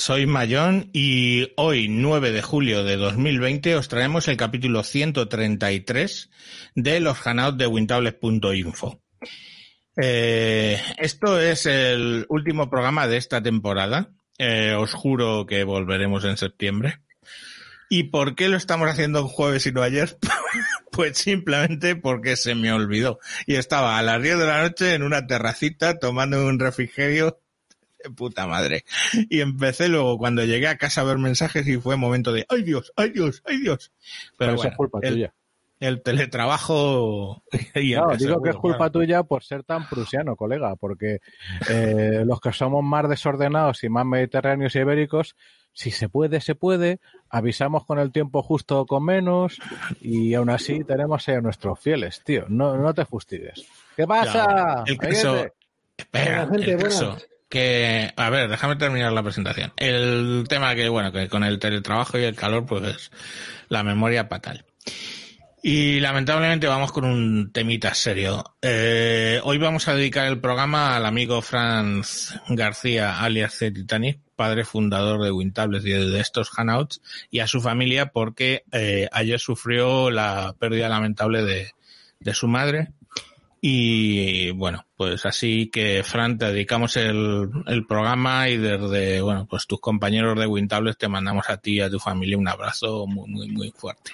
Soy Mayón y hoy, 9 de julio de 2020, os traemos el capítulo 133 de los hangouts de wintables.info. Eh, esto es el último programa de esta temporada. Eh, os juro que volveremos en septiembre. ¿Y por qué lo estamos haciendo el jueves y no ayer? pues simplemente porque se me olvidó. Y estaba a las 10 de la noche en una terracita tomando un refrigerio de puta madre. Y empecé luego cuando llegué a casa a ver mensajes y fue momento de ¡ay Dios! ¡ay Dios! ¡ay Dios! Pero es culpa el, tuya. el teletrabajo... y el No, digo que es culpa claro. tuya por ser tan prusiano, colega, porque eh, los que somos más desordenados y más mediterráneos y ibéricos, si se puede, se puede, avisamos con el tiempo justo o con menos y aún así tenemos a nuestros fieles, tío. No, no te fustigues. ¿Qué pasa? El caso, espera, el caso. Que, a ver, déjame terminar la presentación. El tema que, bueno, que con el teletrabajo y el calor, pues la memoria fatal. Y lamentablemente vamos con un temita serio. Eh, hoy vamos a dedicar el programa al amigo Franz García, alias C Titanic, padre fundador de Wintables y de estos Hangouts, y a su familia porque eh, ayer sufrió la pérdida lamentable de, de su madre. Y bueno, pues así que Fran, te dedicamos el, el programa y desde, bueno, pues tus compañeros de Wintables te mandamos a ti y a tu familia un abrazo muy, muy, muy fuerte.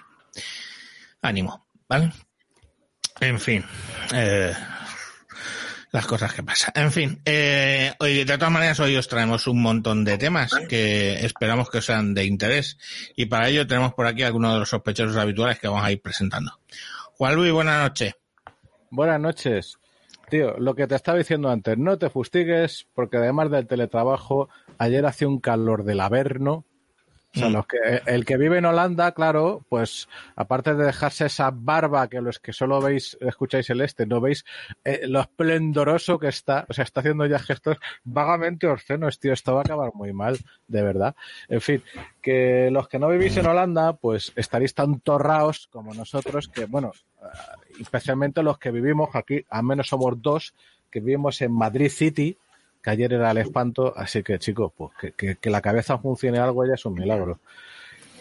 Ánimo, ¿vale? En fin, eh, las cosas que pasan. En fin, eh, hoy, de todas maneras hoy os traemos un montón de temas que esperamos que os sean de interés y para ello tenemos por aquí algunos de los sospechosos habituales que vamos a ir presentando. Juan Luis, buenas noches. Buenas noches. Tío, lo que te estaba diciendo antes, no te fustigues, porque además del teletrabajo, ayer hacía un calor del averno. O sea, Mm. los que, el que vive en Holanda, claro, pues aparte de dejarse esa barba que los que solo veis, escucháis el este, no veis eh, lo esplendoroso que está, o sea, está haciendo ya gestos vagamente obscenos, tío, esto va a acabar muy mal, de verdad. En fin, que los que no vivís en Holanda, pues estaréis tan torraos como nosotros, que bueno, eh, especialmente los que vivimos aquí, al menos somos dos, que vivimos en Madrid City, que ayer era el espanto, así que chicos, pues que, que- que la cabeza funcione algo ya es un milagro.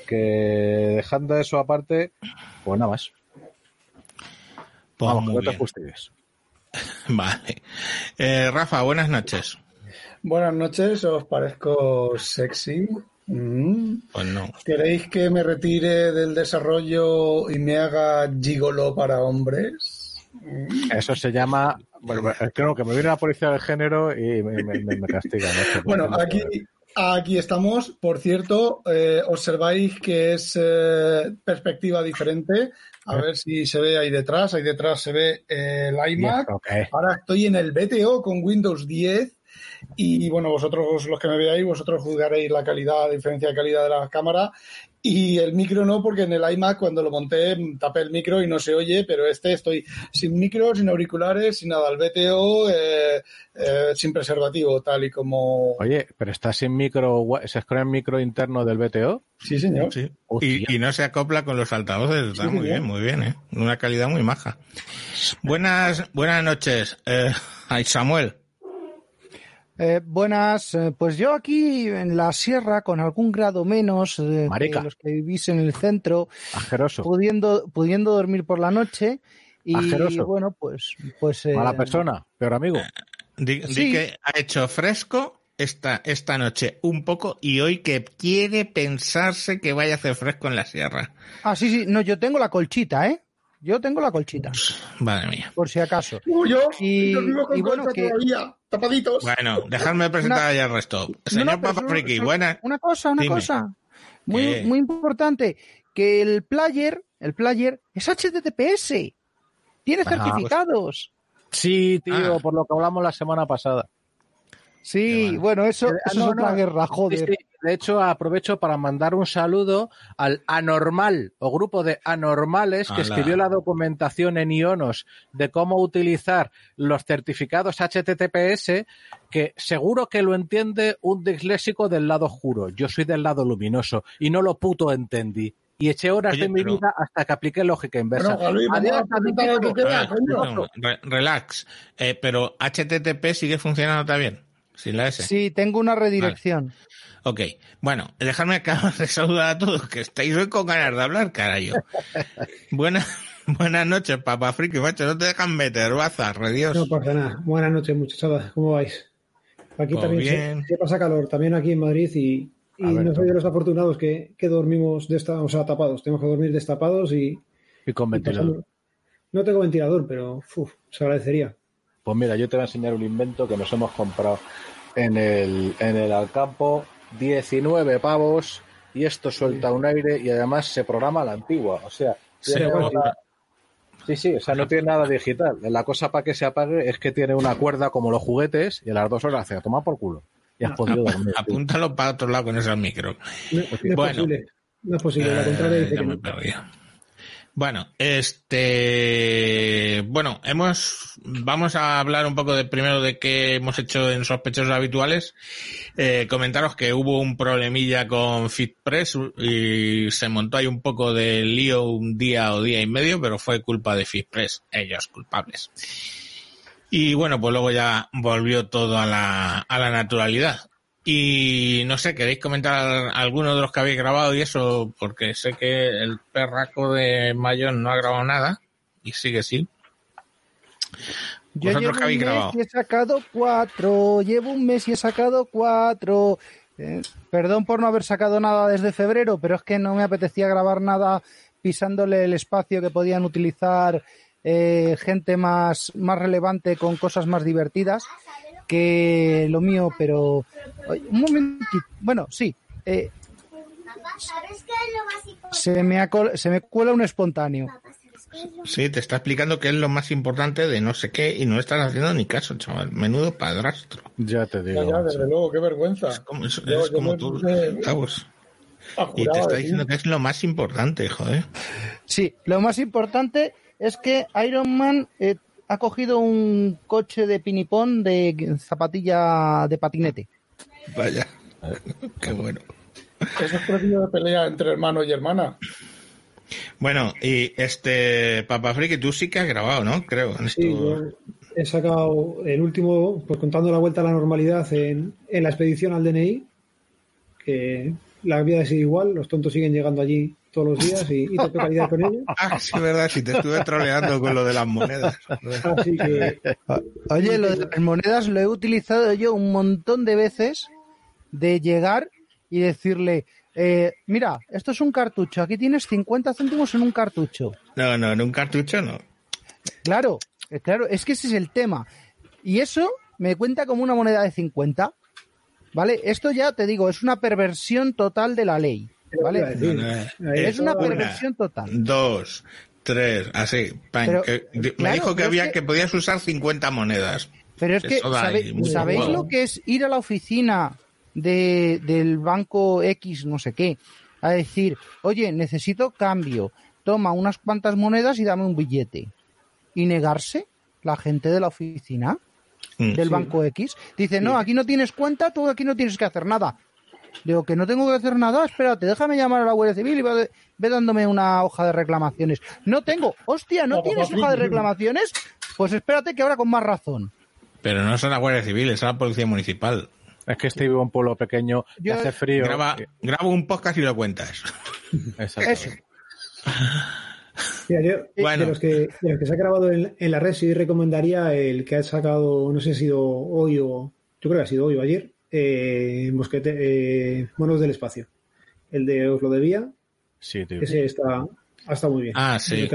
Que dejando eso aparte, pues nada más. Pues Vamos, muy no te bien. fustigues. Vale. Eh, Rafa, buenas noches. Buenas noches, ¿os parezco sexy? Mm. Pues no. ¿Queréis que me retire del desarrollo y me haga gigolo para hombres? Mm. Eso se llama, bueno, creo que me viene la policía del género y me, me, me- me castiga. no sé por Bueno, aquí, aquí estamos. Por cierto, eh, observáis que es eh, perspectiva diferente. A ver si se ve ahí detrás. Ahí detrás se ve eh, el iMac. Ahora estoy en el BTO con Windows 10 y bueno, vosotros los que me veáis, vosotros juzgaréis la calidad, la diferencia de calidad de la cámara y el micro no, porque en el iMac cuando lo monté tapé el micro y no se oye, pero este estoy sin micro, sin auriculares, sin nada, el BTO eh, eh, sin preservativo, tal y como... Oye, pero está sin micro, ¿se escucha el micro interno del BTO? Sí, señor. Sí. Y, y no se acopla con los altavoces. Está Sí, muy bien, muy bien, ¿eh? Una calidad muy maja. Buenas, buenas noches. Eh, ay, Samuel. Eh, buenas, eh, pues yo aquí en la sierra con algún grado menos eh, que los que vivís en el centro, pudiendo, pudiendo dormir por la noche y Asqueroso. bueno, pues, pues eh, Mala persona, peor amigo. Di, que ha hecho fresco esta, esta noche un poco y hoy que quiere pensarse que vaya a hacer fresco en la sierra. Ah, sí, sí, no, yo tengo la colchita, ¿eh? Yo tengo la colchita, Madre mía. por si acaso. Como yo, Y- vivo con y bueno, que- todavía, tapaditos. Bueno, dejadme presentar Una- ya el resto. No, Señor no, Papa Friki, buenas. Una cosa, una Dime. cosa. Muy, ¿Qué? muy importante. Que el player, el player es HTTPS. Tiene Ah, pues- certificados. Sí, tío, Ah. por lo que hablamos la semana pasada. Sí, bueno, eso, Eh, no, es otra no. guerra, joder. Sí, sí. De hecho, aprovecho para mandar un saludo al anormal o grupo de anormales que escribió la documentación en Ionos de cómo utilizar los certificados HTTPS, que seguro que lo entiende un disléxico del lado oscuro. Yo soy del lado luminoso y no lo puto entendí. Y eché horas Oye, de mi pero- vida hasta que apliqué lógica inversa. Adiós, no, relax. Eh, pero HTTP sigue funcionando también. Sin la S. Sí, tengo una redirección. Ok. Bueno, dejadme acabar de saludar a todos, que estáis hoy con ganas de hablar, carayo. Buenas, buenas noches, papá friki, macho. No te dejan meter, bazar, Dios. No pasa nada. Buenas noches, muchachadas. ¿Cómo vais? Aquí Pues también se- bien. Se, pasa calor, también aquí en Madrid y, y ver, no soy de los afortunados que, que dormimos desta- o sea, tapados. Tenemos que dormir destapados y, Y con ventilador. No tengo ventilador, pero uf, se agradecería. Pues mira, yo te voy a enseñar un invento que nos hemos comprado en el, en el Alcampo. 19 pavos y esto suelta un aire y además se programa a la antigua. O sea, tiene Sí, una- sí, sí, o sea, no tiene nada digital. La cosa para que se apague es que tiene una cuerda como los juguetes y a las dos horas hace a tomar por culo. Y has podido dormir. Apúntalo para otro lado con ese micro. No, no es Bueno. posible. No es posible. La contraria Eh, dice ya que me. Bueno, este, bueno, hemos, vamos a hablar un poco de primero de qué hemos hecho en sospechosos habituales. Eh, comentaros que hubo un problemilla con FitPress y se montó ahí un poco de lío un día o día y medio, pero fue culpa de FitPress, ellos culpables. Y bueno, pues luego ya volvió todo a la, a la naturalidad. Y no sé, ¿queréis comentar alguno de los que habéis grabado y eso? Porque sé que el perraco de Mayón no ha grabado nada y sigue sí. Yo ¿Vosotros llevo un mes grabado? y he sacado cuatro. Llevo un mes y he sacado cuatro. Eh, perdón por no haber sacado nada desde febrero, pero es que no me apetecía grabar nada pisándole el espacio que podían utilizar eh, gente más, más relevante con cosas más divertidas que lo mío, pero un momentito. Bueno, sí. eh, se, me ha col- se me cuela un espontáneo. Papá, ¿sabes qué es lo Sí, te está explicando que es lo más importante de no sé qué y no estás haciendo ni caso, chaval. Menudo padrastro. Ya te digo. Ya, desde luego, qué vergüenza. Es como, es, Yo- es yo como me tú, Y te está diciendo que es lo más importante, joder. Sí, lo más importante es que Iron Man eh, ha cogido un coche de pinipón de zapatilla de patinete. Vaya. Qué bueno. Eso es propio de pelea entre hermano y hermana. Bueno, y este Papa Friki, tú sí que has grabado, ¿no? Creo. en Sí, esto- yo he sacado el último, pues contando la vuelta a la normalidad en, en la expedición al DNI, que la vida sigue igual, los tontos siguen llegando allí todos los días y, y te toca lidiar con ellos. Ah, sí, verdad, si te estuve troleando con lo de las monedas. Así que Oye, lo de las monedas lo he utilizado yo un montón de veces de llegar y decirle, eh, mira, esto es un cartucho, aquí tienes 50 céntimos en un cartucho. No, no, en un cartucho no. Claro, eh, claro, es que ese es el tema. Y eso me cuenta como una moneda de 50. ¿Vale? Esto ya te digo, es una perversión total de la ley. Es una perversión total. Dos, tres, así. pan, Pero, que- me claro, dijo que había que- que podías usar 50 monedas. Pero es que, Eso da ¿sabe- ahí mucho ¿sabéis juego. lo que es ir a la oficina de, del banco X, no sé qué, a decir, oye, necesito cambio, toma unas cuantas monedas y dame un billete? ¿Y negarse la gente de la oficina Mm. del banco X? Dice, no, aquí no tienes cuenta, tú aquí no tienes que hacer nada. Digo, que no tengo que hacer nada, espérate, déjame llamar a la Guardia Civil y ve, ve dándome una hoja de reclamaciones. No tengo, hostia, ¿no No, tienes hoja de reclamaciones? Pues espérate que ahora con más razón. Pero no son la Guardia Civil, es la Policía Municipal. Es que este vive en un pueblo pequeño, Yo- hace frío. Graba, Eh, grabo un podcast y lo cuentas. exacto. Eso. Mira, yo, Bueno. de, los que, de los que se ha grabado en, en la red, sí recomendaría el que ha sacado, no sé si ha sido hoy o, yo creo que ha sido hoy o ayer, eh, Mosquete, eh, Monos del Espacio. El de Os lo debía, Sí, tío. ese está, ha estado muy bien. Ah, sí.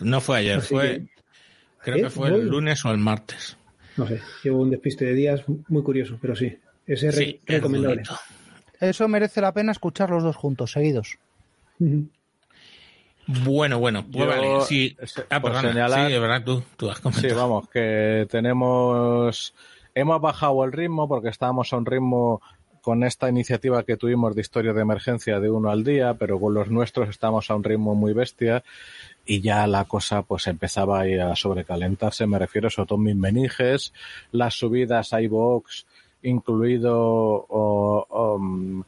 No fue ayer, Así fue, que- creo ¿Eh? que fue el lunes o el martes. No sé, llevo un despiste de días muy curioso, pero sí. Ese es Sí, recomendable. Eso merece la pena escuchar los dos juntos, seguidos. Bueno, bueno, pues Yo, vale, sí. se- Ah, por perdona, señalar- sí, es verdad, tú, tú has Sí, comentado. vamos, que tenemos. Hemos bajado el ritmo porque estábamos a un ritmo con esta iniciativa que tuvimos de historia de emergencia de uno al día, pero con los nuestros estamos a un ritmo muy bestia y ya la cosa pues empezaba a sobrecalentarse. Me refiero sobre todo mis meninges, las subidas a iVoox, incluido o- mm,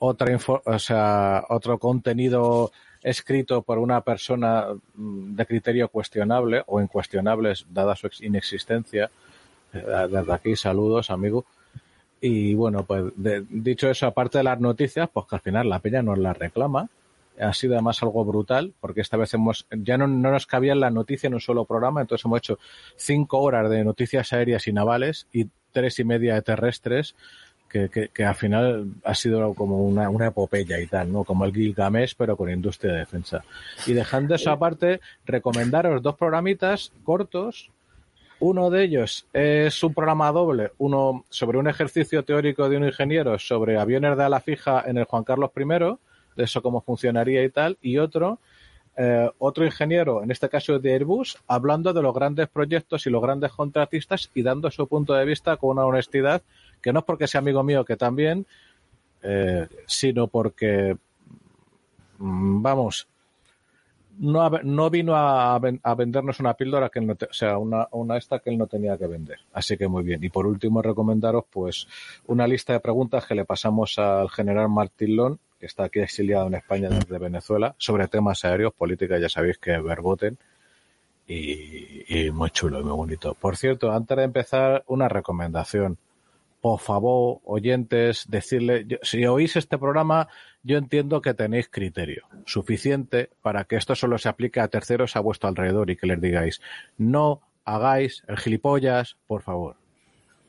otra o sea, otro contenido escrito por una persona mm, de criterio cuestionable o incuestionable dada su ex- inexistencia. Eh, Desde aquí saludos, amigo. Y bueno, pues de- dicho eso, aparte de las noticias, pues que al final la peña nos las reclama. Ha sido además algo brutal, porque esta vez hemos, ya no, no nos cabía la noticia en un solo programa, entonces hemos hecho cinco horas de noticias aéreas y navales y tres y media de terrestres, que, que, que al final ha sido como una, una epopeya y tal, ¿no? Como el Gilgamesh, pero con industria de defensa. Y dejando eso aparte, recomendaros dos programitas cortos. Uno de ellos es un programa doble, uno sobre un ejercicio teórico de un ingeniero sobre aviones de ala fija en el Juan Carlos I, de eso cómo funcionaría y tal, y otro eh, otro ingeniero, en este caso de Airbus, hablando de los grandes proyectos y los grandes contratistas y dando su punto de vista con una honestidad que no es porque sea amigo mío, que también, eh, sino porque, mm, vamos, no, no vino a, a vendernos una píldora que no o sea, una, una esta que él no tenía que vender. Así que muy bien. Y por último, recomendaros pues una lista de preguntas que le pasamos al general Martín Lón, que está aquí exiliado en España desde Venezuela, sobre temas aéreos, política, ya sabéis que verboten. Y, y muy chulo y muy bonito. Por cierto, antes de empezar, una recomendación por favor, oyentes, decirle, si oís este programa, yo entiendo que tenéis criterio suficiente para que esto solo se aplique a terceros a vuestro alrededor y que les digáis, no hagáis el gilipollas, por favor.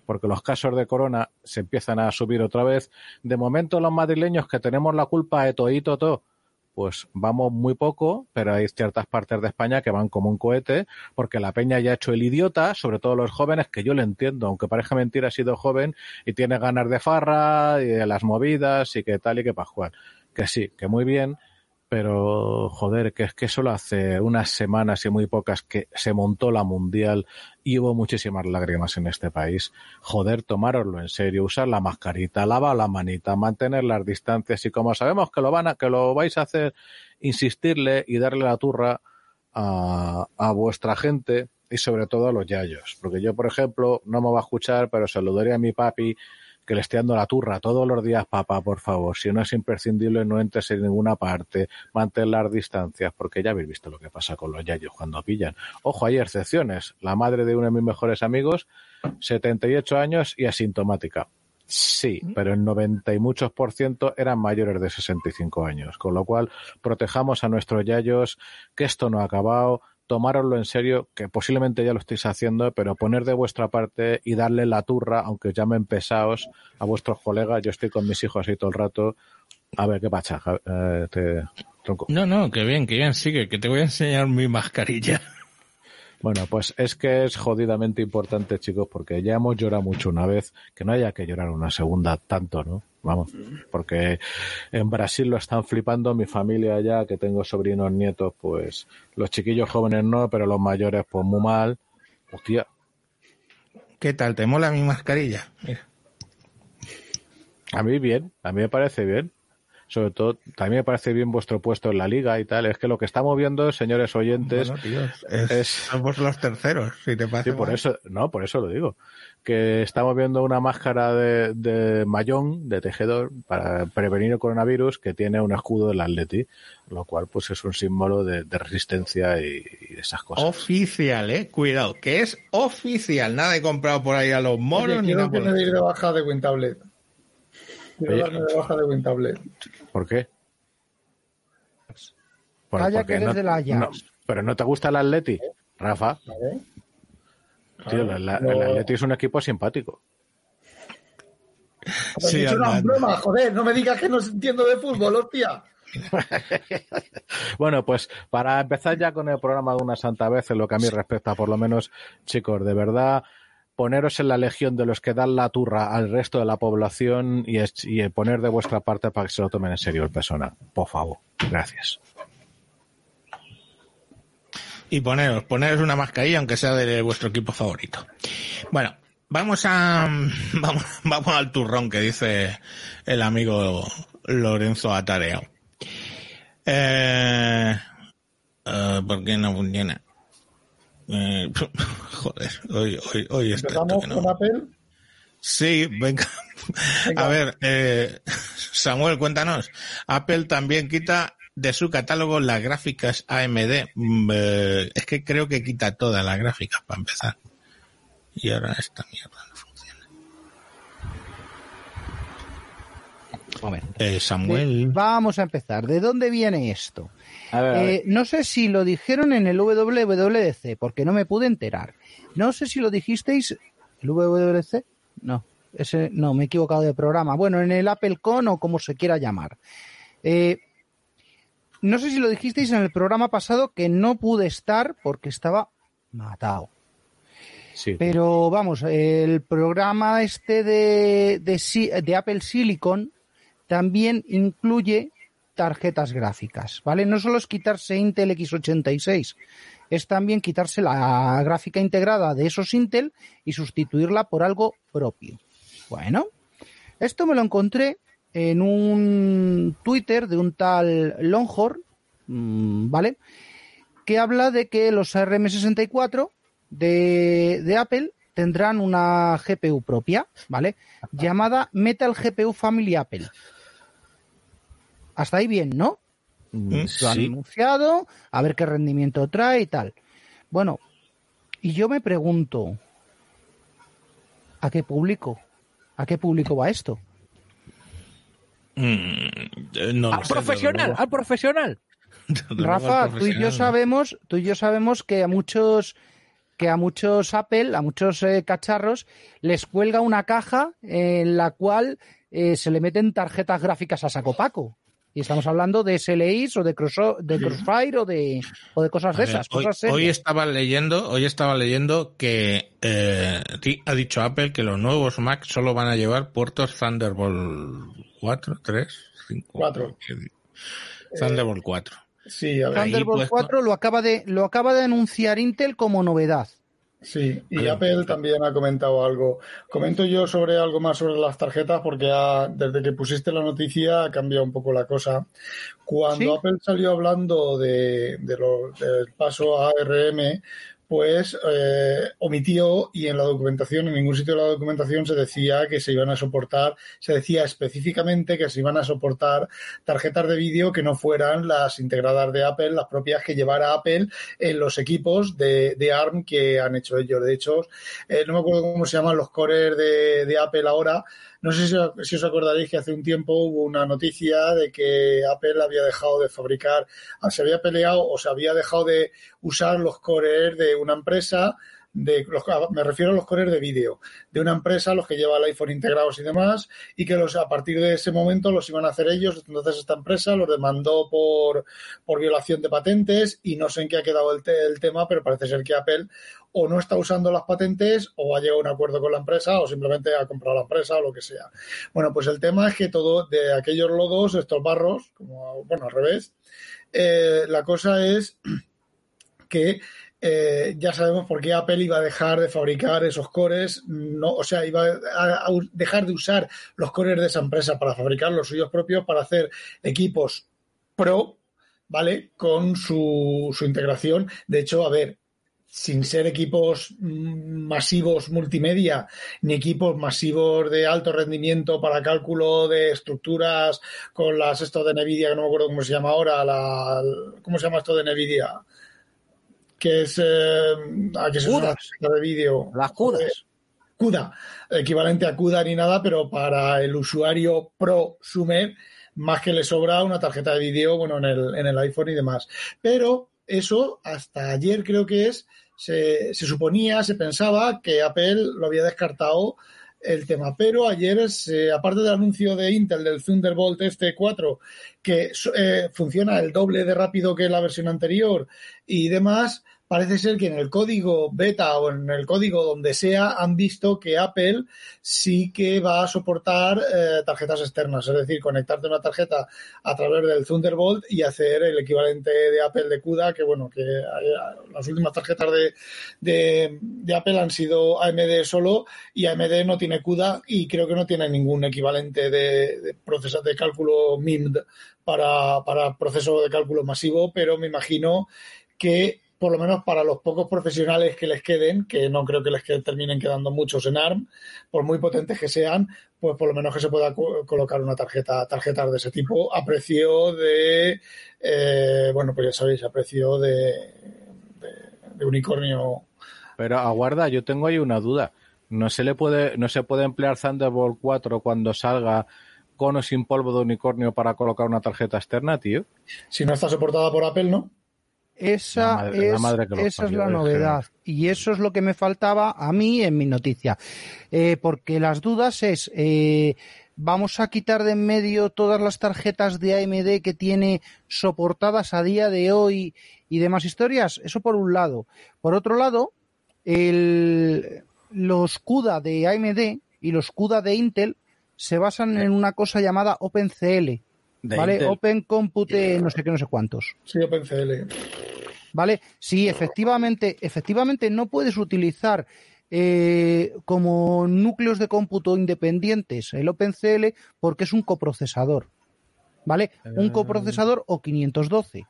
Porque los casos de corona se empiezan a subir otra vez. De momento, los madrileños que tenemos la culpa de toito todo, pues vamos muy poco, pero hay ciertas partes de España que van como un cohete, porque la peña ya ha hecho el idiota, sobre todo los jóvenes, que yo lo entiendo, aunque parezca mentira, ha sido joven y tiene ganas de farra y de las movidas y que tal y que pascual. Que sí, que muy bien, pero joder, que es que solo hace unas semanas y muy pocas que se montó la mundial y hubo muchísimas lágrimas en este país. Joder, tomároslo en serio, usar la mascarita, lavar la manita, mantener las distancias y como sabemos que lo van a, que lo vais a hacer, insistirle y darle la turra a, a vuestra gente y sobre todo a los yayos. Porque yo, por ejemplo, no me va a escuchar, pero saludaré a mi papi que le esté dando la turra todos los días, papá, por favor. Si no es imprescindible, no entres en ninguna parte, mantén las distancias, porque ya habéis visto lo que pasa con los yayos cuando pillan. Ojo, hay excepciones. La madre de uno de mis mejores amigos, 78 años y asintomática. Sí, pero el 90 y muchos por ciento eran mayores de 65 años. Con lo cual, protejamos a nuestros yayos, que esto no ha acabado, tomároslo en serio, que posiblemente ya lo estáis haciendo, pero poner de vuestra parte y darle la turra, aunque os llamen pesados a vuestros colegas. Yo estoy con mis hijos ahí todo el rato. A ver, ¿qué pasa? Eh, te- tronco? No, no, que bien, que bien, sigue, que te voy a enseñar mi mascarilla. Bueno, pues es que es jodidamente importante, chicos, porque ya hemos llorado mucho una vez, que no haya que llorar una segunda tanto, ¿no? Vamos, porque en Brasil lo están flipando, mi familia ya, que tengo sobrinos, nietos, pues los chiquillos jóvenes no, pero los mayores pues muy mal. Hostia, ¿Qué tal? ¿Te mola mi mascarilla? Mira. a mí bien, a mí me parece bien. Sobre todo, también me parece bien vuestro puesto en la liga y tal. Es que lo que estamos viendo, señores oyentes, Bueno, es- es- somos los terceros, si te parece. Sí, por mal. eso, no, por eso lo digo. Que estamos viendo una máscara de, de mayón, de tejedor, para prevenir el coronavirus, que tiene un escudo del Atleti, lo cual pues es un símbolo de, de resistencia y, y de esas cosas. Oficial, eh. Cuidado, que es oficial. Nada he comprado por ahí a los monos Oye, ni nada por de baja de WinTablet. Quiero Oye. darme de baja de WinTablet. ¿Por qué? Por- Calla, que eres no- del Ajax. no, pero no te gusta el Atleti, Rafa. ¿vale? Tío, el, el- no. el Atleti es un equipo simpático. Sí, he hecho una broma, joder, no me digas que no entiendo de fútbol, hostia. Bueno, pues para empezar ya con el programa de una santa vez, en lo que a mí respecta, por lo menos, chicos, de verdad, poneros en la legión de los que dan la turra al resto de la población y, poner de vuestra parte para que se lo tomen en serio el persona. Por favor. Gracias. Y poneros, poneros una mascarilla, aunque sea de vuestro equipo favorito. Bueno, vamos a, vamos, al turrón que dice el amigo Lorenzo Atareo. Eh, eh, ¿Por qué no funciona? Eh, joder, hoy, hoy, hoy Empezamos que no. con Apple. Sí, venga. Venga. A ver, eh, Samuel, cuéntanos. Apple también quita de su catálogo las gráficas AMD. Mm, eh, es que creo que quita todas las gráficas para empezar. Y ahora esta mierda no funciona. Eh, Samuel. Vamos a empezar. ¿De dónde viene esto? A ver, a ver. Eh, no sé si lo dijeron en el WWDC, porque no me pude enterar. No sé si lo dijisteis. ¿El WWDC? No, ese, no, me he equivocado de programa. Bueno, en el AppleCon o como se quiera llamar. Eh, no sé si lo dijisteis en el programa pasado que no pude estar porque estaba matado. sí. Pero vamos, el programa este de, de Apple Silicon también incluye tarjetas gráficas, ¿vale? No solo es quitarse Intel x86, es también quitarse la gráfica integrada de esos Intel y sustituirla por algo propio. Bueno, esto me lo encontré en un Twitter de un tal Longhorn, mm, ¿vale? Que habla de que los ARM64 de, de Apple tendrán una GPU propia, ¿vale? Llamada Metal GPU Family Apple. Hasta ahí bien, ¿no? Mm, Lo han anunciado, a ver qué rendimiento trae y tal. Bueno, y yo me pregunto, ¿a qué público? ¿A qué público va esto? Mm, eh, no ¡Al sé, profesional! ¡Al profesional! Rafa, tú y yo sabemos, tú y yo sabemos que a muchos que a muchos Apple, a muchos eh, cacharros, les cuelga una caja en la cual eh, se le meten tarjetas gráficas a saco paco. Y estamos hablando de SLIs o de, Crosso- de Crossfire o de, o de cosas de ver, esas. hoy, cosas hoy estaba leyendo, hoy estaba leyendo que eh, ha dicho Apple que los nuevos Mac solo van a llevar puertos Thunderbolt 4, 3, 5, Cuatro. Thunderbolt 4. Sí, a ver. Ahí Thunderbolt puesto- 4 lo acaba de lo acaba de anunciar Intel como novedad. Sí, y. Apple también ha comentado algo. Comento yo sobre algo más sobre las tarjetas porque ha- desde que pusiste la noticia ha cambiado un poco la cosa. Cuando ¿Sí? Apple salió hablando de, de lo- del paso a ARM, pues eh, omitió y en la documentación, en ningún sitio de la documentación se decía que se iban a soportar, se decía específicamente que se iban a soportar tarjetas de vídeo que no fueran las integradas de Apple, las propias que llevara Apple en los equipos de, de ARM que han hecho ellos. De hecho, eh, no me acuerdo cómo se llaman los cores de, de Apple ahora. No sé si, os acordaréis que hace un tiempo hubo una noticia de que Apple había dejado de fabricar, se había peleado o se había dejado de usar los cores de una empresa. De los, me refiero a los cores de vídeo de una empresa, los que lleva el iPhone integrados y demás, y que los a partir de ese momento los iban a hacer ellos. Entonces esta empresa los demandó por, por violación de patentes y no sé en qué ha quedado el, te- el tema, pero parece ser que Apple o no está usando las patentes o ha llegado a un acuerdo con la empresa o simplemente ha comprado la empresa o lo que sea. Bueno, pues el tema es que todo de aquellos lodos, estos barros, como bueno, al revés, eh, la cosa es que eh, ya sabemos por qué Apple iba a dejar de fabricar esos cores, no, o sea, iba a, a dejar de usar los cores de esa empresa para fabricar los suyos propios para hacer equipos pro, ¿vale? Con su, su integración. De hecho, a ver, sin ser equipos mm, masivos multimedia, ni equipos masivos de alto rendimiento para cálculo de estructuras con las esto de Nvidia, que no me acuerdo cómo se llama ahora, la, ¿cómo se llama esto de Nvidia? Que es eh, a que se usa Judas. la de vídeo. Las judas. CUDA, equivalente a CUDA ni nada, pero para el usuario prosumer, más que le sobra una tarjeta de vídeo, bueno, en el, en el iPhone y demás. Pero eso, hasta ayer creo que es, se, se suponía, se pensaba que Apple lo había descartado el tema. Pero ayer, se- aparte del anuncio de Intel del Thunderbolt este 4, que eh, funciona el doble de rápido que la versión anterior y demás, parece ser que en el código beta o en el código donde sea han visto que Apple sí que va a soportar eh, tarjetas externas, es decir, conectarte una tarjeta a través del Thunderbolt y hacer el equivalente de Apple de CUDA, que bueno, que eh, las últimas tarjetas de, de, Apple han sido AMD solo y AMD no tiene CUDA y creo que no tiene ningún equivalente de, de proceso de cálculo MIMD para, para proceso de cálculo masivo, pero me imagino que por lo menos para los pocos profesionales que les queden, que no creo que les queden- terminen quedando muchos en ARM, por muy potentes que sean, pues por lo menos que se pueda co- colocar una tarjeta, tarjetas de ese tipo a precio de, eh, bueno, pues ya sabéis, a precio de, de- de unicornio. Pero aguarda, yo tengo ahí una duda. ¿No se le puede, no se puede emplear Thunderbolt 4 cuando salga con o sin polvo de unicornio para colocar una tarjeta externa, tío? Si no está soportada por Apple, ¿no? Esa, La madre- la es, los esa es la novedad. Y eso es lo que me faltaba a mí en mi noticia. Eh, porque las dudas es, eh, vamos a quitar de en medio todas las tarjetas de AMD que tiene soportadas a día de hoy y demás historias. Eso por un lado. Por otro lado, el, los CUDA de AMD y los CUDA de Intel se basan en una cosa llamada OpenCL. De ¿Vale? Intel. Open Compute, no sé qué, no sé cuántos. Sí, OpenCL. ¿Vale? Sí, efectivamente, efectivamente no puedes utilizar eh, como núcleos de cómputo independientes el OpenCL porque es un coprocesador. ¿Vale? Un coprocesador o 512.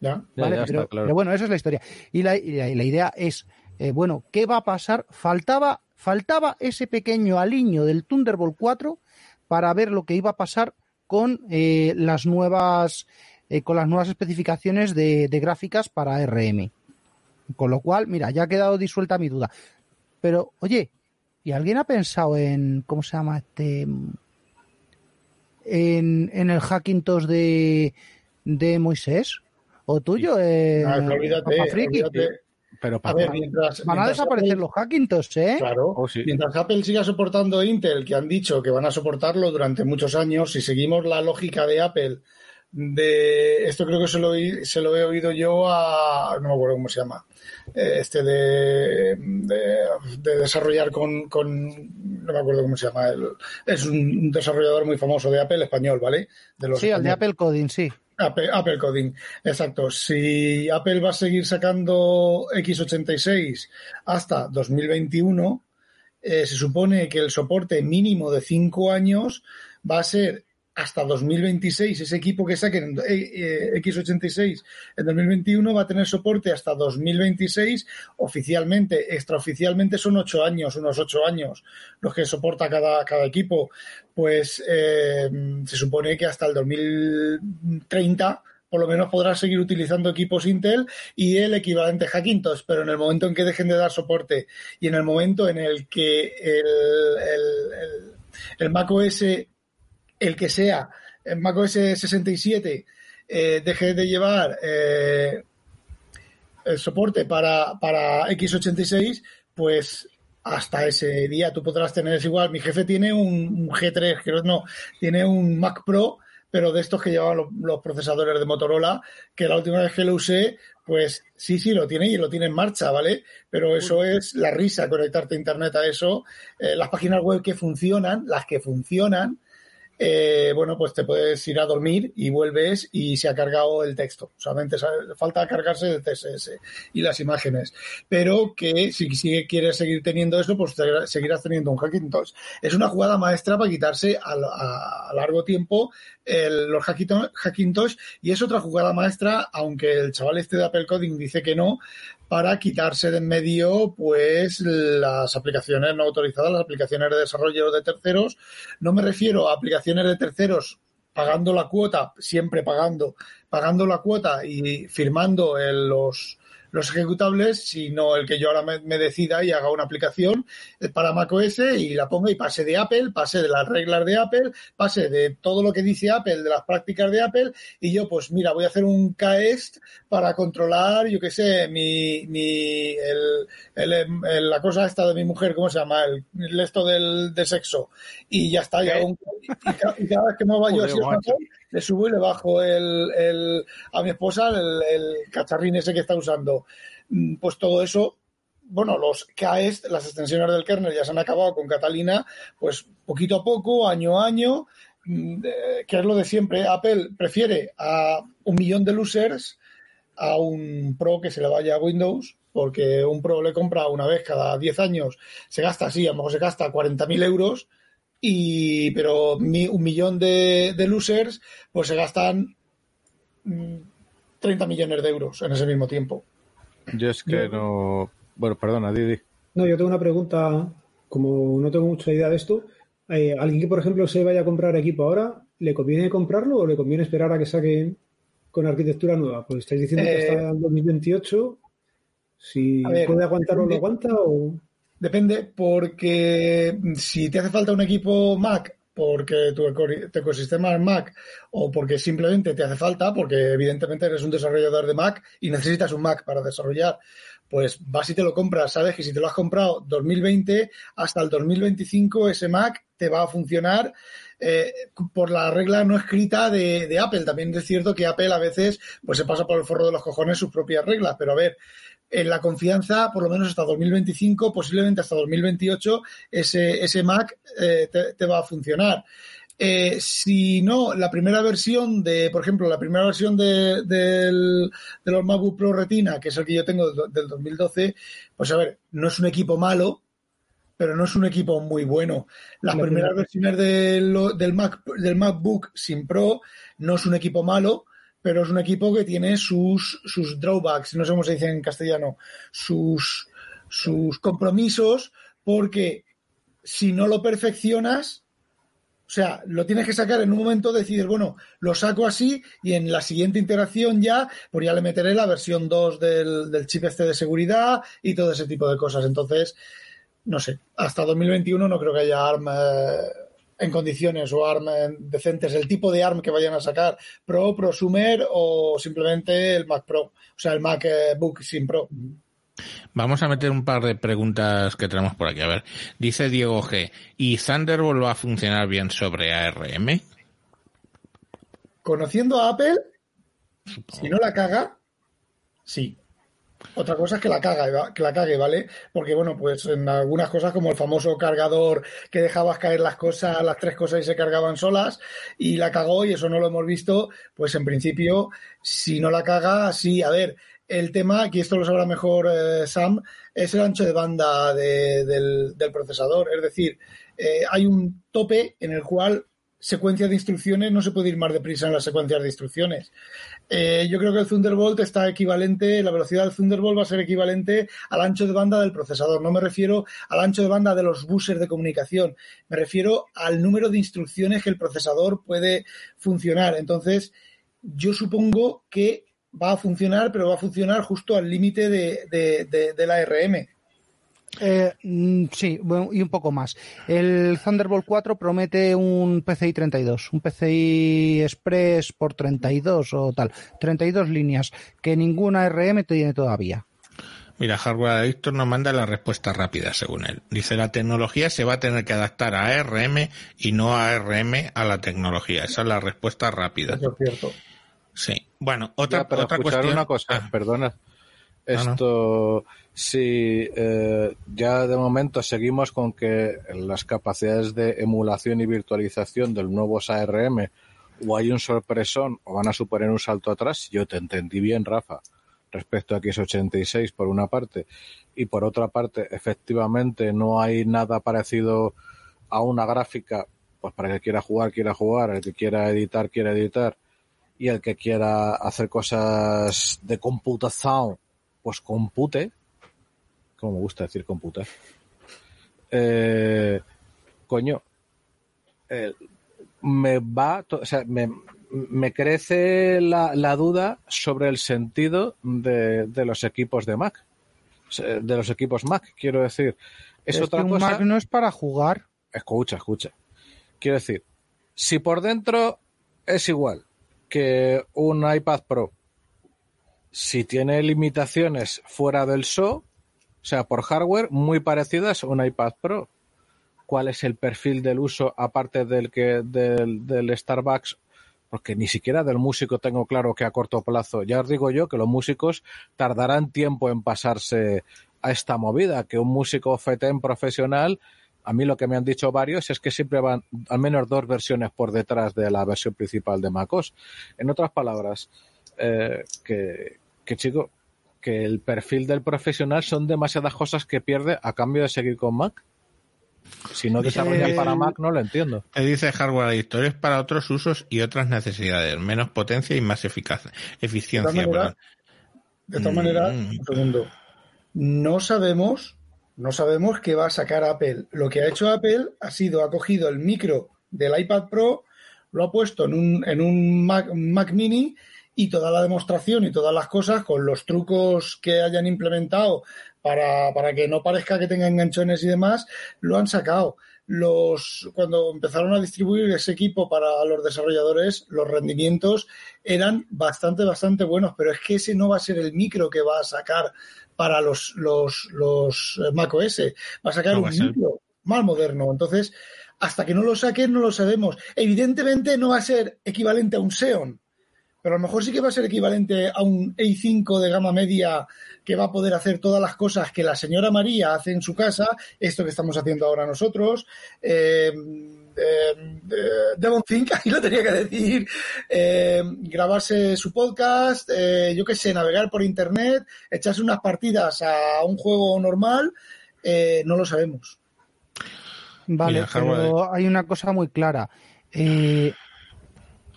¿Ya? Ya, ¿vale? ya pero, está, claro. pero bueno, esa es la historia. Y la, y la- y la idea es, eh, bueno, ¿qué va a pasar? Faltaba, faltaba ese pequeño aliño del Thunderbolt 4 para ver lo que iba a pasar con eh, las nuevas eh, con las nuevas especificaciones de, de gráficas para RM. Con lo cual, mira, ya ha quedado disuelta mi duda. Pero, oye, ¿y alguien ha pensado en cómo se llama este en, en el Hackintosh de, de Moisés? ¿O tuyo? Eh, Ah, olvídate, olvídate. Pero A para ver, mientras, Van a mientras desaparecer Apple- los Hackintosh, ¿eh? Claro. Oh, sí. Mientras Apple siga soportando Intel, que han dicho que van a soportarlo durante muchos años, si seguimos la lógica de Apple, de esto creo que se lo, se lo he oído yo a, no me acuerdo cómo se llama, eh, este de, de, de desarrollar con, con, no me acuerdo cómo se llama, el- es un desarrollador muy famoso de Apple español, ¿vale? De los Sí, al de. Apple Coding, sí. Apple, Apple Coding, exacto. Si Apple va a seguir sacando x86 hasta 2021, eh, se supone que el soporte mínimo de 5 años va a ser hasta 2026. Ese equipo que saquen eh, eh, x86 en 2021 va a tener soporte hasta 2026. Oficialmente, extraoficialmente son 8 años, unos 8 años los que soporta cada, cada equipo. Pues eh, se supone que hasta el 2030 por lo menos podrás seguir utilizando equipos Intel y el equivalente Hackintosh, pero en el momento en que dejen de dar soporte y en el momento en el que el, el, el, el macOS, el que sea, el macOS 67, eh, deje de llevar eh, el soporte para, para x86, pues hasta ese día tú podrás tener, es igual, mi jefe tiene un, un G3, creo no, tiene un Mac Pro, pero de estos que llevaban los, los, procesadores de Motorola, que la última vez que lo usé, pues sí, sí, lo tiene y lo tiene en marcha, ¿vale? Pero eso es la risa, conectarte a Internet a eso. Eh, las páginas web que funcionan, las que funcionan, eh, bueno, pues te puedes ir a dormir y vuelves y se ha cargado el texto. Solamente falta cargarse el CSS y las imágenes. Pero que si, si quieres seguir teniendo eso, pues seguirás teniendo un Hackintosh. Es una jugada maestra para quitarse a, a, a largo tiempo el, los Hackintosh y es otra jugada maestra, aunque el chaval este de Apple Coding dice que no, para quitarse de en medio pues las aplicaciones no autorizadas, las aplicaciones de desarrollo de terceros. No me refiero a aplicaciones de terceros pagando la cuota, siempre pagando, pagando la cuota y firmando el, los, los ejecutables, sino el que yo ahora me, me decida y haga una aplicación eh, para macOS y la ponga y pase de Apple, pase de las reglas de Apple, pase de todo lo que dice Apple, de las prácticas de Apple, y yo, pues mira, voy a hacer un KEST para controlar, yo qué sé, mi, mi, el, el- el- la cosa esta de mi mujer, ¿cómo se llama? El, esto del, de sexo. Y ya está, ya un- y, ca- y cada vez que me vaya yo así le subo y le bajo el, el- a mi esposa el, cacharrín ese que está usando. Mm, Pues todo eso, bueno, los KEST, las extensiones del kernel ya se han acabado con Catalina, pues poquito a poco, año a año, mm, eh, que es lo de siempre. Apple prefiere a un millón de users a un Pro que se le vaya a Windows, porque un Pro le compra una vez cada 10 años, se gasta así, a lo mejor se gasta 40.000 euros, y, pero mi- un millón de, de users, pues se gastan mm, 30 millones de euros en ese mismo tiempo. Yo es que no. Bueno, perdona, Didi. No, yo tengo una pregunta, como no tengo mucha idea de esto. eh, alguien que, por ejemplo, se vaya a comprar equipo ahora, ¿le conviene comprarlo o le conviene esperar a que saquen con arquitectura nueva? Pues estáis diciendo que Eh, hasta el 2028. Si ver, puede aguantar o lo aguanta o... Depende, porque si te hace falta un equipo Mac, porque tu, eco- tu ecosistema es Mac, o porque simplemente te hace falta, porque evidentemente eres un desarrollador de Mac y necesitas un Mac para desarrollar, pues vas y te lo compras. Sabes que si te lo has comprado 2020 hasta el 2025, ese Mac te va a funcionar eh, por la regla no escrita de, de Apple. También es cierto que Apple a veces pues se pasa por el forro de los cojones sus propias reglas, pero a ver, en la confianza, por lo menos hasta 2025, posiblemente hasta 2028, ese, ese Mac eh, te, te va a funcionar. Eh, si no, la primera versión de, por ejemplo, la primera versión de, del- de los MacBook Pro Retina, que es el que yo tengo del, del 2012, pues a ver, no es un equipo malo, pero no es un equipo muy bueno. Las La primeras primera- versiones del, del, Mac, del MacBook sin Pro no es un equipo malo, pero es un equipo que tiene sus, sus drawbacks, no sé cómo se dice en castellano, sus, sus compromisos, porque si no lo perfeccionas, o sea, lo tienes que sacar en un momento, decides, bueno, lo saco así y en la siguiente interacción ya, pues ya le meteré la versión 2 del, del chip este de seguridad y todo ese tipo de cosas. Entonces, no sé, hasta 2021 no creo que haya en condiciones o ARM en- decentes, el tipo de ARM que vayan a sacar, Pro, Prosumer o simplemente el Mac Pro, o sea, el MacBook sin Pro. Vamos a meter un par de preguntas que tenemos por aquí. A ver, dice Diego G. ¿Y Thunderbolt va a funcionar bien sobre ARM? Conociendo a Apple, si no la caga, sí. Otra cosa es que la caga, que la cague, ¿vale? Porque bueno, pues en algunas cosas como el famoso cargador que dejabas caer las cosas, las tres cosas y se cargaban solas y la cagó y eso no lo hemos visto, pues en principio si no la caga, sí, a ver, el tema, que esto lo sabrá mejor eh, Sam, es el ancho de banda de- del, del procesador, es decir, eh, hay un tope en el cual secuencia de instrucciones no se puede ir más deprisa en las secuencias de instrucciones. Eh, yo creo que el Thunderbolt está equivalente, la velocidad del Thunderbolt va a ser equivalente al ancho de banda del procesador. No me refiero al ancho de banda de los buses de comunicación, me refiero al número de instrucciones que el procesador puede funcionar. Entonces, yo supongo que va a funcionar, pero va a funcionar justo al límite de, de, la RM. Eh, mm, sí, bueno, y un poco más. El Thunderbolt 4 promete un PCI 32, un PCI Express por 32 o tal, 32 líneas, que ninguna RM tiene todavía. Mira, Hardware Adictor nos manda la respuesta rápida, según él. Dice, la tecnología se va a tener que adaptar a ARM y no a ARM a la tecnología. Esa es la respuesta rápida. Eso es cierto. Sí. Bueno, otra, Ya, pero otra cuestión. una cosa, Ah, perdona. No. Esto, si eh, ya de momento seguimos con que las capacidades de emulación y virtualización del nuevo ARM o hay un sorpresón o van a suponer un salto atrás, yo te entendí bien, Rafa, respecto a X86 por una parte y por otra parte, efectivamente no hay nada parecido a una gráfica, pues para el que quiera jugar, quiera jugar, el que quiera editar, quiera editar y el que quiera hacer cosas de computación, pues compute, como me gusta decir computar. Eh, coño, eh, me va, o sea, me, me crece la, la duda sobre el sentido de, de los equipos de Mac. De los equipos Mac, quiero decir. Es, Es otra que un cosa. Mac no es para jugar. Escucha, escucha. Quiero decir, si por dentro es igual que un iPad Pro, si tiene limitaciones fuera del SO, o sea, por hardware, muy parecidas a un iPad Pro. ¿Cuál es el perfil del uso aparte del que del, del Starbucks? Porque ni siquiera del músico tengo claro que a corto plazo. Ya os digo yo que los músicos tardarán tiempo en pasarse a esta movida, que un músico FETEM profesional a mí lo que me han dicho varios es que siempre van al menos dos versiones por detrás de la versión principal de MacOS. En otras palabras, eh, que, que chico, que el perfil del profesional son demasiadas cosas que pierde a cambio de seguir con Mac. Si no desarrollan Eh, para Mac, no lo entiendo. Él dice hardware adictor es para otros usos y otras necesidades, menos potencia y más eficaz, eficiencia. De todas perdón. De todas maneras, Mm. un segundo. No sabemos, no sabemos qué va a sacar Apple. Lo que ha hecho Apple ha sido, ha cogido el micro del iPad Pro, lo ha puesto en un, en un Mac, un Mac mini y toda la demostración y todas las cosas con los trucos que hayan implementado para, para que no parezca que tenga enganchones y demás, lo han sacado. Los, cuando empezaron a distribuir ese equipo para los desarrolladores, los rendimientos eran bastante, bastante buenos, pero es que ese no va a ser el micro que va a sacar para los, los, los eh, macOS. Va a sacar No, un a micro más moderno. Entonces, hasta que no lo saquen, no lo sabemos. Evidentemente no va a ser equivalente a un Xeon, pero a lo mejor sí que va a ser equivalente a un i5 de gama media que va a poder hacer todas las cosas que la señora María hace en su casa, esto que estamos haciendo ahora nosotros. Eh, eh, Devon Think, ahí lo tenía que decir, eh, grabarse su podcast, eh, yo qué sé, navegar por internet, echarse unas partidas a un juego normal, eh, no lo sabemos. Vale, Mira, pero hay una cosa muy clara.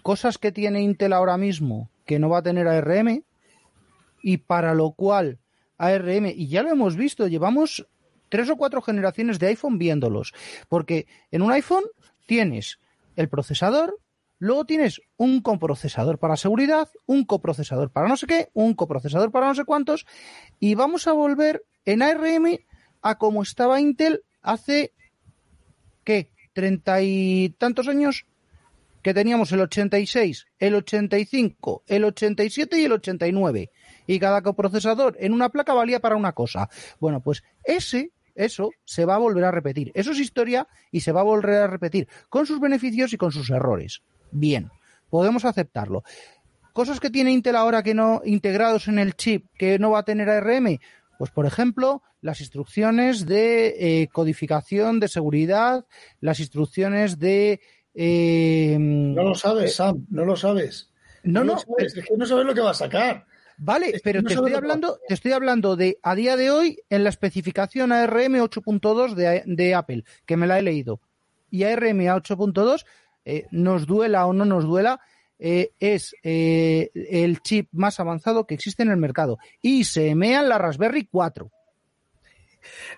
Cosas que tiene Intel ahora mismo que no va a tener ARM y para lo cual ARM, y ya lo hemos visto, llevamos tres o cuatro generaciones de iPhone viéndolos, porque en un iPhone tienes el procesador, luego tienes un coprocesador para seguridad, un coprocesador para no sé qué, un coprocesador para no sé cuántos, y vamos a volver en ARM a como estaba Intel hace ¿qué? ¿Treinta y tantos años? Que teníamos el 86, el 85, el 87 y el 89. Y cada coprocesador en una placa valía para una cosa. Bueno, pues ese, eso se va a volver a repetir. Eso es historia y se va a volver a repetir con sus beneficios y con sus errores. Bien, podemos aceptarlo. Cosas que tiene Intel ahora que no integrados en el chip que no va a tener ARM, pues por ejemplo, las instrucciones de eh, codificación de seguridad, las instrucciones de eh, No lo sabes, Sam, no lo sabes. no, lo no, sabes, es que no sabes lo que va a sacar. Vale, Es pero no te estoy hablando, te estoy hablando de a día de hoy en la especificación ARM 8.2 de, de Apple, que me la he leído. Y ARM a 8.2, eh, nos duela o no nos duela, eh, es eh, el chip más avanzado que existe en el mercado. Y se emea en la Raspberry 4.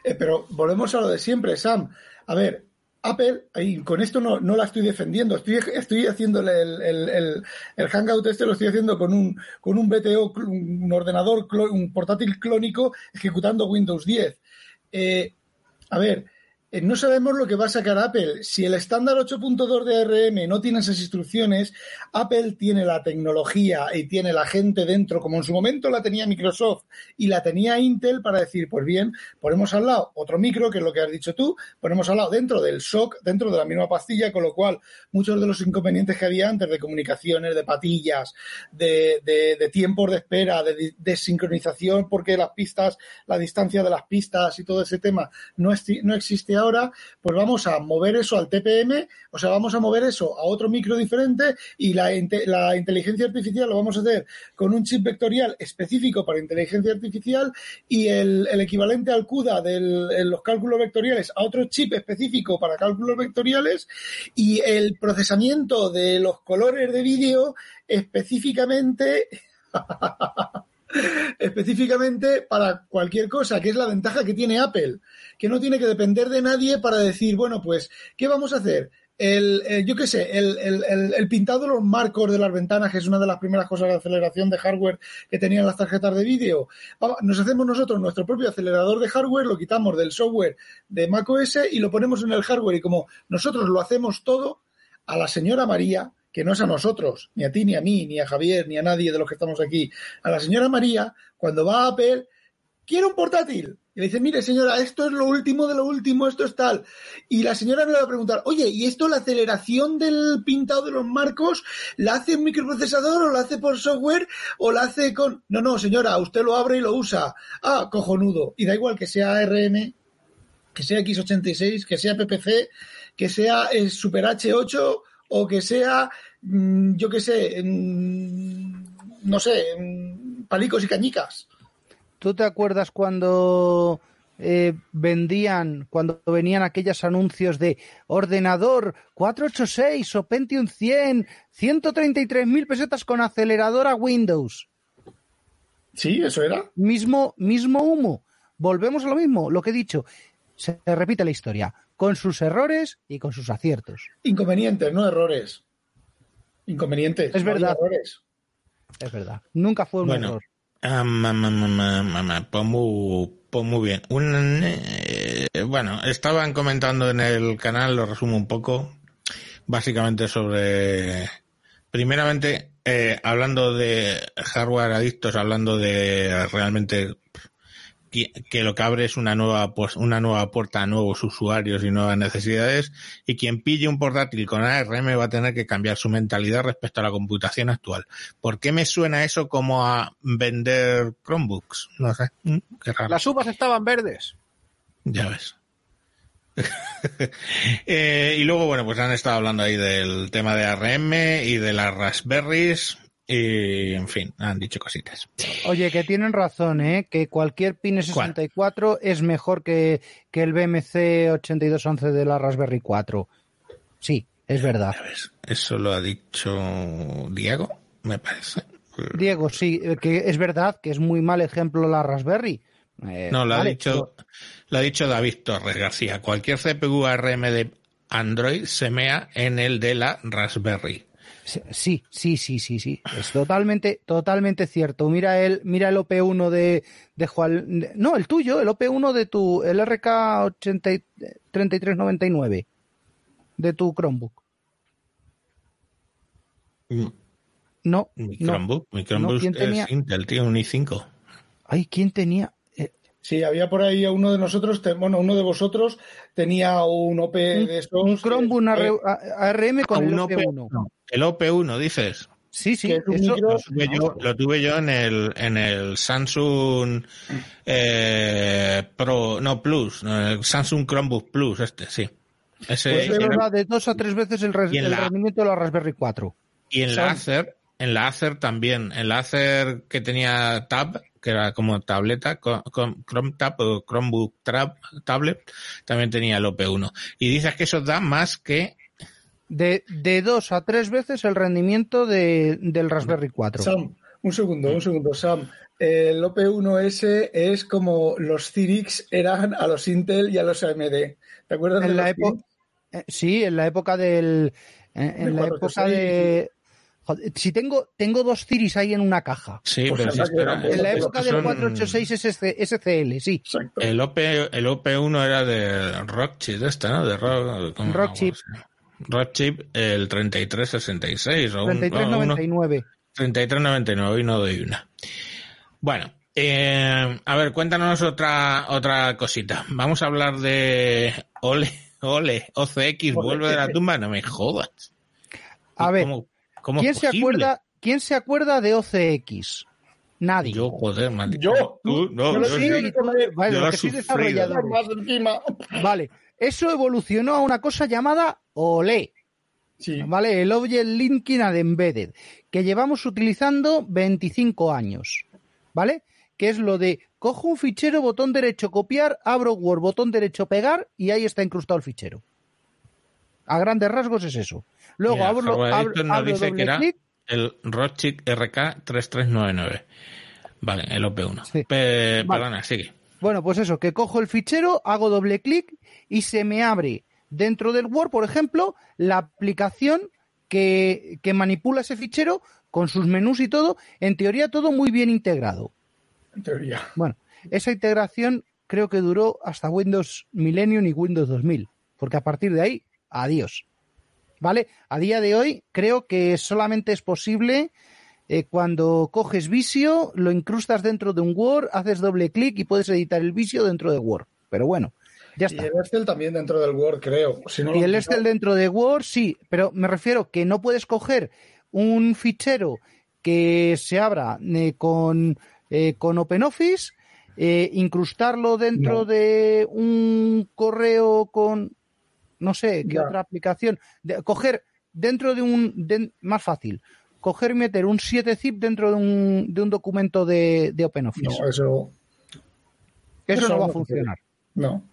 Eh, pero volvemos a lo de siempre, Sam. A ver, Apple, y con esto no, la estoy defendiendo, estoy, estoy haciéndole el, Hangout este, lo estoy haciendo con un, con un BTO, un ordenador, un portátil clónico ejecutando Windows 10. Eh, a ver, no sabemos lo que va a sacar Apple. Si el estándar 8.2 de ARM no tiene esas instrucciones, Apple tiene la tecnología y tiene la gente dentro, como en su momento la tenía Microsoft y la tenía Intel para decir, pues bien, ponemos al lado otro micro, que es lo que has dicho tú, ponemos al lado dentro del SOC, dentro de la misma pastilla, con lo cual muchos de los inconvenientes que había antes de comunicaciones, de patillas, de, de, tiempos de espera, de desincronización, porque las pistas, la distancia de las pistas y todo ese tema no, esti- no existe ahora, pues vamos a mover eso al TPM, o sea, vamos a mover eso a otro micro diferente y la, inte- la inteligencia artificial lo vamos a hacer con un chip vectorial específico para inteligencia artificial y el, el equivalente al CUDA de los cálculos vectoriales a otro chip específico para cálculos vectoriales y el procesamiento de los colores de vídeo específicamente específicamente para cualquier cosa, que es la ventaja que tiene Apple, que no tiene que depender de nadie para decir, bueno, pues, ¿qué vamos a hacer? el, yo qué sé, el, el- pintado de los marcos de las ventanas, que es una de las primeras cosas de aceleración de hardware que tenían las tarjetas de vídeo. Nos hacemos nosotros nuestro propio acelerador de hardware, lo quitamos del software de macOS y lo ponemos en el hardware. Y como nosotros lo hacemos todo, a la señora María, que no es a nosotros, ni a ti, ni a mí, ni a Javier, ni a nadie de los que estamos aquí, a la señora María, cuando va a Apple, quiero un portátil. Y le dice, mire señora, esto es lo último de lo último, esto es tal. Y la señora le va a preguntar, oye, ¿y esto la aceleración del pintado de los marcos la hace un microprocesador o la hace por software o la hace con... No, no, señora, usted lo abre y lo usa. Ah, cojonudo. Y da igual que sea ARM, que sea X86, que sea PPC, que sea Super H8 o que sea, mm, yo qué sé, mm, no sé, mm, palicos y cañicas. ¿Tú te acuerdas cuando eh, vendían, cuando venían aquellos anuncios de ordenador 486 o Pentium 100, 133 mil pesetas con aceleradora Windows? Sí, eso era. Mismo, mismo humo. Volvemos a lo mismo, lo que he dicho. Se repite la historia, con sus errores y con sus aciertos. Inconvenientes, no errores. Inconvenientes. Es no verdad. errores. Es verdad. Nunca fue un Bueno. error. Ah, ma, ma, ma, ma, ma, ma, pues, muy, pues muy bien. Un, eh, bueno, estaban comentando en el canal, lo resumo un poco, básicamente sobre, primeramente, eh, hablando de hardware adictos, hablando de realmente que, lo que abre es una nueva, pues, una nueva puerta a nuevos usuarios y nuevas necesidades, y quien pille un portátil con ARM va a tener que cambiar su mentalidad respecto a la computación actual. ¿Por qué me suena eso como a vender Chromebooks? No sé, Mm, qué raro. Las uvas estaban verdes. Ya ves. Eh, y luego, bueno, pues han estado hablando ahí del tema de ARM y de las Raspberries y, en fin, han dicho cositas. Oye, que tienen razón, ¿eh? Que cualquier Pine 64 es mejor que, que el BMC 8211 de la Raspberry 4. Sí, es verdad. Eso lo ha dicho Diego, me parece. Diego, sí, eh, que es verdad que es muy mal ejemplo la Raspberry. Eh, No, lo ha dicho, lo ha dicho David Torres García. Cualquier CPU ARM de Android se mea en el de la Raspberry. Sí, sí, sí, sí, sí. Es totalmente, totalmente cierto. Mira el, mira el OP1 de, de Juan, no, el tuyo, el OP1 de tu, el RK 80 y- 3399 de tu Chromebook. No, Mi no. Chromebook, mi Chromebook ¿quién es tenía? Intel, tío, un i5. Ay, ¿quién tenía? Eh, Sí, había por ahí uno de nosotros, te- bueno, uno de vosotros tenía un OP de esos. un Chromebook eh, AR- ARM con Ah, el un OP, OP1. El OP1, dices. Sí, sí, eso, micro- Lo tuve yo, lo tuve yo en el, en el Samsung eh, Pro, no Plus, no, el Samsung Chromebook Plus, este, sí. Ese, pues y, es en, verdad, de dos a tres veces el, res- y en el la- rendimiento de la Raspberry 4. y en la Acer, en la Acer también, en la Acer que tenía Tab, que era como tableta, con, con Chrome Tab o Chromebook Tab, Tablet, también tenía el OP1. Y dices que eso da más que De, de dos a tres veces el rendimiento de, del Raspberry 4. Sam, un segundo, un segundo, Sam. El OP1S es como los Cyrix eran a los Intel y a los AMD. ¿Te acuerdas de la época Cyrix? sí en la época del en, en la época de 486. Joder, si tengo tengo dos Ciris ahí en una caja Sí, Pues pero si anda esto que era- era- en la época del son- 486 SC SCL sí Exacto. El, OP, el OP1 era de Rockchip, este, ¿no? De Rock, ¿cómo- Rockchip. Rockchip, el 3366 o un, no, uno- 3399 3399 y no doy una. Bueno, eh, a ver, cuéntanos otra otra cosita. Vamos a hablar de Ole, Ole, OCX, vuelve de la tumba, no me jodas. A ver, ¿Cómo, cómo quién es se acuerda quién se acuerda de OCX nadie Yo, joder, maldito. Yo. Tú, no, Yo lo yo sé, sí. Vale, Yo lo desarrollador. Vale, eso evolucionó a una cosa llamada OLE. Sí. ¿vale? El Object Linking and Embedded, que llevamos utilizando 25 años, ¿vale? Que es lo de cojo un fichero, botón derecho copiar, abro Word, botón derecho pegar y ahí está incrustado el fichero. A grandes rasgos es eso. Luego Mira, abro, abro, Editor nos abro dice que era clic, el Rockchip RK3399. Vale, el OP1. Sí. Pe- Vale. Perdona, sigue. Bueno, pues eso, que cojo el fichero, hago doble clic y se me abre dentro del Word, por ejemplo, la aplicación que, que manipula ese fichero con sus menús y todo, en teoría todo muy bien integrado. En teoría. Bueno, esa integración creo que duró hasta Windows Millennium y Windows 2000, porque a partir de ahí, adiós. ¿Vale? A día de hoy creo que solamente es posible eh, cuando coges Visio, lo incrustas dentro de un Word, haces doble clic y puedes editar el Visio dentro de Word. Pero bueno, ya Y está. el Excel también dentro del Word, creo. Si no lo Y el Excel dentro de Word, sí, pero me refiero que no puedes coger un fichero que se abra eh, con, eh, con OpenOffice, eh, incrustarlo dentro No. de un correo con, no sé, qué Ya. otra aplicación, de- coger dentro de un, de- más fácil, coger y meter un 7-zip dentro de un, de un documento de, de OpenOffice. No, eso, eso, eso no va a funcionar. no.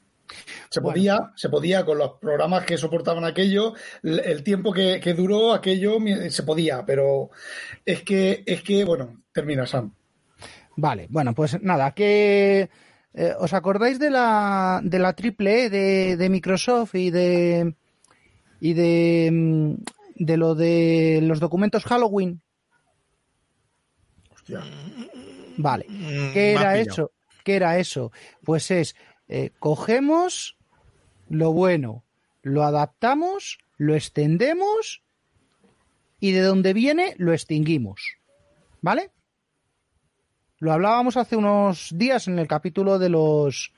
Se Bueno. podía, se podía con los programas que soportaban aquello, el, tiempo que, que duró aquello se podía, pero es que, es que, bueno, termina Sam. Vale, bueno, pues nada, que eh, ¿os acordáis de la de la triple E de, de Microsoft y de y de mm, de lo de los documentos Halloween? Hostia. Vale. Mm, ¿Qué era eso? ¿Qué era eso? Pues es eh, cogemos lo bueno, lo adaptamos, lo extendemos y de donde viene lo extinguimos. ¿Vale? Lo hablábamos hace unos días en el capítulo de los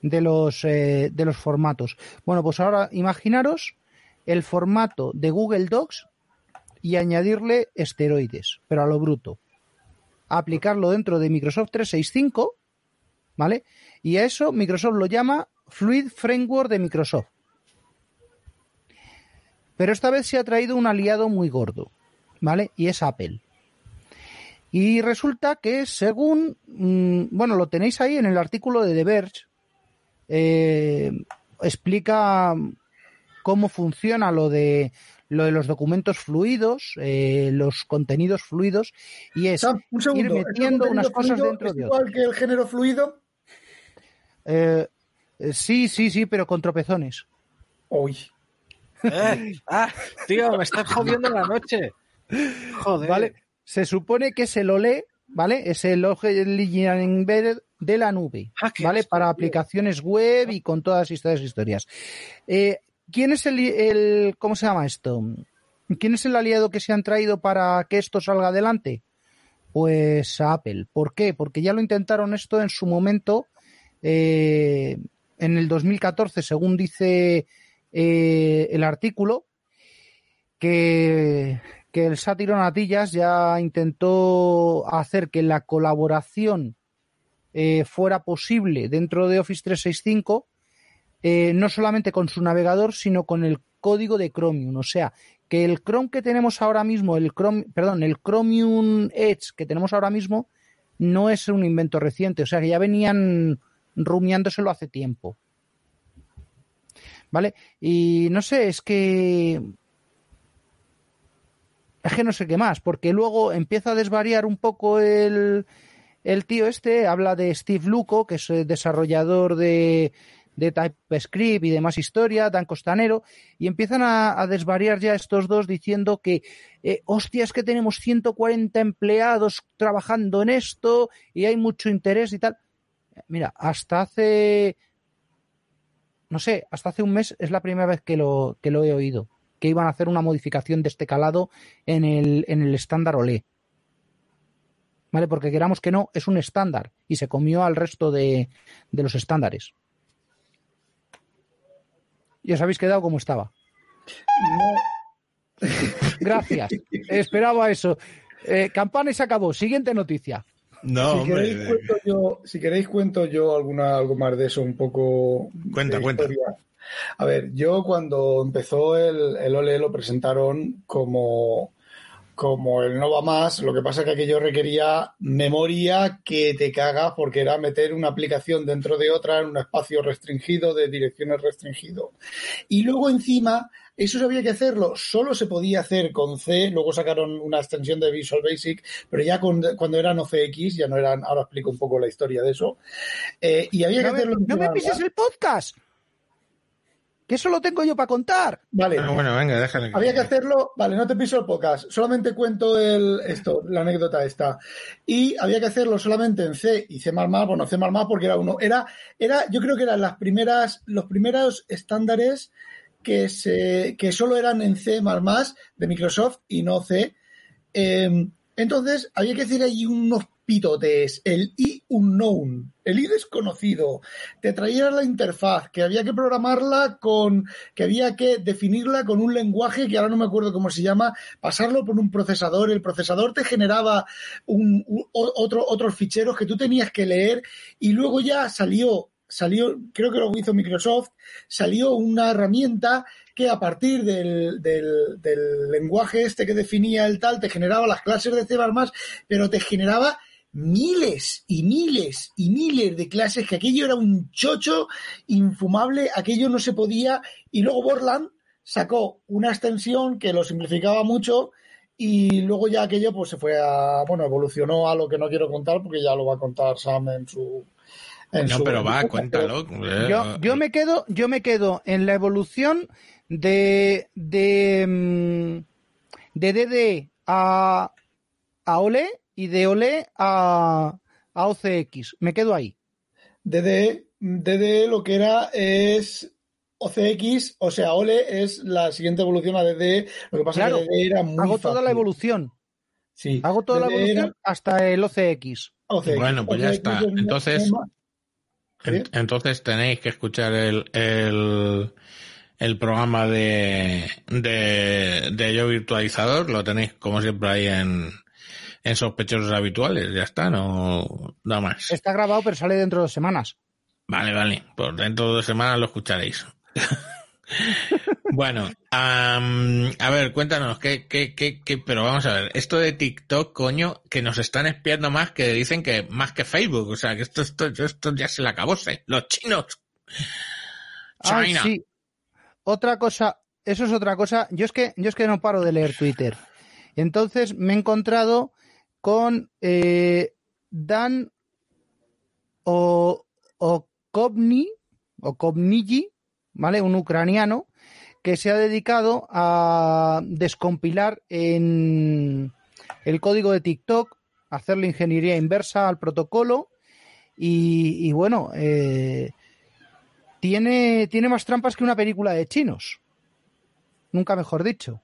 de los eh, de los formatos. Bueno, pues ahora imaginaros el formato de Google Docs y añadirle esteroides, pero a lo bruto. Aplicarlo dentro de Microsoft 365, ¿vale? Y a eso Microsoft lo llama Fluid Framework de Microsoft. Pero esta vez se ha traído un aliado muy gordo, ¿vale? Y es Apple. Y resulta que según, mm, bueno, lo tenéis ahí en el artículo de The Verge, eh, explica cómo funciona lo de lo de los documentos fluidos, eh, los contenidos fluidos, y es Sam, un segundo. ir ¿Este metiendo unas cosas dentro es de igual otras. que el género fluido? Eh, eh, sí, sí, sí, pero con tropezones. Uy. Eh, ah, tío, me estás jodiendo la noche. Joder. ¿Vale? Se supone que es el OLE, ¿vale? Es el Embedded de la nube, Ah, ¿vale? Para aplicaciones web y con todas estas historias. Eh, ¿Quién es el, el, cómo se llama esto? ¿Quién es el aliado que se han traído para que esto salga adelante? Pues Apple. ¿Por qué? Porque ya lo intentaron esto en su momento, eh, en el 2014, según dice eh, el artículo, que, que el sátiro Natillas ya intentó hacer que la colaboración eh, fuera posible dentro de Office 365, eh, no solamente con su navegador, sino con el código de Chromium. O sea, que el Chrome que tenemos ahora mismo, el Chrome, perdón, el Chromium Edge que tenemos ahora mismo, no es un invento reciente. O sea, que ya venían rumiándoselo hace tiempo. ¿Vale? Y no sé, es que es que no sé qué más, porque luego empieza a desvariar un poco el, el tío este, habla de Steve Luco, que es el desarrollador de, de TypeScript y demás historia, Dan Costanero, y empiezan a, a desvariar ya estos dos diciendo que, eh, hostia, es que tenemos 140 empleados trabajando en esto y hay mucho interés y tal. Mira, hasta hace, no sé, hasta hace un mes es la primera vez que lo, que lo he oído que iban a hacer una modificación de este calado en el, en el estándar OLE. ¿Vale? Porque queramos que no, es un estándar y se comió al resto de, de los estándares. Y os habéis quedado como estaba. No. Gracias. Esperaba eso. Eh, campana y se acabó. Siguiente noticia. No, si, hombre. queréis, cuento yo, si queréis cuento yo alguna, algo más de eso, un poco. Cuenta, de cuenta. A ver, yo cuando empezó el, el OLE lo presentaron como, como el no va más, lo que pasa es que aquello requería memoria que te cagas porque era meter una aplicación dentro de otra en un espacio restringido, de direcciones restringido. Y luego encima, eso había que hacerlo, solo se podía hacer con C, luego sacaron una extensión de Visual Basic, pero ya con- cuando eran OCX, ya no eran, ahora explico un poco la historia de eso, eh, y había que me, hacerlo no me pises el podcast. Que eso lo tengo yo para contar. Vale. Ah, bueno, venga, déjale. Había que hacerlo, vale, no te piso el podcast, solamente cuento el, esto, la anécdota esta. Y había que hacerlo solamente en C y C++, bueno, C++ porque era uno, era, era, yo creo que eran las primeras, los primeros estándares que se, que solo eran en C++ de Microsoft y no C. Eh, entonces, había que hacer ahí unos pitotes, el I unknown, el I desconocido, te traía la interfaz, que había que programarla con, que había que definirla con un lenguaje que ahora no me acuerdo cómo se llama, pasarlo por un procesador, el procesador te generaba un, otro, otros ficheros que tú tenías que leer y luego ya salió, salió, creo que lo hizo Microsoft, salió una herramienta que a partir del, del, del lenguaje este que definía el tal, te generaba las clases de C++, pero te generaba miles y miles y miles de clases, que aquello era un chocho infumable, aquello no se podía, y luego Borland sacó una extensión que lo simplificaba mucho y luego ya aquello pues se fue a, bueno, evolucionó a lo que no quiero contar porque ya lo va a contar Sam en su... en No, su- pero va, cuéntalo. Yo, yo me quedo, yo me quedo en la evolución de de mm, de DD a a OLE y de OLE a, a OCX. Me quedo ahí. DD, DD lo que era es OCX, o sea, OLE es la siguiente evolución a DD. Lo que pasa Claro, es que era muy Hago toda la evolución. Sí, Hago toda la era evolución hasta el OCX. OCX. Bueno, pues ya está. es Entonces- En- Entonces tenéis que escuchar el, el, el programa de, de, de Yo Virtualizador, lo tenéis como siempre ahí en, en sospechosos habituales, ya está, no, no más. Está grabado, pero sale dentro de dos semanas. Vale, vale, pues dentro de dos semanas lo escucharéis. bueno, a ver, cuéntanos, ¿qué, qué, qué, qué, pero vamos a ver, esto de TikTok, coño, que nos están espiando más que dicen que más que Facebook, o sea, que esto, esto, esto ya se le acabó, ¿sí? los chinos. China. sí. Otra cosa, eso es otra cosa. Yo es que, yo es que no paro de leer Twitter. Entonces me he encontrado con eh, Dan o, ¿vale? Un ucraniano que se ha dedicado a descompilar en el código de TikTok, hacerle ingeniería inversa al protocolo y, y bueno, eh, tiene, tiene más trampas que una película de chinos. Nunca mejor dicho.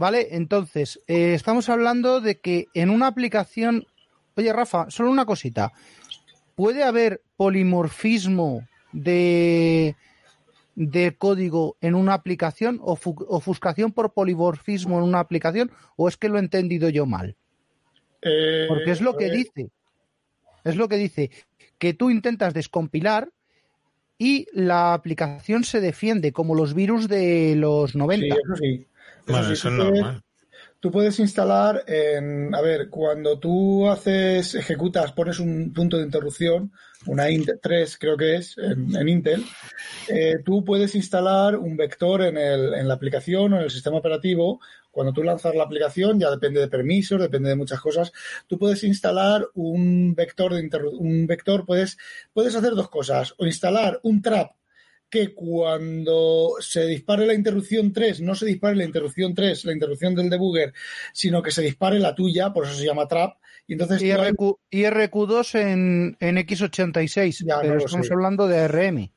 ¿Vale? Entonces, eh, estamos hablando de que en una aplicación. Oye, Rafa, solo una cosita. ¿Puede haber polimorfismo de, de código en una aplicación o fu- ofuscación por polimorfismo en una aplicación? ¿O es que lo he entendido yo mal? Eh, Porque es lo que ver, dice. Es lo que dice. Que tú intentas descompilar y la aplicación se defiende, como los virus de los 90. Sí, eso sí. Eso Bueno, sí, eso es tú puedes- normal. Tú puedes instalar en, a ver, cuando tú haces, ejecutas, pones un punto de interrupción, una int 3 creo que es, en, en Intel, eh, tú puedes instalar un vector en, el, en la aplicación o en el sistema operativo. Cuando tú lanzas la aplicación, ya depende de permisos, depende de muchas cosas. Tú puedes instalar un vector de un vector, puedes, puedes hacer dos cosas, o instalar un trap que cuando se dispare la interrupción 3, no se dispare la interrupción 3, la interrupción del debugger, sino que se dispare la tuya, por eso se llama trap. Y entonces IRQ, IRQ2 en, en X86, Ya, no pero lo estamos sé. hablando de ARM.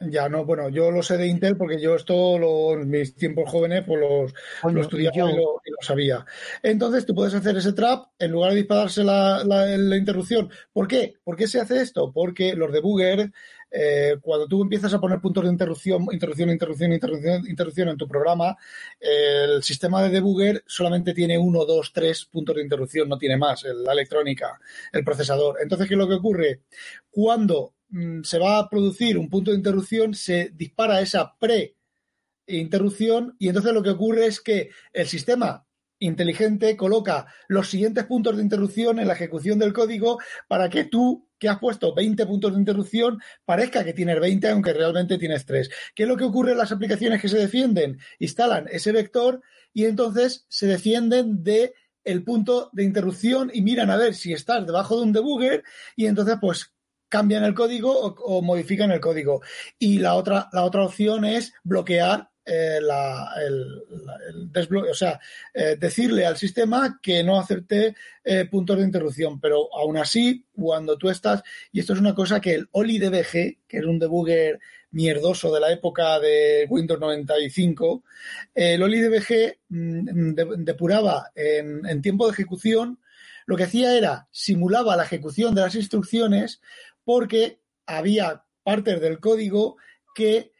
ya no, bueno, yo lo sé de Intel porque yo esto, lo- en mis tiempos jóvenes, pues los, Coño, lo y estudiaba yo- y lo, y lo sabía. Entonces tú puedes hacer ese trap en lugar de dispararse la, la- la interrupción. ¿Por qué? ¿Por qué se hace esto? Porque los debuggers, eh, cuando tú empiezas a poner puntos de interrupción, interrupción, interrupción, interrupción, interrupción en tu programa, el sistema de debugger solamente tiene uno, dos, tres puntos de interrupción, no tiene más, la electrónica, el procesador. Entonces, ¿qué es lo que ocurre? Cuando mm, se va a producir un punto de interrupción, se dispara esa pre interrupción y entonces lo que ocurre es que el sistema inteligente coloca los siguientes puntos de interrupción en la ejecución del código para que tú, que has puesto 20 puntos de interrupción, parezca que tienes 20 aunque realmente tienes 3. ¿Qué es lo que ocurre en las aplicaciones que se defienden? Instalan ese vector y entonces se defienden de el punto de interrupción y miran a ver si estás debajo de un debugger y entonces pues cambian el código o, o modifican el código. Y la otra, la otra opción es bloquear eh, el, la- el desblo- o sea, eh, decirle al sistema que no acepte eh, puntos de interrupción. Pero aún así, cuando tú estás, y esto es una cosa que el OliDBG, que es un debugger mierdoso de la época de Windows 95, eh, el OliDBG mm, de- depuraba en, tiempo de ejecución, lo que hacía era simulaba la ejecución de las instrucciones porque había partes del código que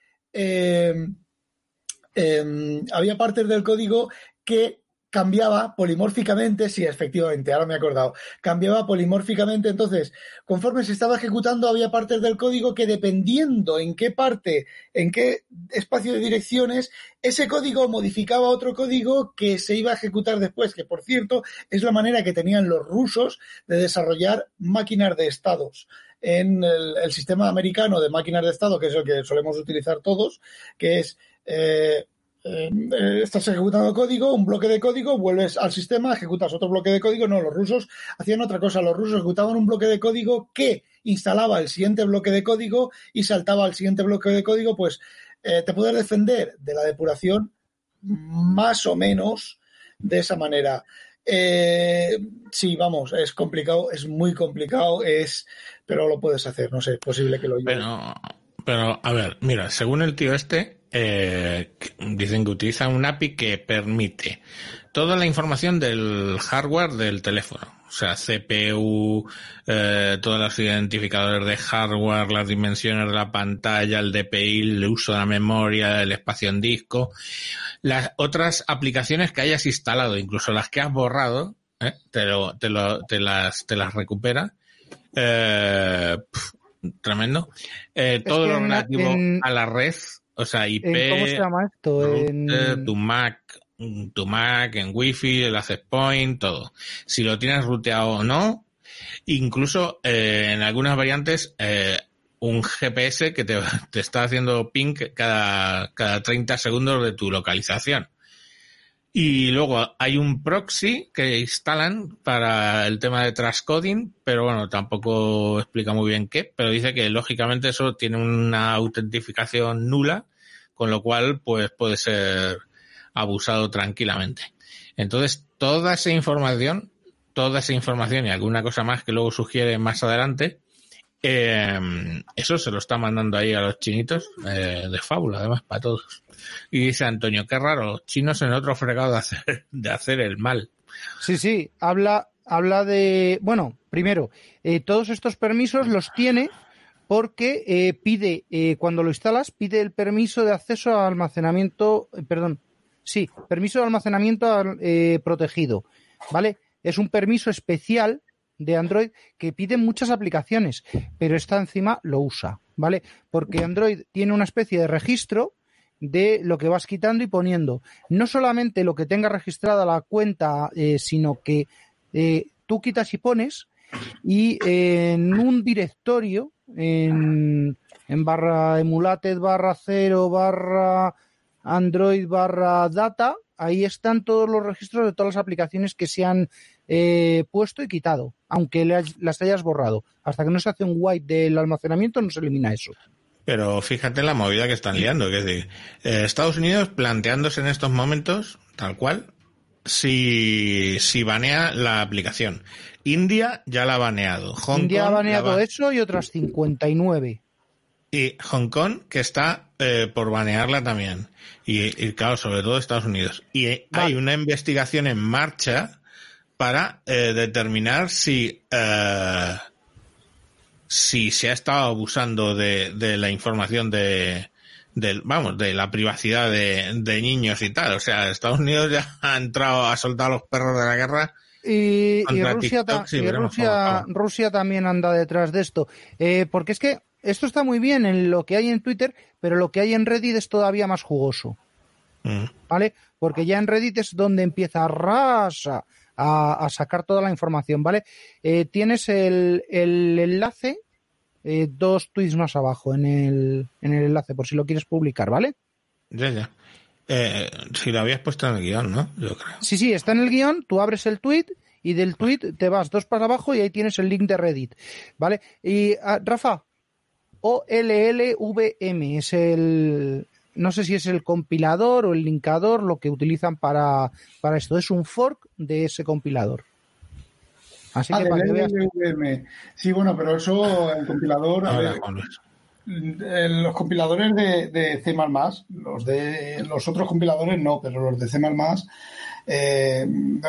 eh, había partes del código que cambiaba polimórficamente, sí, efectivamente, ahora me he acordado, cambiaba polimórficamente, entonces, conforme se estaba ejecutando, había partes del código que dependiendo en qué parte, en qué espacio de direcciones, ese código modificaba otro código que se iba a ejecutar después, que por cierto, es la manera que tenían los rusos de desarrollar máquinas de estados. En el, el sistema americano de máquinas de estado, que es el que solemos utilizar todos, que es eh, eh, estás ejecutando código, un bloque de código, vuelves al sistema, ejecutas otro bloque de código. No, los rusos hacían otra cosa. Los rusos ejecutaban un bloque de código que instalaba el siguiente bloque de código y saltaba al siguiente bloque de código. Pues eh, te puedes defender de la depuración más o menos de esa manera. Eh, sí, vamos, es complicado, es muy complicado, es, pero lo puedes hacer, no sé, es posible que lo lleve. Pero, pero, a ver, mira, según el tío este, eh, dicen que utilizan un API que permite toda la información del hardware del teléfono. O sea, CPU, eh, todos los identificadores de hardware, las dimensiones de la pantalla, el DPI, el uso de la memoria, el espacio en disco, las otras aplicaciones que hayas instalado, incluso las que has borrado, ¿eh? te, lo, te, lo, te, las, te las recupera. Eh, tremendo. Eh, todo lo relativo en- a la red, o sea, IP, ¿En ¿Cómo se llama esto? En- router, tu Mac, tu Mac en Wi-Fi, el access point, todo. Si lo tienes ruteado o no, incluso eh, en algunas variantes eh, un GPS que te, te está haciendo ping cada, cada 30 segundos de tu localización. Y luego hay un proxy que instalan para el tema de transcoding, pero bueno, tampoco explica muy bien qué, pero dice que lógicamente eso tiene una autentificación nula, con lo cual pues puede ser abusado tranquilamente. Entonces, toda esa información, toda esa información y alguna cosa más que luego sugiere más adelante, eh, eso se lo está mandando ahí a los chinitos eh, de fábula, además, para todos. Y dice Antonio, qué raro, los chinos en otro fregado de hacer, de hacer el mal. Sí, sí, habla, habla de, bueno, primero, eh, todos estos permisos los tiene porque eh, pide, cuando lo instalas, pide el permiso de acceso a almacenamiento, perdón, sí, permiso de almacenamiento protegido, ¿vale? Es un permiso especial de Android que pide muchas aplicaciones, pero esta encima lo usa, ¿vale? Porque Android tiene una especie de registro de lo que vas quitando y poniendo. No solamente lo que tenga registrada la cuenta, eh, sino que eh, tú quitas y pones y en un directorio, en, en barra emulated barra cero barra android barra data, ahí están todos los registros de todas las aplicaciones que se han eh, puesto y quitado, aunque las, las hayas borrado. Hasta que no se hace un white del almacenamiento no se elimina eso. Pero fíjate la movida que están liando, que es decir, eh, Estados Unidos planteándose en estos momentos, tal cual, si, si banea la aplicación. India ya la ha baneado. Hong India ha Kong baneado eso y otras 59. Y Hong Kong que está eh, por banearla también. Y, y, claro, sobre todo Estados Unidos. Y hay Vale. una investigación en marcha para eh, determinar si eh, si se ha estado abusando de, de la información de del vamos de la privacidad de, de niños y tal. O sea, Estados Unidos ya ha entrado a soltar a los perros de la guerra. Y, Rusia, ta- y Rusia. Rusia también anda detrás de esto. Eh, porque es que esto está muy bien en lo que hay en Twitter, pero lo que hay en Reddit es todavía más jugoso. Mm. ¿Vale? Porque ya en Reddit es donde empieza rasa a, a sacar toda la información, ¿vale? Eh, tienes el, el enlace, eh, dos tweets más abajo en el, en el enlace, por si lo quieres publicar, ¿vale? Ya, ya. Eh, si lo habías puesto en el guion, ¿no? Yo creo. Sí, sí, está en el guion, tú abres el tweet y del tweet te vas dos para abajo y ahí tienes el link de Reddit, ¿vale? Y ah, Rafa, OLLVM es el, no sé si es el compilador o el linkador lo que utilizan para, para esto. Es un fork de ese compilador. Así Ah, que para que veas. LLVM. Sí, bueno, pero eso, el compilador, a Ahora, ver, los compiladores de, de C++, los de los otros compiladores no, pero los de C++, eh,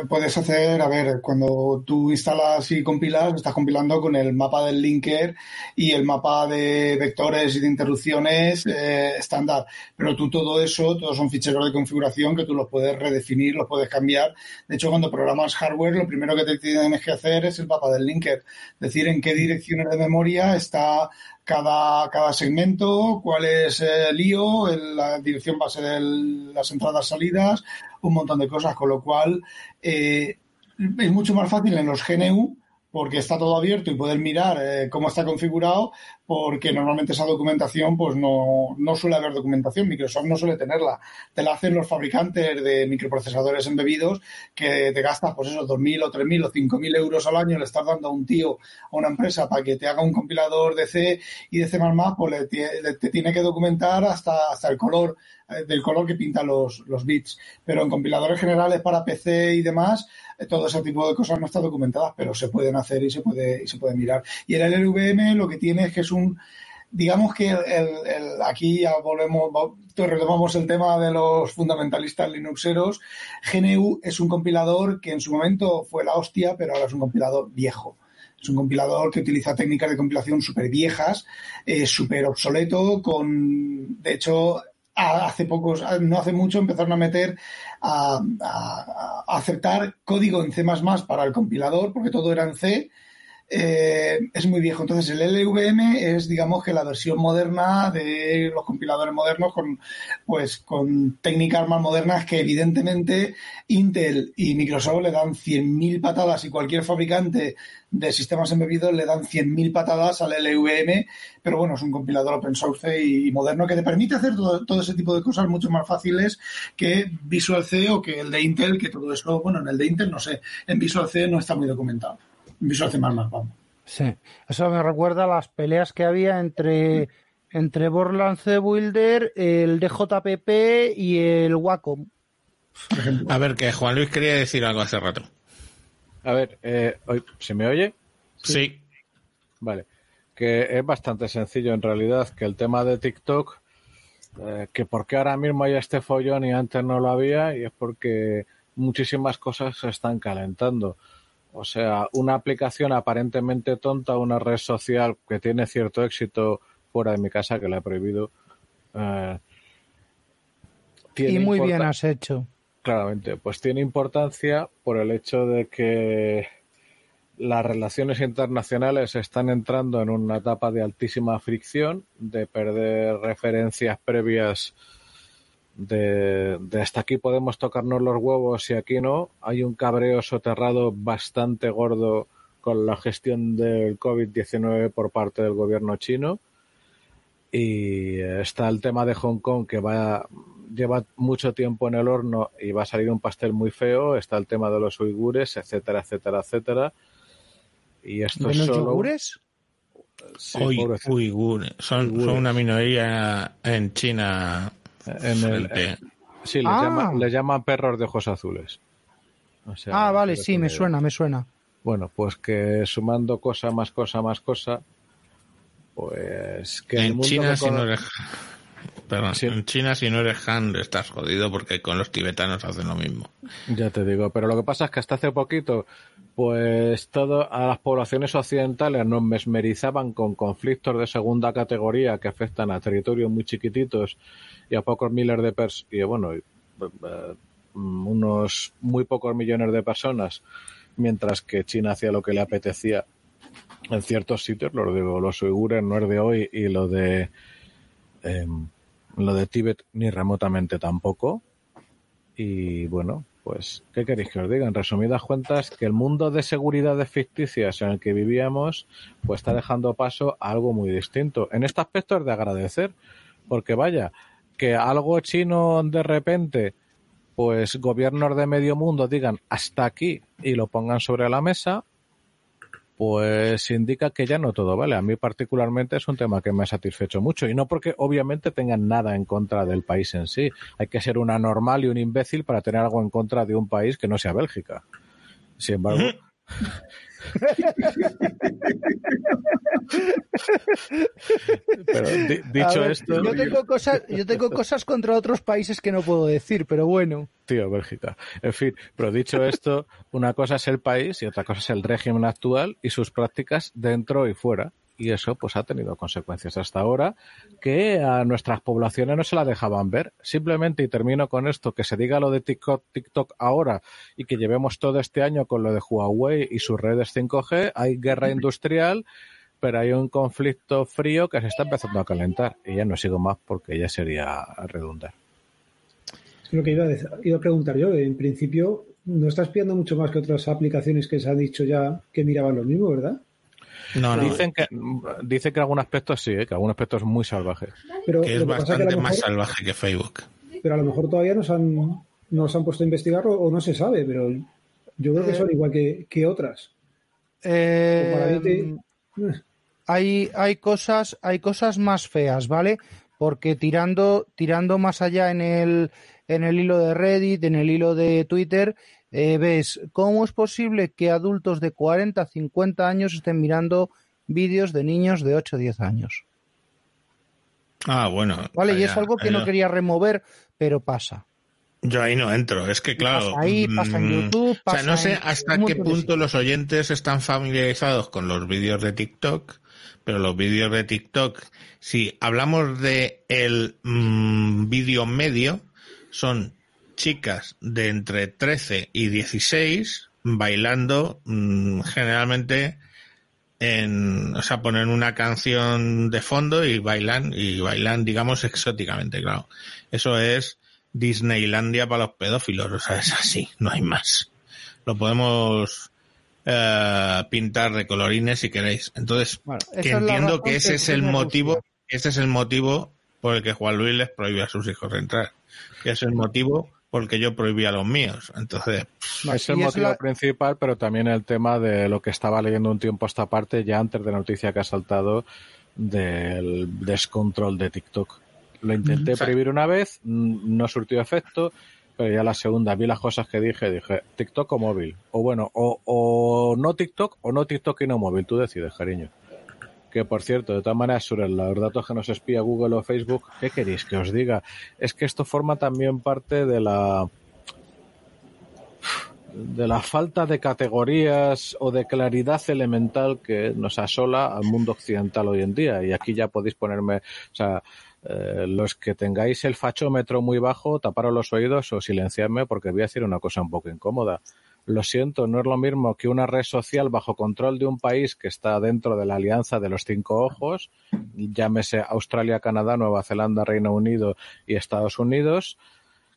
puedes hacer, a ver, cuando tú instalas y compilas, estás compilando con el mapa del linker y el mapa de vectores y de interrupciones eh, estándar. Pero tú todo eso, todos son ficheros de configuración que tú los puedes redefinir, los puedes cambiar. De hecho, cuando programas hardware, lo primero que te tienes que hacer es el mapa del linker. Decir en qué direcciones de memoria está cada, cada segmento, cuál es el el- la dirección base de las entradas-salidas, un montón de cosas, con lo cual eh, es mucho más fácil en los GNU porque está todo abierto y puedes mirar eh, cómo está configurado, porque normalmente esa documentación, pues no, no suele haber documentación, Microsoft no suele tenerla. Te la hacen los fabricantes de microprocesadores embebidos que te gastas, pues eso, 2.000 o 3.000 o 5.000 euros al año, le estás dando a un tío, a una empresa, para que te haga un compilador de C y de C++, pues le, le- te tiene que documentar hasta, hasta el color, eh, del color que pinta los, los bits. Pero en compiladores generales para PC y demás, todo ese tipo de cosas no está documentadas, pero se pueden hacer y se puede, y se puede mirar. Y el LLVM lo que tiene es que es un, digamos que el, aquí ya volvemos, vo- retomamos el tema de los fundamentalistas linuxeros. GNU es un compilador que en su momento fue la hostia, pero ahora es un compilador viejo. Es un compilador que utiliza técnicas de compilación súper viejas, eh, súper obsoleto, con, de hecho, hace pocos, no hace mucho empezaron a meter a, a- a aceptar código en C++ para el compilador, porque todo era en C, eh, es muy viejo. Entonces, el LVM es, digamos, que la versión moderna de los compiladores modernos con, pues, con técnicas más modernas que, evidentemente, Intel y Microsoft le dan 100.000 patadas y cualquier fabricante de sistemas embebidos le dan 100.000 patadas al LVM, pero bueno, es un compilador open source y, moderno que te permite hacer todo, todo ese tipo de cosas mucho más fáciles que Visual C o que el de Intel, que todo eso, bueno, en el de Intel no sé, en Visual C no está muy documentado. En Visual C++, vamos. Sí, eso me recuerda a las peleas que había entre, entre Borland C Builder, el DJPP y el Wacom. A ver, que Juan Luis quería decir algo hace rato. A ver, eh, ¿se me oye? Sí. Vale. Que es bastante sencillo en realidad, que el tema de TikTok, eh, que por qué ahora mismo hay este follón y antes no lo había, y es porque muchísimas cosas se están calentando. O sea, una aplicación aparentemente tonta, una red social que tiene cierto éxito fuera de mi casa, que la he prohibido. eh, tiene Y muy bien has hecho. Claramente, pues tiene importancia por el hecho de que las relaciones internacionales están entrando en una etapa de altísima fricción, de perder referencias previas de, de hasta aquí podemos tocarnos los huevos y aquí no. Hay un cabreo soterrado bastante gordo con la gestión del COVID-19 por parte del gobierno chino. Y está el tema de Hong Kong que va lleva mucho tiempo en el horno y va a salir un pastel muy feo. Está el tema de los uigures, etcétera, etcétera, etcétera. Y esto ¿De es los solo yogures? Sí, Uy, pobrecito. uigures. Son, Uigures. son una minoría en China. En el- frente- Sí, les, Ah. llama- les llaman perros de ojos azules. O sea, Ah, vale, sí, me suena, me suena. Bueno, pues que sumando cosa más cosa más cosa, pues que el en mundo China, si no eres. Perdón, Sí. en China, si no eres Han, estás jodido porque con los tibetanos hacen lo mismo. Ya te digo, pero lo que pasa es que hasta hace poquito, pues todo a las poblaciones occidentales nos mesmerizaban con conflictos de segunda categoría que afectan a territorios muy chiquititos y a pocos miles de personas, y bueno, eh, unos muy pocos millones de personas, mientras que China hacía lo que le apetecía en ciertos sitios, lo digo, los uigures no es de hoy y lo de em, lo de Tíbet ni remotamente tampoco. Y bueno, pues, ¿qué queréis que os diga? En resumidas cuentas, que el mundo de seguridades ficticias en el que vivíamos, pues está dejando paso a algo muy distinto. En este aspecto es de agradecer, porque vaya, que algo chino de repente pues gobiernos de medio mundo digan hasta aquí y lo pongan sobre la mesa, pues indica que ya no todo vale. A mí particularmente es un tema que me ha satisfecho mucho y no porque obviamente tengan nada en contra del país en sí. Hay que ser un anormal y un imbécil para tener algo en contra de un país que no sea Bélgica. Sin embargo, pero di- A dicho ver, esto, yo tengo cosas, yo tengo cosas contra otros países que no puedo decir, pero bueno. tío, Bélgica. En fin, pero dicho esto, una cosa es el país y otra cosa es el régimen actual y sus prácticas dentro y fuera. Y eso pues ha tenido consecuencias hasta ahora que a nuestras poblaciones no se la dejaban ver. Simplemente, y termino con esto, que se diga lo de TikTok, TikTok ahora y que llevemos todo este año con lo de Huawei y sus redes 5G, hay guerra industrial, pero hay un conflicto frío que se está empezando a calentar. Y ya no sigo más porque ya sería redundar. Es lo que iba a, iba a preguntar yo. En principio, no estás pidiendo mucho más que otras aplicaciones que se han dicho ya que miraban lo mismo, ¿verdad? No, no, Dicen que, dice que algún aspecto sí, ¿eh? que algún aspecto es muy salvaje. Pero que es que bastante más salvaje que Facebook. pero a lo mejor todavía nos han, no nos han puesto a investigar o, o no se sabe, pero yo creo que Eh, son igual que, que otras. Eh, te- hay, hay cosas, hay cosas más feas, ¿vale? Porque tirando, tirando más allá en el, en el hilo de Reddit, en el hilo de Twitter, eh, ves cómo es posible que adultos de 40, 50 años estén mirando vídeos de niños de 8 o 10 años. Ah, bueno. ¿Vale? y es algo que no quería remover, pero pasa. Yo ahí no entro, es que claro. Pasa ahí, pasa en mm, YouTube, O sea, pasa no sé hasta qué punto los oyentes están familiarizados con los vídeos de TikTok, pero los vídeos de TikTok, si hablamos de el mm, vídeo medio, son chicas de entre 13 y 16 bailando mm, generalmente en, o sea, ponen una canción de fondo y bailan, y bailan, digamos, exóticamente, claro. Eso es Disneylandia para los pedófilos, o sea, es así, no hay más. Lo podemos eh, pintar de colorines si queréis. Entonces, Bueno, que entiendo que ese que es el motivo, Rusia. ese es el motivo por el que Juan Luis les prohíbe a sus hijos entrar. Que es el motivo por el que yo prohibí a los míos. Entonces, Es el motivo la- principal, pero también el tema de lo que estaba leyendo un tiempo a esta parte, ya antes de la noticia que ha saltado, del descontrol de TikTok. Lo intenté O sea- prohibir una vez, no surtió efecto, pero ya la segunda vi las cosas que dije, dije TikTok o móvil. O bueno, o, o no TikTok o no TikTok y no móvil, tú decides, cariño. Que por cierto, de todas maneras, sobre los datos que nos espía Google o Facebook, ¿qué queréis que os diga? Es que esto forma también parte de la de la falta de categorías o de claridad elemental que nos asola al mundo occidental hoy en día. Y aquí ya podéis ponerme, o sea, eh, los que tengáis el fachómetro muy bajo, taparos los oídos o silenciarme porque voy a decir una cosa un poco incómoda. Lo siento, no es lo mismo que una red social bajo control de un país que está dentro de la alianza de los cinco ojos, llámese Australia, Canadá, Nueva Zelanda, Reino Unido y Estados Unidos,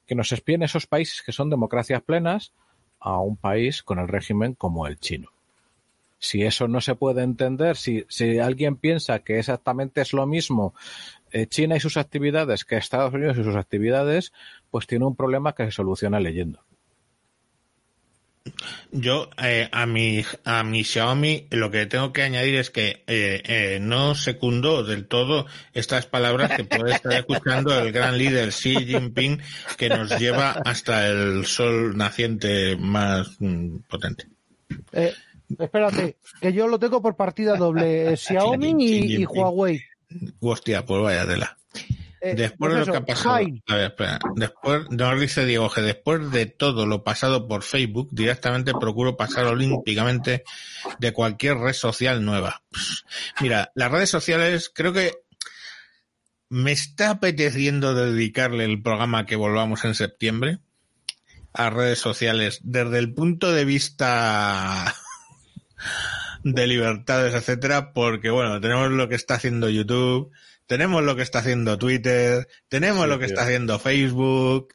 que nos espíen esos países que son democracias plenas a un país con el régimen como el chino. Si eso no se puede entender, si, si alguien piensa que exactamente es lo mismo eh, China y sus actividades que Estados Unidos y sus actividades, pues tiene un problema que se soluciona leyendo. Yo eh, a mi a mi Xiaomi lo que tengo que añadir es que eh, eh, no secundó del todo estas palabras que puede estar escuchando el gran líder Xi Jinping que nos lleva hasta el sol naciente más mm, potente. Eh, espérate, que yo lo tengo por partida doble, Xiaomi y, y Huawei. Hostia, pues vaya tela. Eh, Después pues de lo que ha pasado, Jaime, a ver, espera, después, nos dice Diego que después de todo lo pasado por Facebook, directamente procuro pasar olímpicamente de cualquier red social nueva. Pff, Mira, las redes sociales creo que me está apeteciendo dedicarle el programa que volvamos en septiembre a redes sociales desde el punto de vista de libertades, etcétera, porque bueno, tenemos lo que está haciendo YouTube, tenemos lo que está haciendo Twitter, tenemos Sí, lo que tío. está haciendo Facebook,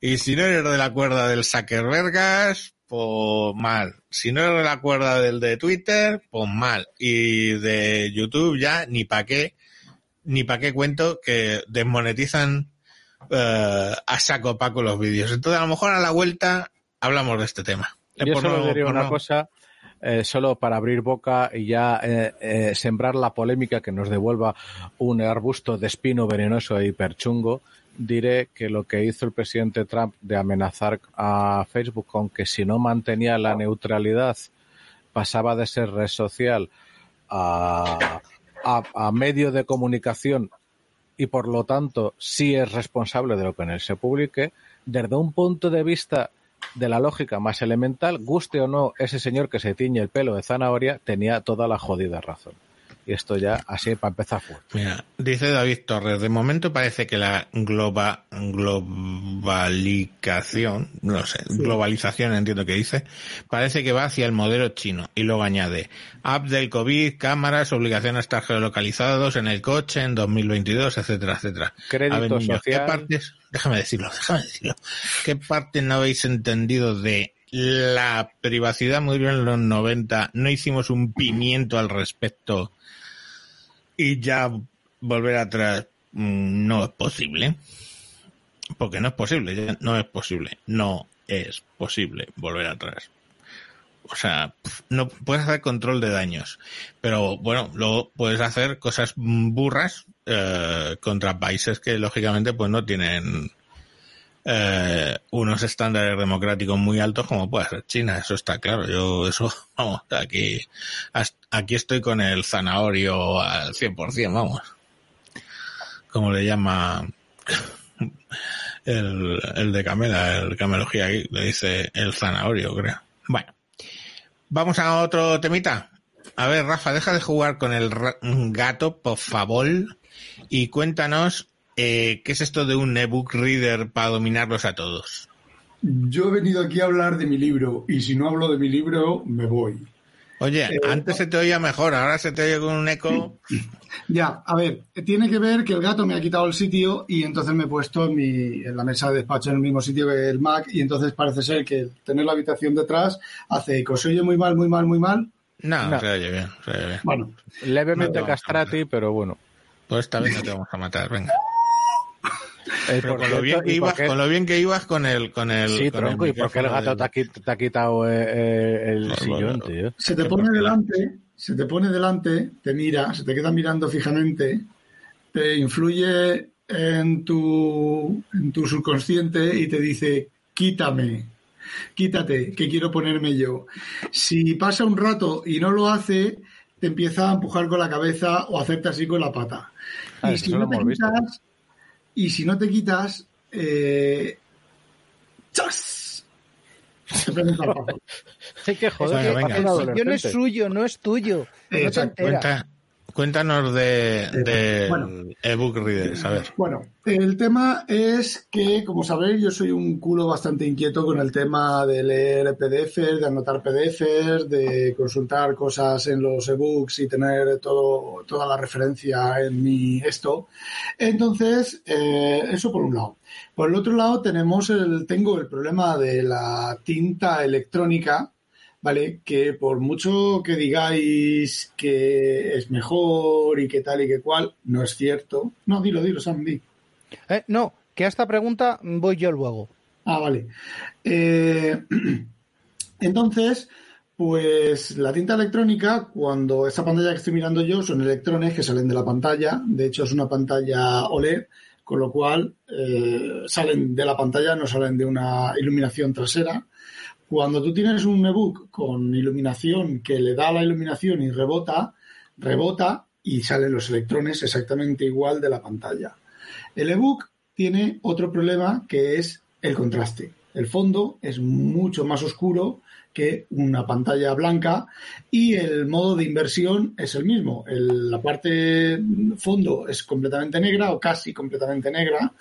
y si no eres de la cuerda del Zuckerbergas, pues mal. Si no eres de la cuerda del de Twitter, pues mal. Y de YouTube ya ni pa' qué, ni pa' qué cuento que desmonetizan eh, a saco paco los vídeos. Entonces, a lo mejor a la vuelta hablamos de este tema. Yo por solo no- diría una no- cosa, eh, solo para abrir boca y ya eh, eh, sembrar la polémica que nos devuelva un arbusto de espino venenoso e hiperchungo, diré que lo que hizo el presidente Trump de amenazar a Facebook con que si no mantenía la neutralidad pasaba de ser red social a, a- a medio de comunicación y por lo tanto sí es responsable de lo que en él se publique, desde un punto de vista de la lógica más elemental, guste o no ese señor que se tiñe el pelo de zanahoria, tenía toda la jodida razón. Y esto ya así para empezar fuerte. Mira, dice David Torres, de momento parece que la globa, globalización, no sé, globalización entiendo que dice, parece que va hacia el modelo chino. Y luego añade, app del COVID, cámaras, obligación a estar geolocalizados en el coche en 2022, etcétera, etcétera. Crédito ver, niños, ¿qué social. partes, déjame decirlo, déjame decirlo, qué parte no habéis entendido de la privacidad bien en los 90? No hicimos un pimiento al respecto y ya volver atrás mm, no es posible. Porque no es posible, no es posible. No es posible volver atrás. O sea, no puedes hacer control de daños. Pero bueno, luego puedes hacer cosas burras eh, contra países que lógicamente pues no tienen eh, unos estándares democráticos muy altos como puede ser China, eso está claro. Yo eso, vamos, aquí, aquí estoy con el zanahorio al 100%, vamos. Como le llama el, el de Camela, el camelogía le dice el zanahorio, creo. Bueno, vamos a otro temita. A ver, Rafa, deja de jugar con el gato, por favor, y cuéntanos eh, qué es esto de un ebook reader para dominarlos a todos. Yo he venido aquí a hablar de mi libro y si no hablo de mi libro, me voy. Oye, Eh, antes se te oía mejor, ahora se te oye con un eco. Ya, a ver, tiene que ver que el gato me ha quitado el sitio y entonces me he puesto en, mi, en la mesa de despacho en el mismo sitio que el Mac y entonces parece ser que tener la habitación detrás hace eco. ¿Se oye muy mal, muy mal, muy mal? No, No. se oye bien, se oye bien. Bueno, Levemente No, castrati, pero bueno. Pues esta vez no te vamos a matar, venga. Eh, Pero con lo bien que ¿y por ibas, con lo bien que ibas con el, con el. Sí, con el tronco, ¿y por qué el gato te ha, del- quit- te ha quitado eh, eh, el sillón, tío? se te pone delante, se te pone delante, te mira, se te queda mirando fijamente, te influye en tu, en tu subconsciente y te dice, quítame, quítate, que quiero ponerme yo. Si pasa un rato y no lo hace, te empieza a empujar con la cabeza o a hacerte así con la pata. Ah, y, si no te quitas, y si no te quitas, eh, ¡chas! Hay que joder, venga. El sillón es suyo, no es tuyo. No te enteras. Cuéntanos de, de Bueno. ebook readers, a ver. Bueno, el tema es que, como sabéis, yo soy un culo bastante inquieto con el tema de leer PDFs, de anotar PDFs, de consultar cosas en los ebooks y tener todo, toda la referencia en mi esto. Entonces, eh, eso por un lado. Por el otro lado, tenemos el, tengo el problema de la tinta electrónica, ¿vale? Que por mucho que digáis que es mejor y que tal y que cual, no es cierto. No, dilo, dilo, Sam, di. Eh, no, que a esta pregunta voy yo luego. Ah, vale. Eh, entonces, pues la tinta electrónica, cuando esta pantalla que estoy mirando yo, son electrones que salen de la pantalla. De hecho, es una pantalla OLED, con lo cual eh, salen de la pantalla, no salen de una iluminación trasera. Cuando tú tienes un ebook con iluminación que le da la iluminación y rebota, rebota y salen los electrones exactamente igual de la pantalla. El ebook tiene otro problema que es el contraste. El fondo es mucho más oscuro que una pantalla blanca y el modo de inversión es el mismo. La parte fondo es completamente negra o casi completamente negra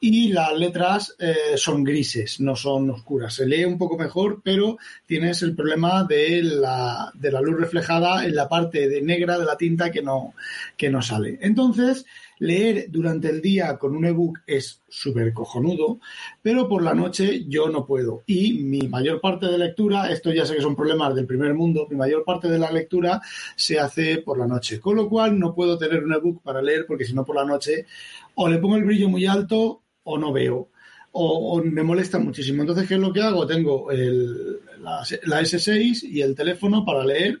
y las letras eh, son grises, no son oscuras. Se lee un poco mejor, pero tienes el problema de la, de la luz reflejada en la parte de negra de la tinta que no, que no sale. Entonces, leer durante el día con un ebook es súper cojonudo, pero por la noche yo no puedo. Y mi mayor parte de lectura, esto ya sé que son problemas del primer mundo, mi mayor parte de la lectura se hace por la noche. Con lo cual no puedo tener un ebook para leer porque si no por la noche o le pongo el brillo muy alto o no veo. O, o me molesta muchísimo. Entonces, ¿qué es lo que hago? Tengo el- la, la S6 y el teléfono para leer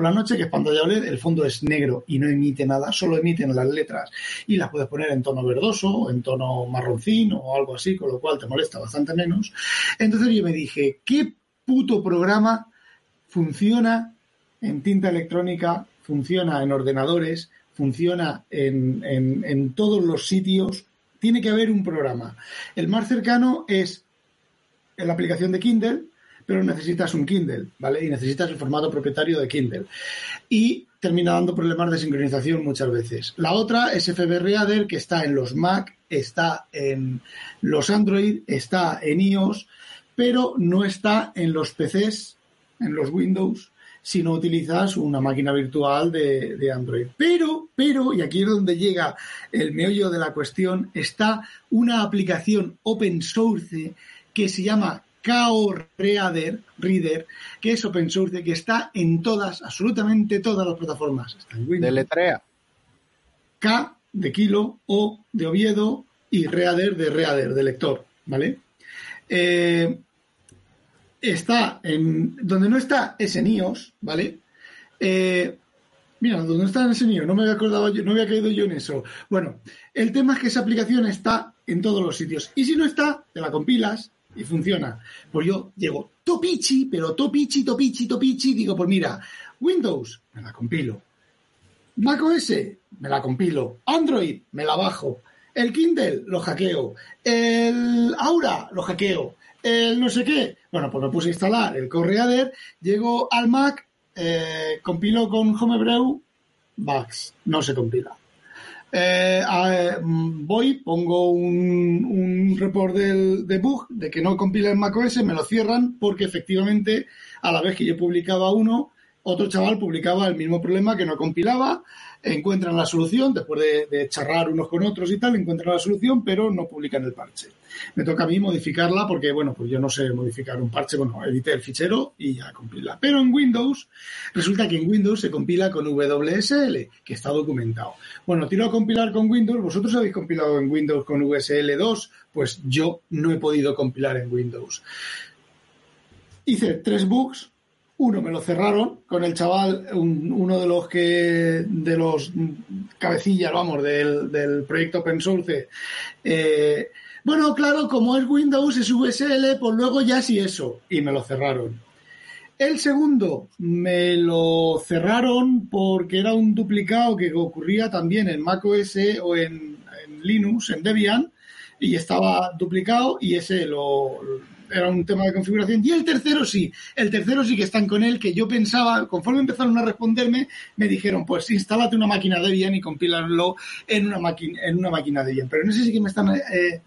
por la noche, que es pantalla OLED, el fondo es negro y no emite nada, solo emiten las letras y las puedes poner en tono verdoso, en tono marroncín o algo así, con lo cual te molesta bastante menos. Entonces yo me dije, ¿qué puto programa funciona en tinta electrónica, funciona en ordenadores, funciona en, en- en todos los sitios? Tiene que haber un programa. El más cercano es la aplicación de Kindle, pero necesitas un Kindle, ¿vale? Y necesitas el formato propietario de Kindle. Y termina dando problemas de sincronización muchas veces. La otra es FB Reader, que está en los Mac, está en los Android, está en iOS, pero no está en los PCs, en los Windows, si no utilizas una máquina virtual de, de Android. Pero, pero, y aquí es donde llega el meollo de la cuestión, está una aplicación open source que se llama KO Reader, Reader, que es open source, que está en todas, absolutamente todas las plataformas. Está en Windows. Deletrea. K de kilo, O de Oviedo y Reader de Reader, de lector, ¿vale? Eh, está en. Donde no está es en iOS, ¿vale? Eh, mira, donde no está en ese iOS, no me había acordado yo, no había caído yo en eso. Bueno, el tema es que esa aplicación está en todos los sitios. Y si no está, te la compilas y funciona. Pues yo llego topichi, pero topichi, topichi, topichi, digo, pues mira, Windows, me la compilo. Mac OS, me la compilo. Android, me la bajo. El Kindle, lo hackeo. El Aura, lo hackeo. El no sé qué. Bueno, pues me puse a instalar el Correader. Llego al Mac, eh, compilo con Homebrew, bugs, no se compila. Eh, mm, voy, pongo un, un report del, de bug de que no compila en macOS, me lo cierran porque efectivamente a la vez que yo publicaba uno, otro chaval publicaba el mismo problema que no compilaba, encuentran la solución, después de, de charrar unos con otros y tal, encuentran la solución, pero no publican el parche. Me toca a mí modificarla porque, bueno, pues yo no sé modificar un parche, bueno, edité el fichero y ya compila. Pero en Windows, resulta que en Windows se compila con WSL, que está documentado. Bueno, tiro a compilar con Windows, vosotros habéis compilado en Windows con WSL 2, pues yo no he podido compilar en Windows. Hice tres bugs, uno me lo cerraron con el chaval, un- uno de los que, de los cabecillas, vamos, del, proyecto Open Source. Eh, bueno, claro, como es Windows, es VSL, pues luego ya sí eso. Y me lo cerraron. El segundo me lo cerraron porque era un duplicado que ocurría también en macOS o en Linux, en Debian, y estaba duplicado y ese lo era un tema de configuración. Y el tercero sí, el tercero sí que están con él, que yo pensaba, conforme empezaron a responderme, me dijeron, pues instálate una máquina Debian y compílalo en una máquina, en una máquina. Pero en ese sí que me están eh,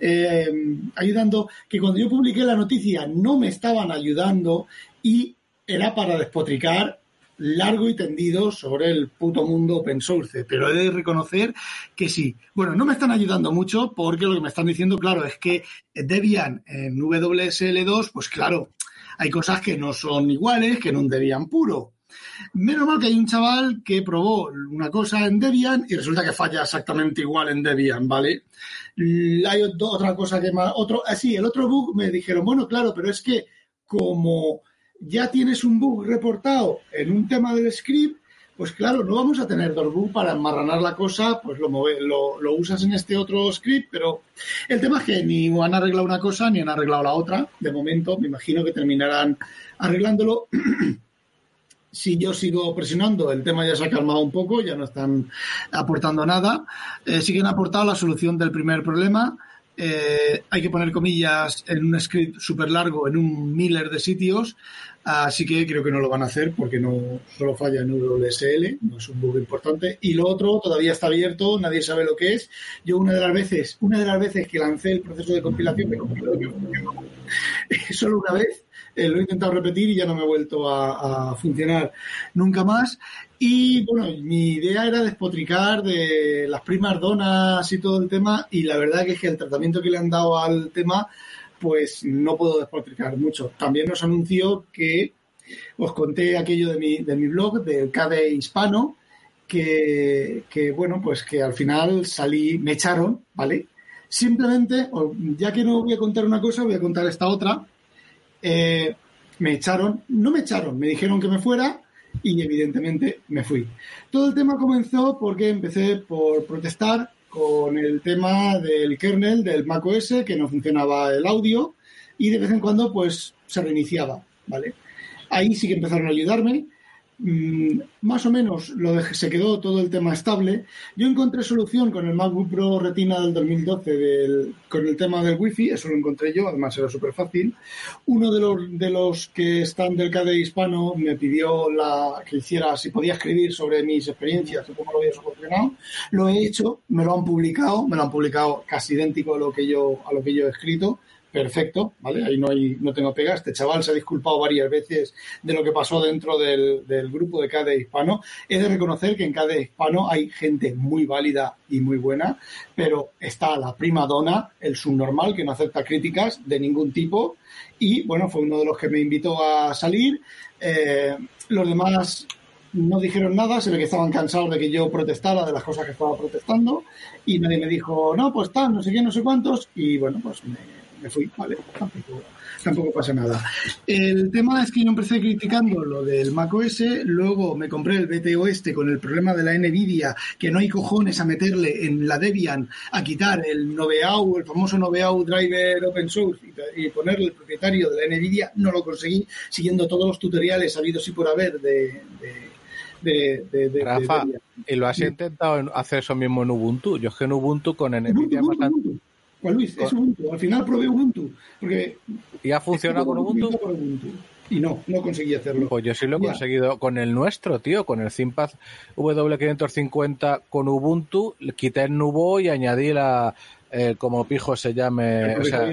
eh, ayudando, que cuando yo publiqué la noticia no me estaban ayudando y era para despotricar largo y tendido sobre el puto mundo open source, pero he de reconocer que sí. Bueno, no me están ayudando mucho porque lo que me están diciendo, claro, es que Debian en WSL2, pues claro, hay cosas que no son iguales que en un Debian puro. Menos mal que hay un chaval que probó una cosa en Debian y resulta que falla exactamente igual en Debian, ¿vale? Hay ot- otra cosa que más, otro, así, el otro bug me dijeron, bueno, claro, pero es que como ya tienes un bug reportado en un tema del script, pues claro, no vamos a tener dos bugs para enmarranar la cosa, pues lo, move- lo, usas en este otro script, pero el tema es que ni han arreglado una cosa ni han arreglado la otra. De momento, me imagino que terminarán arreglándolo. si yo sigo presionando, el tema ya se ha calmado un poco, ya no están aportando nada. Eh, sí la solución del primer problema. Eh, hay que poner comillas en un script súper largo en un miller de sitios, así que creo que no lo van a hacer porque no solo falla en WSL, no es un bug importante. Y lo otro todavía está abierto, nadie sabe lo que es. Yo una de las veces, una de las veces que lancé el proceso de compilación solo una vez. Eh, lo he intentado repetir y ya no me ha vuelto a, a funcionar nunca más. Y bueno, mi idea era despotricar de las primas donas y todo el tema, y la verdad que es que el tratamiento que le han dado al tema, pues no puedo despotricar mucho. También os anuncio que os conté aquello de mi, de mi blog, del KD Hispano, que, que, bueno, pues que al final salí, me echaron, ¿vale? simplemente, ya que no voy a contar una cosa, voy a contar esta otra. Eh, me echaron, no me echaron, me dijeron que me fuera y evidentemente me fui. Todo el tema comenzó porque empecé por protestar con el tema del kernel del macOS, que no funcionaba el audio y de vez en cuando pues se reiniciaba, ¿vale? Ahí sí que empezaron a ayudarme. Mm, más o menos lo se quedó todo el tema estable. Yo encontré solución con el MacBook Pro Retina del 2012 del- con el tema del Wi-Fi, eso lo encontré yo, además era súper fácil. Uno de los, de los que están del KDE hispano me pidió la, que hiciera, si podía escribir sobre mis experiencias cómo lo había solucionado. Lo he hecho, me lo han publicado, me lo han publicado casi idéntico a lo que yo, a lo que yo he escrito. Perfecto, ¿vale? Ahí no, hay, no tengo pega. Este chaval se ha disculpado varias veces de lo que pasó dentro del, grupo de KDE Hispano. He de reconocer que en KDE Hispano hay gente muy válida y muy buena, pero está la prima dona, el subnormal, que no acepta críticas de ningún tipo. Y bueno, fue uno de los que me invitó a salir. Eh, los demás no dijeron nada, se ve que estaban cansados de que yo protestara de las cosas que estaba protestando y nadie me dijo, no, pues tal, no sé qué, no sé cuántos y bueno, pues me, me fui, vale, tampoco, tampoco pasa nada. El tema es que yo empecé criticando lo del macOS, luego me compré el BTO este con el problema de la NVIDIA, que no hay cojones a meterle en la Debian a quitar el Noveau, el famoso Noveau driver open source y, ponerle el propietario de la NVIDIA, no lo conseguí, siguiendo todos los tutoriales habidos y por haber de... de de, de, de- Rafa, de. ¿y lo has intentado en- hacer eso mismo en Ubuntu? Yo es que en Ubuntu con NVIDIA más Ubuntu, Ubuntu. Juan Luis, es Ubuntu. Al final probé Ubuntu. Porque ¿Y ha funcionado con Ubuntu? por Ubuntu. Y no, no conseguí hacerlo. Pues yo sí lo he Ya. conseguido con el nuestro, tío, con el ThinkPad W550 con Ubuntu, quité el Nubo y añadí la, eh, como pijo se llame, El o sea,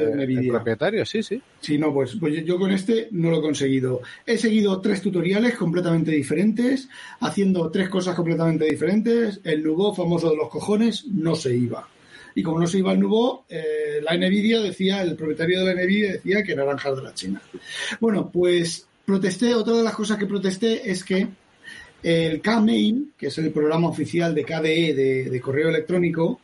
propietario el sí, sí. Sí, no, pues, pues yo con este no lo he conseguido. He seguido tres tutoriales completamente diferentes, haciendo tres cosas completamente diferentes. El Nubo, famoso de los cojones, no se iba. Y como no se iba el Nubo, eh, la Nvidia decía, el propietario de la Nvidia decía que naranjas de la China. Bueno, pues protesté, otra de las cosas que protesté es que el Kmail, que es el programa oficial de KDE de, de correo electrónico,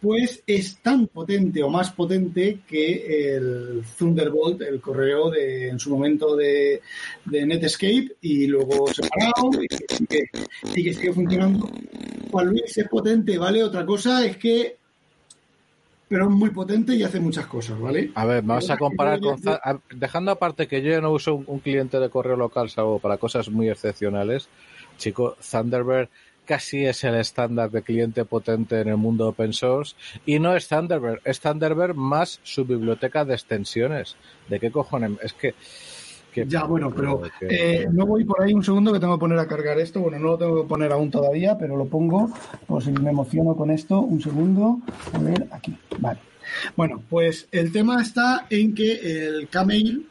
pues es tan potente o más potente que el Thunderbolt, el correo de en su momento de, Netscape y luego separado y que, y que sigue funcionando. Juan Luis es potente, ¿vale? Otra cosa es que pero es muy potente y hace muchas cosas, ¿vale? A ver, vamos a comparar con... Dejando aparte que yo ya no uso un, un cliente de correo local salvo para cosas muy excepcionales, chico, Thunderbird casi es el estándar de cliente potente en el mundo open source y no es Thunderbird, es Thunderbird más su biblioteca de extensiones. ¿De qué cojones? Es que... que- Ya, bueno, pero eh, no voy por ahí un segundo que tengo que poner a cargar esto. Bueno, no lo tengo que poner aún todavía, pero lo pongo por si me emociono con esto. Un segundo. A ver, aquí. Vale. Bueno, pues el tema está en que el Kmail,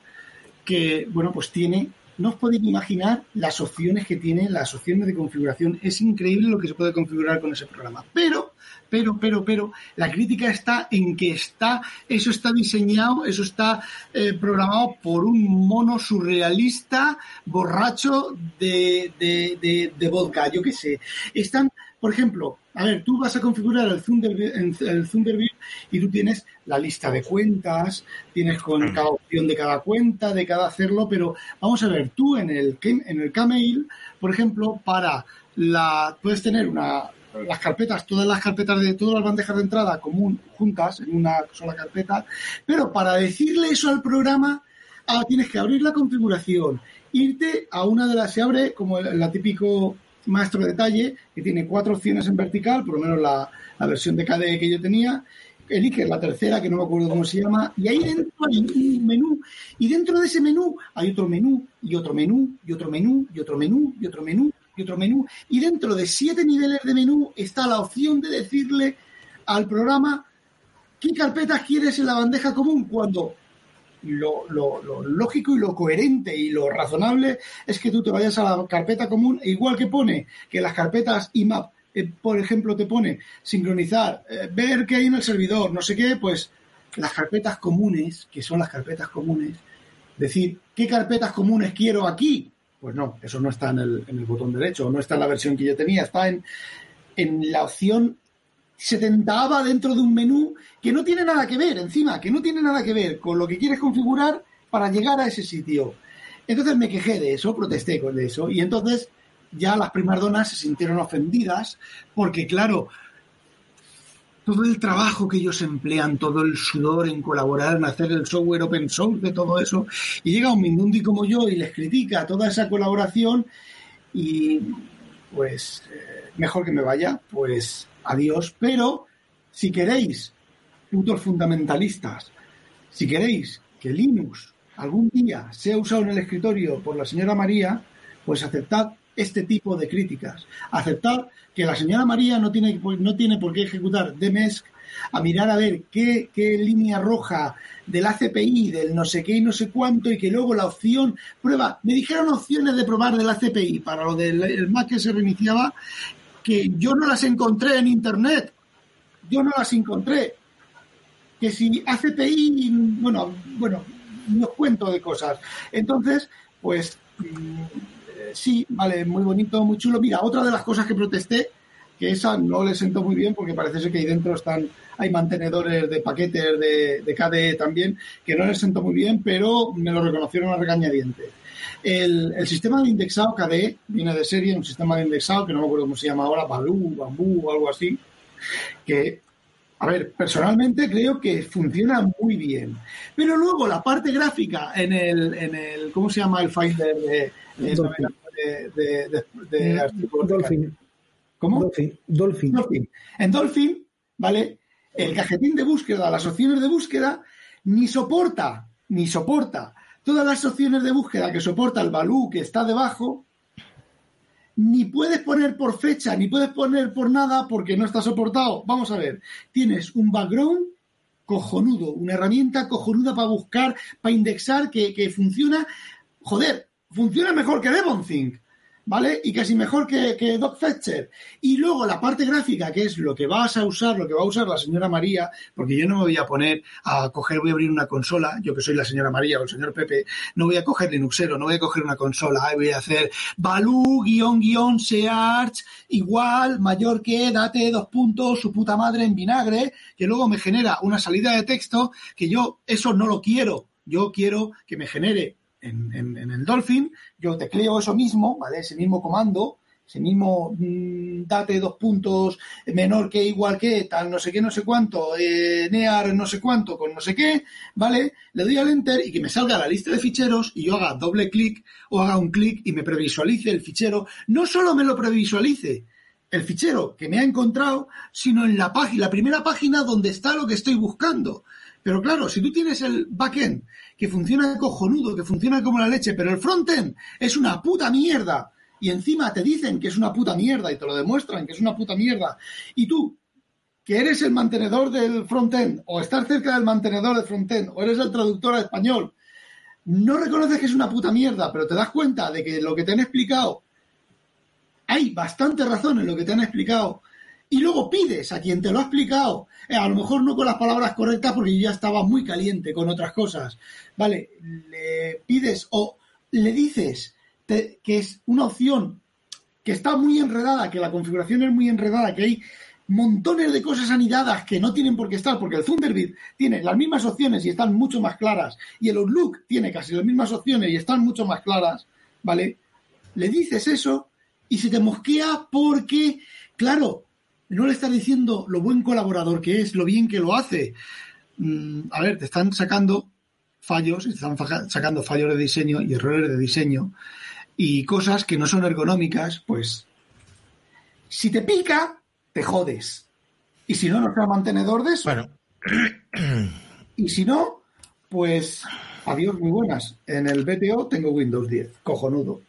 que, bueno, pues tiene, no os podéis imaginar las opciones que tiene, las opciones de configuración. Es increíble lo que se puede configurar con ese programa. Pero, pero, pero, pero, la crítica está en que está, eso está diseñado, eso está eh, programado por un mono surrealista, borracho de, de, de, de vodka, yo qué sé. Están, por ejemplo, a ver, tú vas a configurar el Thunderbird, el Thunderbird y tú tienes la lista de cuentas, tienes con cada opción de cada cuenta, de cada hacerlo, pero vamos a ver, tú en el, en el Kmail, por ejemplo, para la, puedes tener una, las carpetas, todas las carpetas de todas las bandejas de entrada común juntas en una sola carpeta, pero para decirle eso al programa, ah, tienes que abrir la configuración, irte a una de las, se abre como el, la típico maestro de detalle, que tiene cuatro opciones en vertical, por lo menos la, la versión de KDE que yo tenía, eliges la tercera, que no me acuerdo cómo se llama, y ahí dentro hay un menú, y dentro de ese menú hay otro menú, y otro menú, y otro menú, y otro menú, y otro menú, y otro menú, y dentro de siete niveles de menú está la opción de decirle al programa qué carpetas quieres en la bandeja común cuando lo, lo- lo lógico y lo coherente y lo razonable es que tú te vayas a la carpeta común, e igual que pone que las carpetas IMAP, eh, por ejemplo, te pone sincronizar, eh, ver qué hay en el servidor, no sé qué, pues las carpetas comunes, que son las carpetas comunes, decir, ¿qué carpetas comunes quiero aquí? Pues no, eso no está en el, en el botón derecho, no está en la versión que yo tenía, está en, en la opción se tentaba dentro de un menú que no tiene nada que ver, encima, que no tiene nada que ver con lo que quieres configurar para llegar a ese sitio. Entonces me quejé de eso, protesté con eso, y entonces ya las primardonas se sintieron ofendidas, porque claro, todo el trabajo que ellos emplean, todo el sudor en colaborar, en hacer el software open source, de todo eso, y llega un Mindundi como yo y les critica toda esa colaboración, y pues eh, mejor que me vaya, pues adiós. Pero si queréis, putos fundamentalistas, si queréis que Linux algún día sea usado en el escritorio por la señora María, pues aceptad este tipo de críticas. Aceptad que la señora María no tiene, no tiene por qué ejecutar DMESC a mirar a ver qué, qué línea roja del ACPI, del no sé qué y no sé cuánto, y que luego la opción, prueba, me dijeron opciones de probar del ACPI para lo del el Mac que se reiniciaba, que yo no las encontré en Internet. Yo no las encontré. Que si ACPI, bueno, bueno, no cuento de cosas. Entonces, pues mm, sí, vale, muy bonito, muy chulo. Mira, otra de las cosas que protesté, que esa no le sentó muy bien porque parece ser que ahí dentro están, hay mantenedores de paquetes de, de KDE también, que no les sentó muy bien, pero me lo reconocieron a regañadientes. El, el sistema de indexado KDE viene de serie, un sistema de indexado que no me acuerdo cómo se llama ahora, Baloo, Bambú o algo así, que a ver, personalmente creo que funciona muy bien. Pero luego la parte gráfica en el, en el ¿cómo se llama el Finder de, de, Dolphin. de, de- Mm, artículos de- Dolphin. ¿Cómo? Dolphin. Dolphin. Dolphin. En Dolphin, ¿vale? El cajetín de búsqueda, las opciones de búsqueda, ni soporta, ni soporta todas las opciones de búsqueda que soporta el Baloo que está debajo, ni puedes poner por fecha, ni puedes poner por nada porque no está soportado. Vamos a ver, tienes un background cojonudo, una herramienta cojonuda para buscar, para indexar, que, que funciona, joder, funciona mejor que DevonThink, ¿vale? Y casi mejor que, que DocFetcher. Y luego la parte gráfica, que es lo que vas a usar, lo que va a usar la señora María, porque yo no me voy a poner a coger, voy a abrir una consola, yo que soy la señora María o el señor Pepe, no voy a coger Linuxero, no voy a coger una consola, voy a hacer Balú, guion, guion, Search, igual, mayor que, date dos puntos, su puta madre en vinagre, que luego me genera una salida de texto, que yo eso no lo quiero. Yo quiero que me genere en, el Dolphin, yo tecleo eso mismo, ¿vale? Ese mismo comando, ese mismo mm, date dos puntos menor que igual que tal no sé qué no sé cuánto eh, near no sé cuánto con no sé qué vale le doy al enter y que me salga la lista de ficheros y yo haga doble clic o haga un clic y me previsualice el fichero. No solo me lo previsualice el fichero que me ha encontrado sino en la página la primera página donde está lo que estoy buscando. Pero claro, si tú tienes el backend que funciona cojonudo, que funciona como la leche, pero el frontend es una puta mierda, y encima te dicen que es una puta mierda y te lo demuestran que es una puta mierda, y tú, que eres el mantenedor del frontend, o estás cerca del mantenedor del frontend, o eres el traductor a español, no reconoces que es una puta mierda, pero te das cuenta de que lo que te han explicado, hay bastante razón en lo que te han explicado, y luego pides a quien te lo ha explicado, eh, a lo mejor no con las palabras correctas porque ya estaba muy caliente con otras cosas, ¿vale? Le pides o le dices que es una opción que está muy enredada, que la configuración es muy enredada, que hay montones de cosas anidadas que no tienen por qué estar, porque el Thunderbird tiene las mismas opciones y están mucho más claras, y el Outlook tiene casi las mismas opciones y están mucho más claras, ¿vale? Le dices eso y se te mosquea porque, claro, no le estás diciendo lo buen colaborador que es, lo bien que lo hace. Mm, a ver, te están sacando fallos, están sacando fallos de diseño y errores de diseño y cosas que no son ergonómicas, pues si te pica, te jodes. Y si no, no será mantenedor de eso. Bueno, Y si no, pues adiós, muy buenas. En el BTO tengo Windows 10, cojonudo.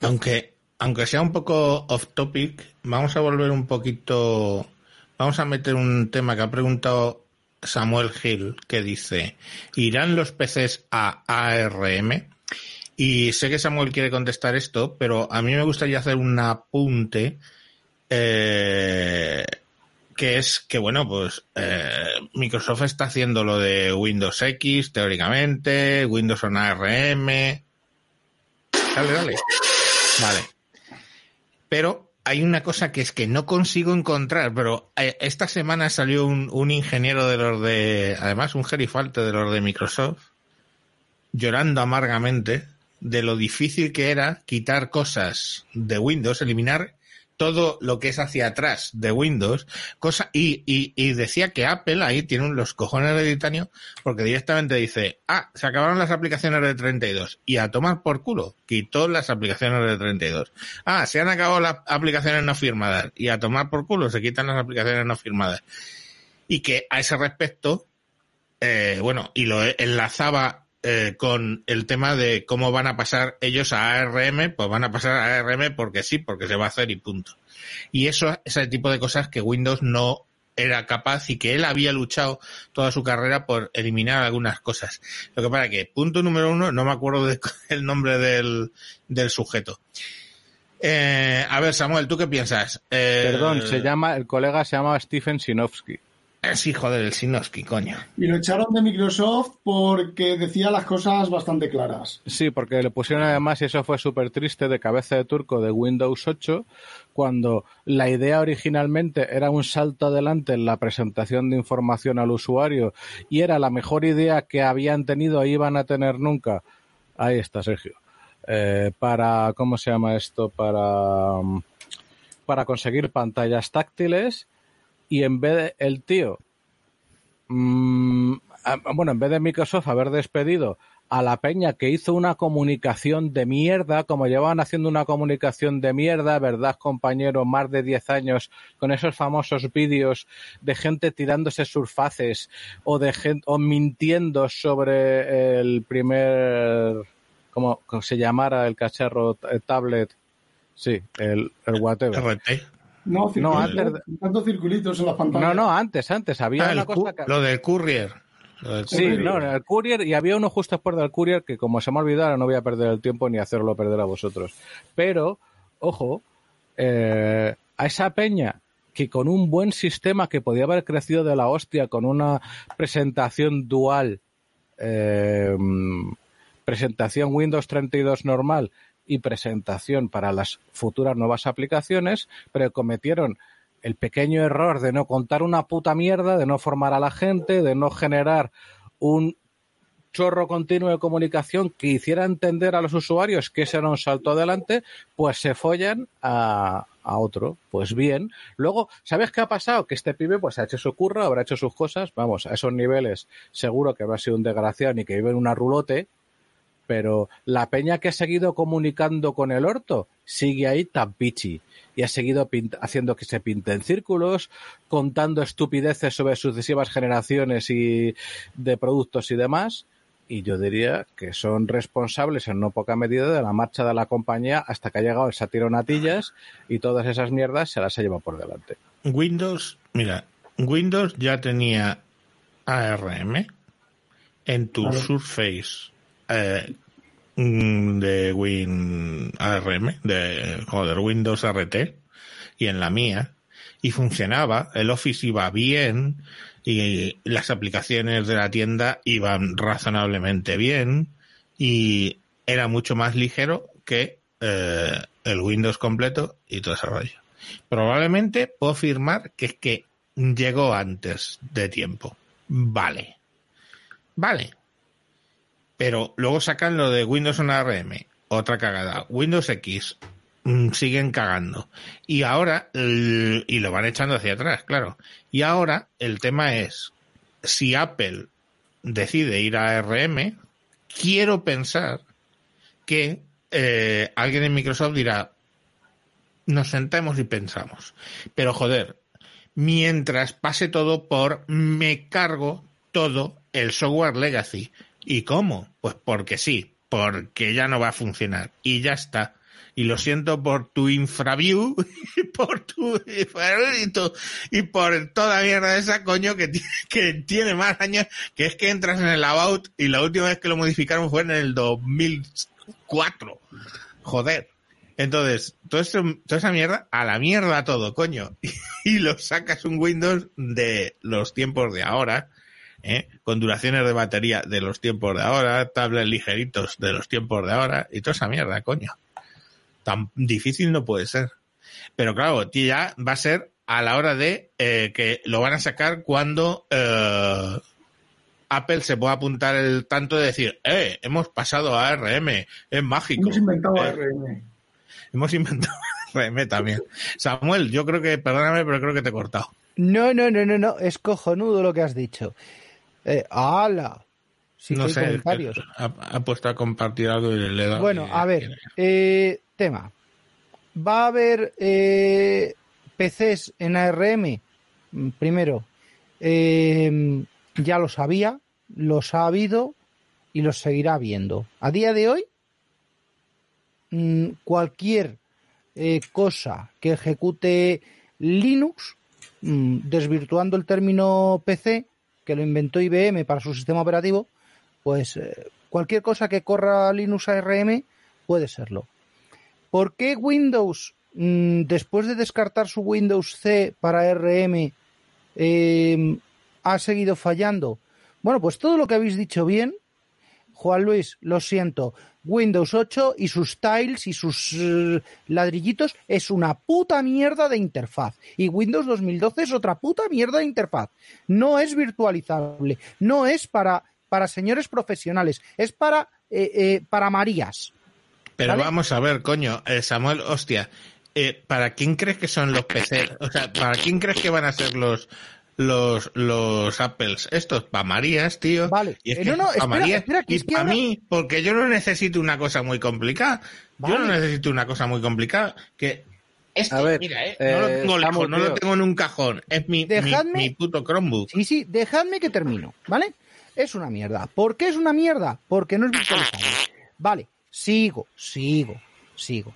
aunque, aunque sea un poco off topic, vamos a volver un poquito. Vamos a meter un tema que ha preguntado Samuel Hill, que dice: ¿Irán los PCs a ARM? Y sé que Samuel quiere contestar esto, pero a mí me gustaría hacer un apunte. eh, que es que, bueno, pues eh, Microsoft está haciendo lo de Windows X, teóricamente, Windows on ARM. Dale, dale. Vale. Pero hay una cosa que es que no consigo encontrar, pero eh, esta semana salió un, un ingeniero de los de, además un gerifalte de los de Microsoft, llorando amargamente de lo difícil que era quitar cosas de Windows, eliminar todo lo que es hacia atrás de Windows, cosa, y, y, y decía que Apple ahí tiene los cojones de titanio, porque directamente dice, ah, se acabaron las aplicaciones de 32, y a tomar por culo, quitó las aplicaciones de 32. Ah, se han acabado las aplicaciones no firmadas, y a tomar por culo se quitan las aplicaciones no firmadas. Y que a ese respecto, eh, bueno, y lo enlazaba eh, con el tema de cómo van a pasar ellos a ARM, pues van a pasar a ARM porque sí, porque se va a hacer y punto. Y eso, ese tipo de cosas que Windows no era capaz y que él había luchado toda su carrera por eliminar algunas cosas. Lo que pasa que, punto número uno, no me acuerdo del el nombre del, del sujeto. Eh, a ver, Samuel, ¿tú qué piensas? Eh, Perdón, se llama, el colega se llama Stephen Sinofsky. Es hijo del Sinowski, coño. Y lo echaron de Microsoft porque decía las cosas bastante claras. Sí, porque le pusieron además, y eso fue súper triste, de cabeza de turco de Windows 8, cuando la idea originalmente era un salto adelante en la presentación de información al usuario y era la mejor idea que habían tenido e iban a tener nunca. Ahí está, Sergio. Eh, para, ¿cómo se llama esto? Para, mm, para conseguir pantallas táctiles y en vez de el tío, mm, ah, bueno, en vez de Microsoft haber despedido a la peña que hizo una comunicación de mierda, como llevaban haciendo una comunicación de mierda, ¿verdad, compañero? Más de 10 años con esos famosos vídeos de gente tirándose surfaces o de gente, o mintiendo sobre el primer, ¿cómo, cómo se llamara el cacharro eh, tablet? Sí, el, el whatever. No, No, antes de- tantos circulitos en las pantallas. No, no, antes, antes. Había Ah, una cosa que... Lo del courier. Lo del Sí, courier. no, el courier, y había uno justo después del courier que como se me ha olvidado no voy a perder el tiempo ni hacerlo perder a vosotros. Pero, ojo, eh, a esa peña que con un buen sistema que podía haber crecido de la hostia, con una presentación dual, eh, mm, presentación Windows 32 normal y presentación para las futuras nuevas aplicaciones, pero cometieron el pequeño error de no contar una puta mierda, de no formar a la gente, de no generar un chorro continuo de comunicación que hiciera entender a los usuarios que ese era un salto adelante, pues se follan a, a otro. Pues bien. Luego, ¿sabes qué ha pasado? Que este pibe pues ha hecho su curro, habrá hecho sus cosas, vamos, a esos niveles seguro que habrá sido un desgraciado ni que vive en una rulote, pero la peña que ha seguido comunicando con el orto sigue ahí tan pichi y ha seguido haciendo que se pinten círculos, contando estupideces sobre sucesivas generaciones y de productos y demás. Y yo diría que son responsables en no poca medida de la marcha de la compañía hasta que ha llegado el satiro Natillas y todas esas mierdas se las ha llevado por delante. Windows, mira, Windows ya tenía ARM en tu Claro. Surface eh, de Win ARM, de joder, Windows RT y en la mía y funcionaba, el Office iba bien y las aplicaciones de la tienda iban razonablemente bien y era mucho más ligero que eh, el Windows completo y todo ese rollo. Probablemente puedo afirmar que es que llegó antes de tiempo. Vale. Vale. Pero luego sacan lo de Windows on ARM. Otra cagada. Windows X. mm, siguen cagando. Y ahora, y lo van echando hacia atrás, claro. Y ahora el tema es, si Apple decide ir a ARM, quiero pensar que eh, alguien en Microsoft dirá, nos sentamos y pensamos. Pero joder, mientras pase todo por me cargo todo el software legacy. ¿Y cómo? Pues porque sí, porque ya no va a funcionar. Y ya está. Y lo siento por tu infraview y por tu y, y por toda mierda esa coño que, ti- que tiene más años que es que entras en el about y la última vez que lo modificaron fue en el 2004. Joder. Entonces, todo toda esa mierda, a la mierda todo, coño. Y lo sacas un Windows de los tiempos de ahora, ¿eh? con duraciones de batería de los tiempos de ahora, tablets ligeritos de los tiempos de ahora, y toda esa mierda, coño. Tan difícil no puede ser. Pero claro, tío, ya va a ser a la hora de eh, que lo van a sacar cuando eh, Apple se pueda apuntar el tanto de decir, eh, hemos pasado a ARM, es mágico. Hemos inventado Eh, ARM. Hemos inventado ARM también. Samuel, yo creo que, perdóname, pero creo que te he cortado. No, no, no, no, no, es cojonudo lo que has dicho. Eh, ¡Hala! Que no hay sé, comentarios. ha, ha puesto a compartir algo y le dado. Bueno, a ver, eh, tema. ¿Va a haber eh, PCs en ARM? Mm, Primero, eh, ya lo sabía, los ha habido y los seguirá habiendo. A día de hoy, mm, cualquier eh, cosa que ejecute Linux, mm, desvirtuando el término PC, que lo inventó IBM para su sistema operativo, pues eh, cualquier cosa que corra Linux ARM puede serlo. ¿Por qué Windows, mm, después de descartar su Windows C para ARM, eh, ha seguido fallando? Bueno, pues todo lo que habéis dicho bien, Juan Luis, lo siento. Windows 8 y sus tiles y sus eh, ladrillitos es una puta mierda de interfaz. Y Windows 2012 es otra puta mierda de interfaz. No es virtualizable. No es para, para señores profesionales. Es para, eh, eh, para Marías. Pero ¿vale? vamos a ver, coño, eh, Samuel, hostia, ¿para quién crees que son los PC? O sea, ¿para quién crees que van a ser los los los Apples? Estos para Marías, tío. Vale. Y es Eh, que no, no, espera, Marías espera, que y es que para ahora- mí, porque yo no necesito una cosa muy complicada. Yo no necesito una cosa muy complicada que este, A ver, mira, eh, no lo eh, tengo lejos, no lo tengo en un cajón, es mi, mi, Dejadme- mi puto Chromebook. Sí, sí, dejadme que termino, ¿vale? Es una mierda. ¿Por qué es una mierda? Porque no es virtualizable. Vale, sigo, sigo, sigo.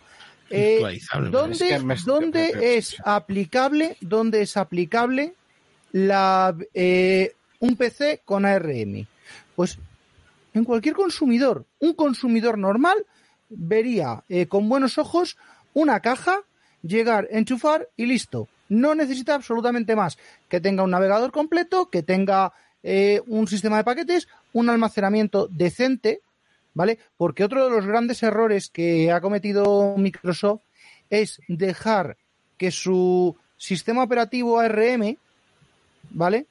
Eh, Virtualizable, ¿Dónde, es que me- dónde me- me- es aplicable, dónde es aplicable la, eh, un PC con ARM? Pues en cualquier consumidor. Un consumidor normal vería eh, con buenos ojos una caja, llegar, enchufar y listo. No necesita absolutamente más. Que tenga un navegador completo, que tenga eh, un sistema de paquetes, un almacenamiento decente, ¿vale? Porque otro de los grandes errores que ha cometido Microsoft es dejar que su sistema operativo ARM, ¿vale?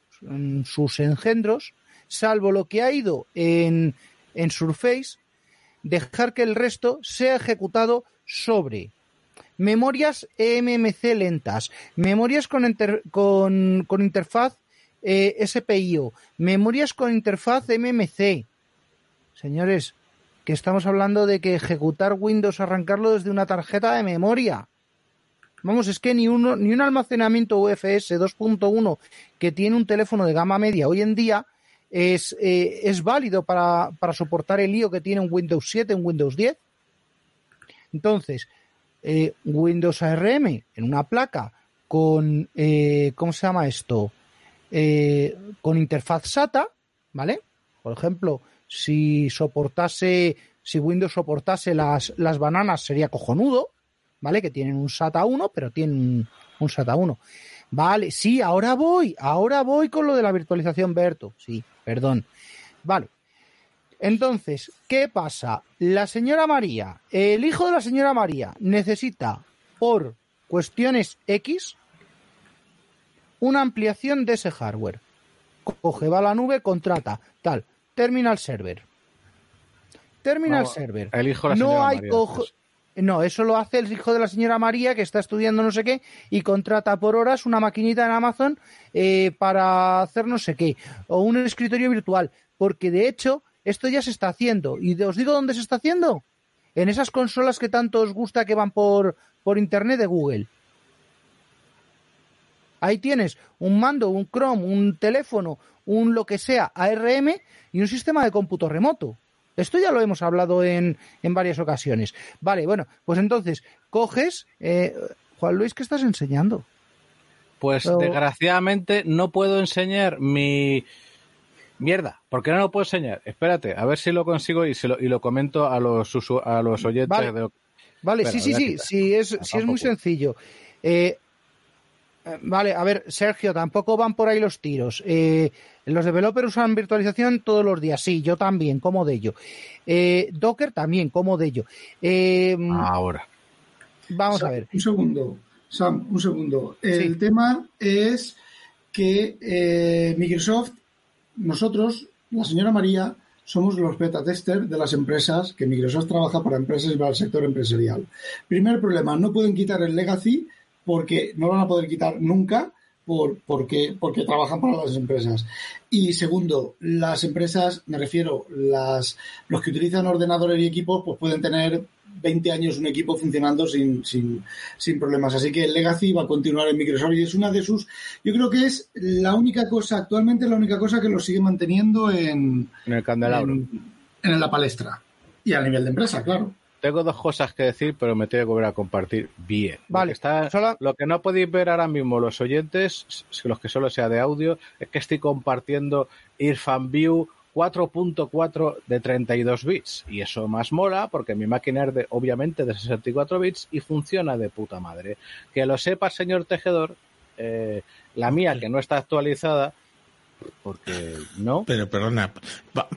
Sus engendros, salvo lo que ha ido en, en Surface, dejar que el resto sea ejecutado sobre memorias eMMC lentas, memorias con, con, con interfaz eh, SPIO, memorias con interfaz MMC. Señores, que estamos hablando de que ejecutar Windows, arrancarlo desde una tarjeta de memoria. Vamos, es que ni, uno, ni un almacenamiento UFS 2.1 que tiene un teléfono de gama media hoy en día es, eh, es válido para, para soportar el lío que tiene un Windows 7, un Windows 10. Entonces, eh, Windows ARM en una placa con, eh, ¿cómo se llama esto? Eh, con interfaz SATA, ¿vale? Por ejemplo, si soportase, si Windows soportase las, las bananas sería cojonudo, ¿vale? Que tienen un SATA 1, pero tienen un, SATA 1. Vale, sí, ahora voy, ahora voy con lo de la virtualización Berto, sí, perdón. Vale. Entonces, ¿qué pasa? La señora María, el hijo de la señora María necesita, por cuestiones X, una ampliación de ese hardware. Coge, va a la nube, contrata, tal, terminal server. Terminal No, server. el hijo de la no señora hay María, cojo- pues. No, eso lo hace el hijo de la señora María que está estudiando no sé qué y contrata por horas una maquinita en Amazon eh, para hacer no sé qué o un escritorio virtual, porque de hecho esto ya se está haciendo y os digo dónde se está haciendo, en esas consolas que tanto os gusta que van por por internet de Google. Ahí tienes un mando, un Chrome, un teléfono, un lo que sea ARM y un sistema de cómputo remoto. Esto ya lo hemos hablado en, en varias ocasiones. Vale, bueno, pues entonces coges, eh, Juan Luis, ¿qué estás enseñando? Pues Pero- desgraciadamente no puedo enseñar mi mierda. ¿Por qué no lo puedo enseñar? Espérate, a ver si lo consigo y, se lo, y lo comento a los a los oyentes Vale. de Vale, Espera, sí, sí, sí, sí, es, sí es muy sencillo. Eh, vale, a ver, Sergio, tampoco van por ahí los tiros. Eh, los developers usan virtualización todos los días. Sí, yo también, como de ello. Eh, Docker también, como de ello. Eh, ahora. Vamos Sam, a ver. Un segundo, Sam, un segundo. El Sí. tema es que eh, Microsoft, nosotros, la señora María, somos los beta testers de las empresas que Microsoft trabaja para empresas y para el sector empresarial. Primer problema, no pueden quitar el legacy porque no lo van a poder quitar nunca por, porque, porque trabajan para las empresas. Y segundo, las empresas, me refiero, las, los que utilizan ordenadores y equipos, pues pueden tener 20 años un equipo funcionando sin, sin, sin problemas. Así que el Legacy va a continuar en Microsoft y es una de sus, yo creo que es la única cosa, actualmente la única cosa que lo sigue manteniendo en, En el candelabro. en, en la palestra. Y a nivel de empresa, claro. Tengo dos cosas que decir, pero me tengo que volver a compartir bien. Vale, Lo que, está- solo- lo que no podéis ver ahora mismo los oyentes, los que solo sea de audio, es que estoy compartiendo Irfan View 4.4 de 32 bits. Y eso más mola porque mi máquina es de, obviamente de 64 bits y funciona de puta madre. Que lo sepa, señor tejedor, eh, la mía que no está actualizada, porque no, Pero perdona,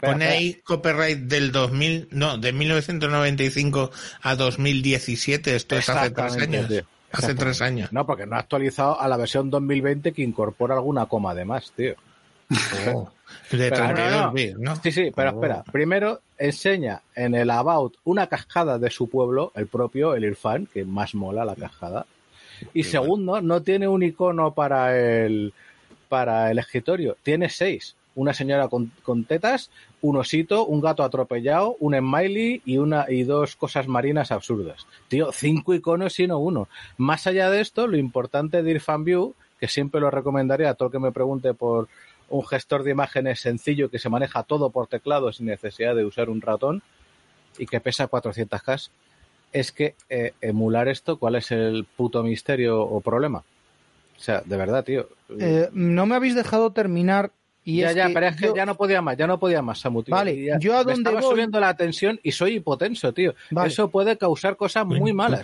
pone ahí copyright del 2000, no, de 1995 a 2017, esto es hace tres años. tío. Hace tres años. No, porque no ha actualizado a la versión 2020 que incorpora alguna coma de más, tío. Oh, de Pero no, 32 no. bits, ¿no? Sí, sí, pero Oh. espera. Primero enseña en el About una cascada de su pueblo, el propio, el Irfan, que más mola la cascada. Y Qué segundo, no tiene un icono para el, para el escritorio. Tiene seis. Una señora con, tetas, un osito, un gato atropellado, un smiley y una y dos cosas marinas absurdas. Tío, cinco iconos y no uno. Más allá de esto, lo importante de Irfan View, que siempre lo recomendaría a todo el que me pregunte por un gestor de imágenes sencillo que se maneja todo por teclado sin necesidad de usar un ratón y que pesa 400K, es que eh, emular esto, ¿cuál es el puto misterio o problema? O sea, de verdad, tío. Eh, no me habéis dejado terminar. Y ya, es ya, que pero es que yo- ya no podía más, ya no podía más, Samu, tío. Vale, ya yo a me donde estaba voy- subiendo la tensión y soy hipotenso, tío. Vale. Eso puede causar cosas muy malas.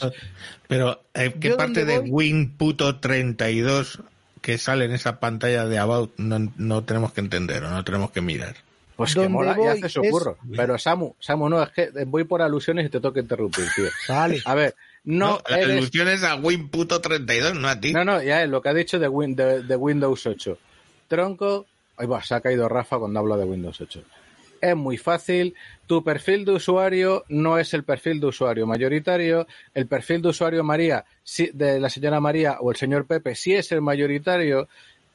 Pero, eh, ¿qué Yo parte de voy- Win puto 32 que sale en esa pantalla de About no, no tenemos que entender o no tenemos que mirar? Pues que mola y voy hace su es- curro. Pero Samu, Samu, no, es que voy por alusiones y te tengo que interrumpir, tío. Vale. A ver, no, la eres ilusión es a Win puto 32, no a ti. No, no, ya es lo que ha dicho de, Win- de, de Windows 8. Tronco, ahí va, se ha caído Rafa cuando hablo de Windows 8. Es muy fácil, tu perfil de usuario no es el perfil de usuario mayoritario, el perfil de usuario María, sí- de la señora María o el señor Pepe sí es el mayoritario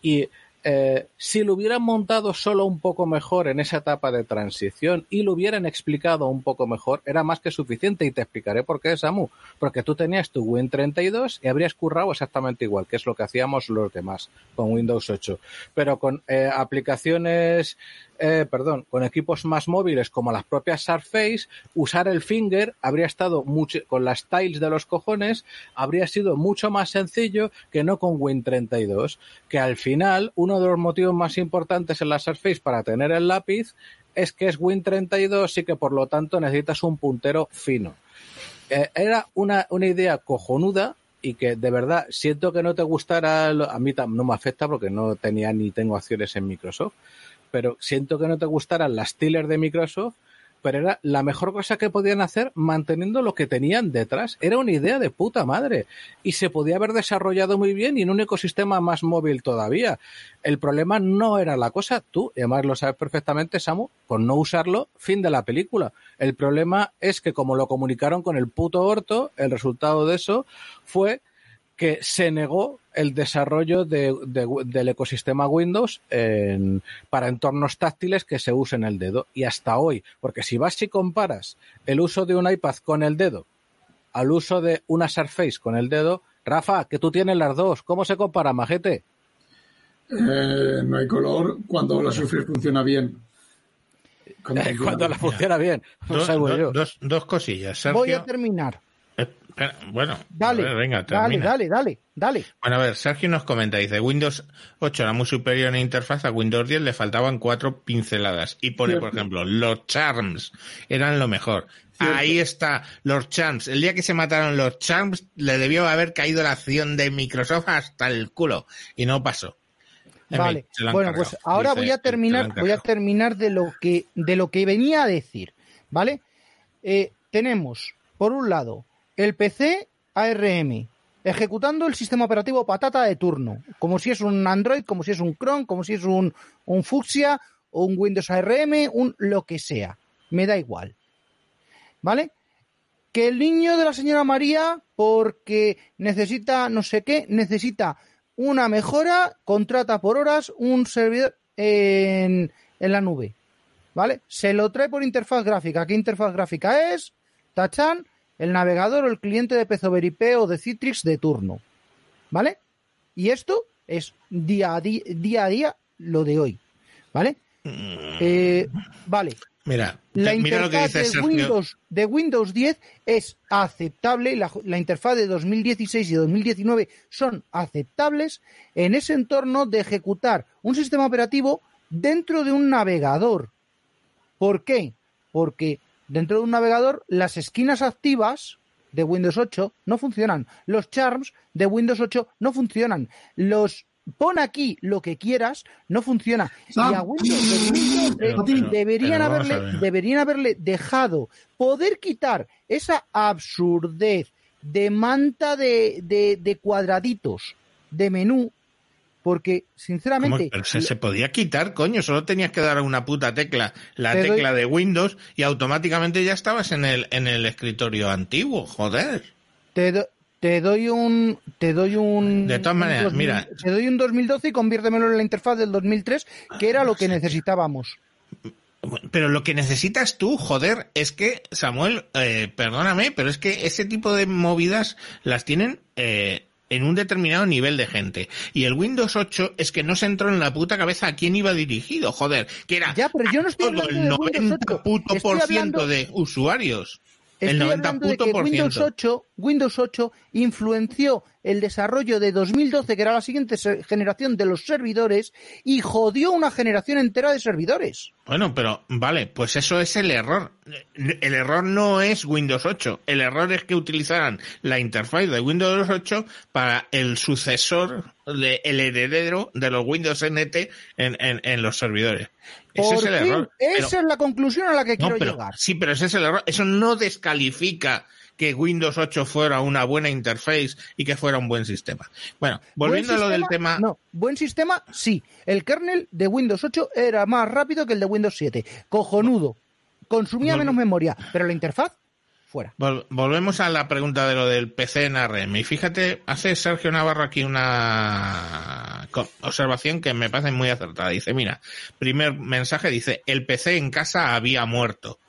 y eh, si lo hubieran montado solo un poco mejor en esa etapa de transición y lo hubieran explicado un poco mejor, era más que suficiente y te explicaré por qué, Samu. Porque tú tenías tu Win32 y habrías currado exactamente igual, que es lo que hacíamos los demás con Windows 8. Pero con eh, aplicaciones, eh, perdón, con equipos más móviles como las propias Surface, usar el finger habría estado mucho, con las tiles de los cojones, habría sido mucho más sencillo que no con Win32, que al final uno de los motivos más importantes en la Surface para tener el lápiz es que es Win32 y que por lo tanto necesitas un puntero fino. Eh, era una, una idea cojonuda y que de verdad siento que no te gustara, a mí no me afecta porque no tenía ni tengo acciones en Microsoft, pero siento que no te gustaran las Steelers de Microsoft, pero era la mejor cosa que podían hacer manteniendo lo que tenían detrás. Era una idea de puta madre y se podía haber desarrollado muy bien y en un ecosistema más móvil todavía. El problema no era la cosa, tú, y además lo sabes perfectamente, Samu, por no usarlo, fin de la película. El problema es que como lo comunicaron con el puto orto, el resultado de eso fue que se negó el desarrollo de- de- del ecosistema Windows en- para entornos táctiles que se usen el dedo. Y hasta hoy, porque si vas y comparas el uso de un iPad con el dedo al uso de una Surface con el dedo, Rafa, que tú tienes las dos, ¿cómo se compara, majete? Eh, no hay color cuando la Surface funciona bien. Cuando la funciona bien, no Dos, salgo dos- yo. dos- dos cosillas, Sergio. Voy a terminar. Bueno, Dale, ver, venga, dale, termina. dale, dale, dale. Bueno, a ver, Sergio nos comenta, dice, Windows 8 era muy superior en interfaz, a Windows 10 le faltaban cuatro pinceladas. Y pone, por ejemplo, los charms eran lo mejor. Cierto. Ahí está, los charms. El día que se mataron los charms, le debió haber caído la acción de Microsoft hasta el culo. Y no pasó. En Vale. fin, Bueno, cargado, pues ahora dice, voy a terminar, voy a terminar de lo que de lo que venía a decir, ¿vale? Eh, tenemos por un lado el PC ARM, ejecutando el sistema operativo patata de turno, como si es un Android, como si es un Chrome, como si es un, un Fuchsia o un Windows ARM, un lo que sea. Me da igual. ¿Vale? Que el niño de la señora María, porque necesita no sé qué, necesita una mejora, contrata por horas un servidor en, en la nube. ¿Vale? Se lo trae por interfaz gráfica. ¿Qué interfaz gráfica es? Tachan, el navegador o el cliente de Pezover IP o de Citrix de turno. ¿Vale? Y esto es día a día, día, a día lo de hoy. ¿Vale? Eh, vale. Mira, La lo que interfaz de. Windows, de Windows 10 es aceptable, la, la interfaz de 2016 y 2019 son aceptables en ese entorno de ejecutar un sistema operativo dentro de un navegador. ¿Por qué? Porque dentro de un navegador las esquinas activas de Windows 8 no funcionan. Los charms de Windows 8 no funcionan. Los pon aquí lo que quieras no funciona. Sam. Y a Windows, Windows, Pero- pero- deberían, pero vamos a haberle, deberían haberle dejado poder quitar esa absurdez de manta de, de- de cuadraditos de menú, porque sinceramente Pero se, se podía quitar, coño, solo tenías que dar una puta tecla, la doy- tecla de Windows, y automáticamente ya estabas en el, en el escritorio antiguo, joder. te, do- te doy un te doy un De todas maneras, 2000 mira. te doy un 2012 y conviértemelo en la interfaz del 2003 que era lo que necesitábamos Pero lo que necesitas tú, joder, es que, Samuel, eh, perdóname, pero es que ese tipo de movidas las tienen eh, en un determinado nivel de gente. Y el Windows 8 es que no se entró en la puta cabeza a quién iba dirigido, joder, que era Ya, pero yo no estoy todo hablando el de Windows 90 8. puto Estoy por ciento hablando- de usuarios. el Estoy 90 hablando de puto que por Windows ciento. 8, Windows 8 influenció el desarrollo de 2012, que era la siguiente generación de los servidores, y jodió una generación entera de servidores. Bueno, pero vale, pues eso es el error. El error no es Windows 8. El error es que utilizaran la interfaz de Windows 8 para el sucesor, de, el heredero de los Windows NT en, en, en los servidores. Ese es el fin, error. esa Pero- es la conclusión a la que no, quiero pero- llegar. Sí, pero ese es el error. Eso no descalifica que Windows 8 fuera una buena interface y que fuera un buen sistema. Bueno, volviendo a lo del tema... No, buen sistema, sí. El kernel de Windows 8 era más rápido que el de Windows 7. Cojonudo. Consumía menos memoria, pero la interfaz, fuera. Vol- volvemos a la pregunta de lo del PC en ARM. Y fíjate, hace Sergio Navarro aquí una observación que me parece muy acertada. Dice, mira, primer mensaje dice, el PC en casa había muerto.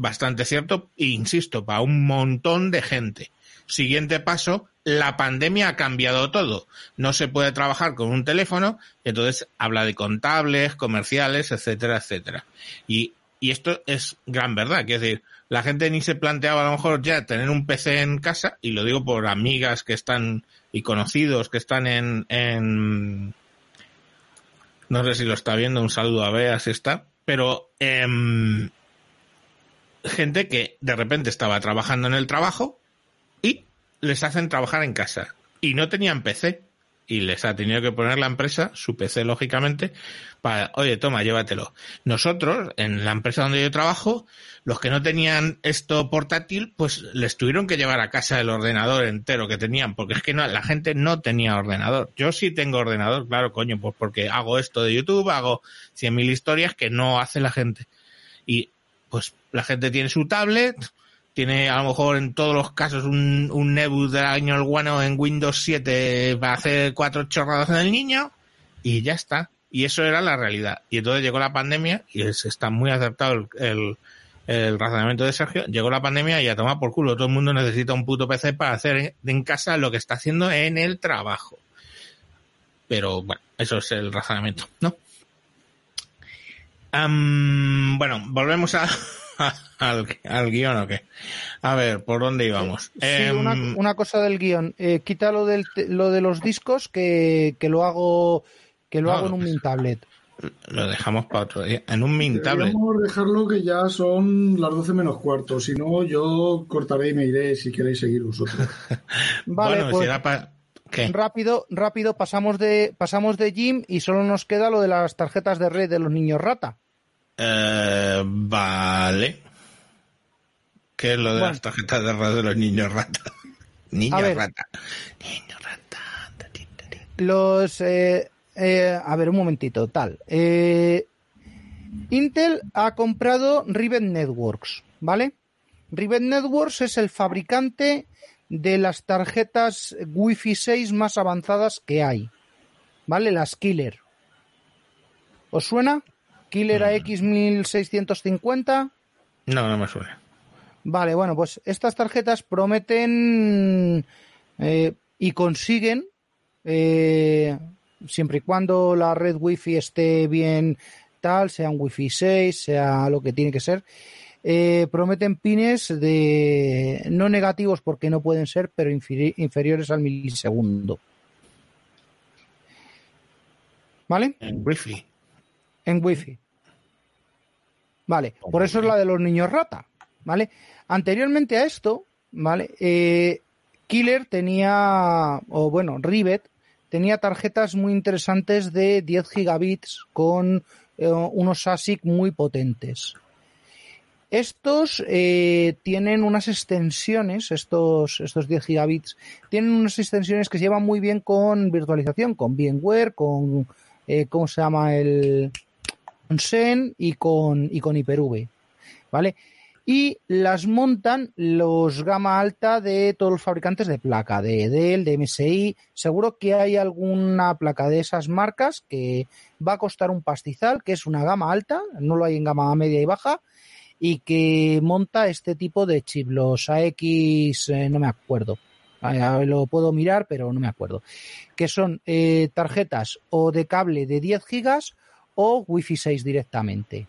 Bastante cierto, e insisto, para un montón de gente. Siguiente paso, la pandemia ha cambiado todo. No se puede trabajar con un teléfono, entonces habla de contables, comerciales, etcétera, etcétera. Y, y esto es gran verdad, que es decir, la gente ni se planteaba a lo mejor ya tener un PC en casa, y lo digo por amigas que están y conocidos que están en, en no sé si lo está viendo, un saludo a Bea si está, pero em, gente que de repente estaba trabajando en el trabajo y les hacen trabajar en casa y no tenían PC y les ha tenido que poner la empresa, su PC lógicamente, para, oye, toma, llévatelo. Nosotros, en la empresa donde yo trabajo, los que no tenían esto portátil, pues les tuvieron que llevar a casa el ordenador entero que tenían, porque es que no, la gente no tenía ordenador. Yo sí tengo ordenador, claro, coño, pues porque hago esto de YouTube, hago 100.000 historias que no hace la gente. Y pues la gente tiene su tablet, tiene a lo mejor en todos los casos un, un Nebus del año el guano en Windows 7 para hacer cuatro chorradas en el niño y ya está. Y eso era la realidad. Y entonces llegó la pandemia y es, está muy acertado el, el, razonamiento de Sergio. Llegó la pandemia y a tomar por culo. Todo el mundo necesita un puto PC para hacer en casa lo que está haciendo en el trabajo. Pero bueno, eso es el razonamiento, ¿no? Bueno, volvemos a, al, al guion o qué. A ver, ¿por dónde íbamos? Sí, Em, una, una cosa del guion. Eh, quita lo, del, te- lo de los discos que, que lo hago que lo No, hago en un pues- Mint Tablet. Lo dejamos para otro día. En un Mint Tablet. Deberíamos dejarlo que ya son las 12 menos cuarto. Si no, yo cortaré y me iré si queréis seguir vosotros. Vale, bueno, pues si era para... ¿Qué? rápido, rápido pasamos de pasamos de Jim y solo nos queda lo de las tarjetas de red de los niños rata. Eh, vale. ¿Qué es lo de Bueno. las tarjetas de red de los niños rata? Niño A ver. rata. Niño rata. ta, ta. Los. eh, eh, a ver, un momentito, tal. Eh, Intel ha comprado Rivet Networks, ¿vale? Rivet Networks es el fabricante de las tarjetas Wi-Fi 6 más avanzadas que hay, ¿vale? Las Killer. ¿Os suena? Killer AX 1650. No, no me suena. Vale, bueno, pues estas tarjetas prometen eh, y consiguen, eh, siempre y cuando la red Wi-Fi esté bien tal, sea un Wi-Fi 6, sea lo que tiene que ser, eh, prometen pines de no negativos porque no pueden ser, pero inferi- inferiores al milisegundo. ¿Vale? En Wi-Fi. En Wi-Fi. Vale, por eso es la de los niños rata, ¿vale? Anteriormente a esto, ¿vale? Eh, Killer tenía, o bueno, Rivet tenía tarjetas muy interesantes de 10 gigabits con eh, unos ASIC muy potentes. Estos eh, tienen unas extensiones, estos, estos 10 gigabits, tienen unas extensiones que se llevan muy bien con virtualización, con VMware, con, eh, ¿cómo se llama? El, Xen y con, y con Hyper-V, ¿vale? Y las montan los gama alta de todos los fabricantes de placa, de Dell, de MSI. Seguro que hay alguna placa de esas marcas que va a costar un pastizal, que es una gama alta, no lo hay en gama media y baja, y que monta este tipo de chip, los AX, eh, no me acuerdo. Lo puedo mirar, pero no me acuerdo. Que son eh, tarjetas o de cable de 10 gigas o Wi-Fi 6 directamente.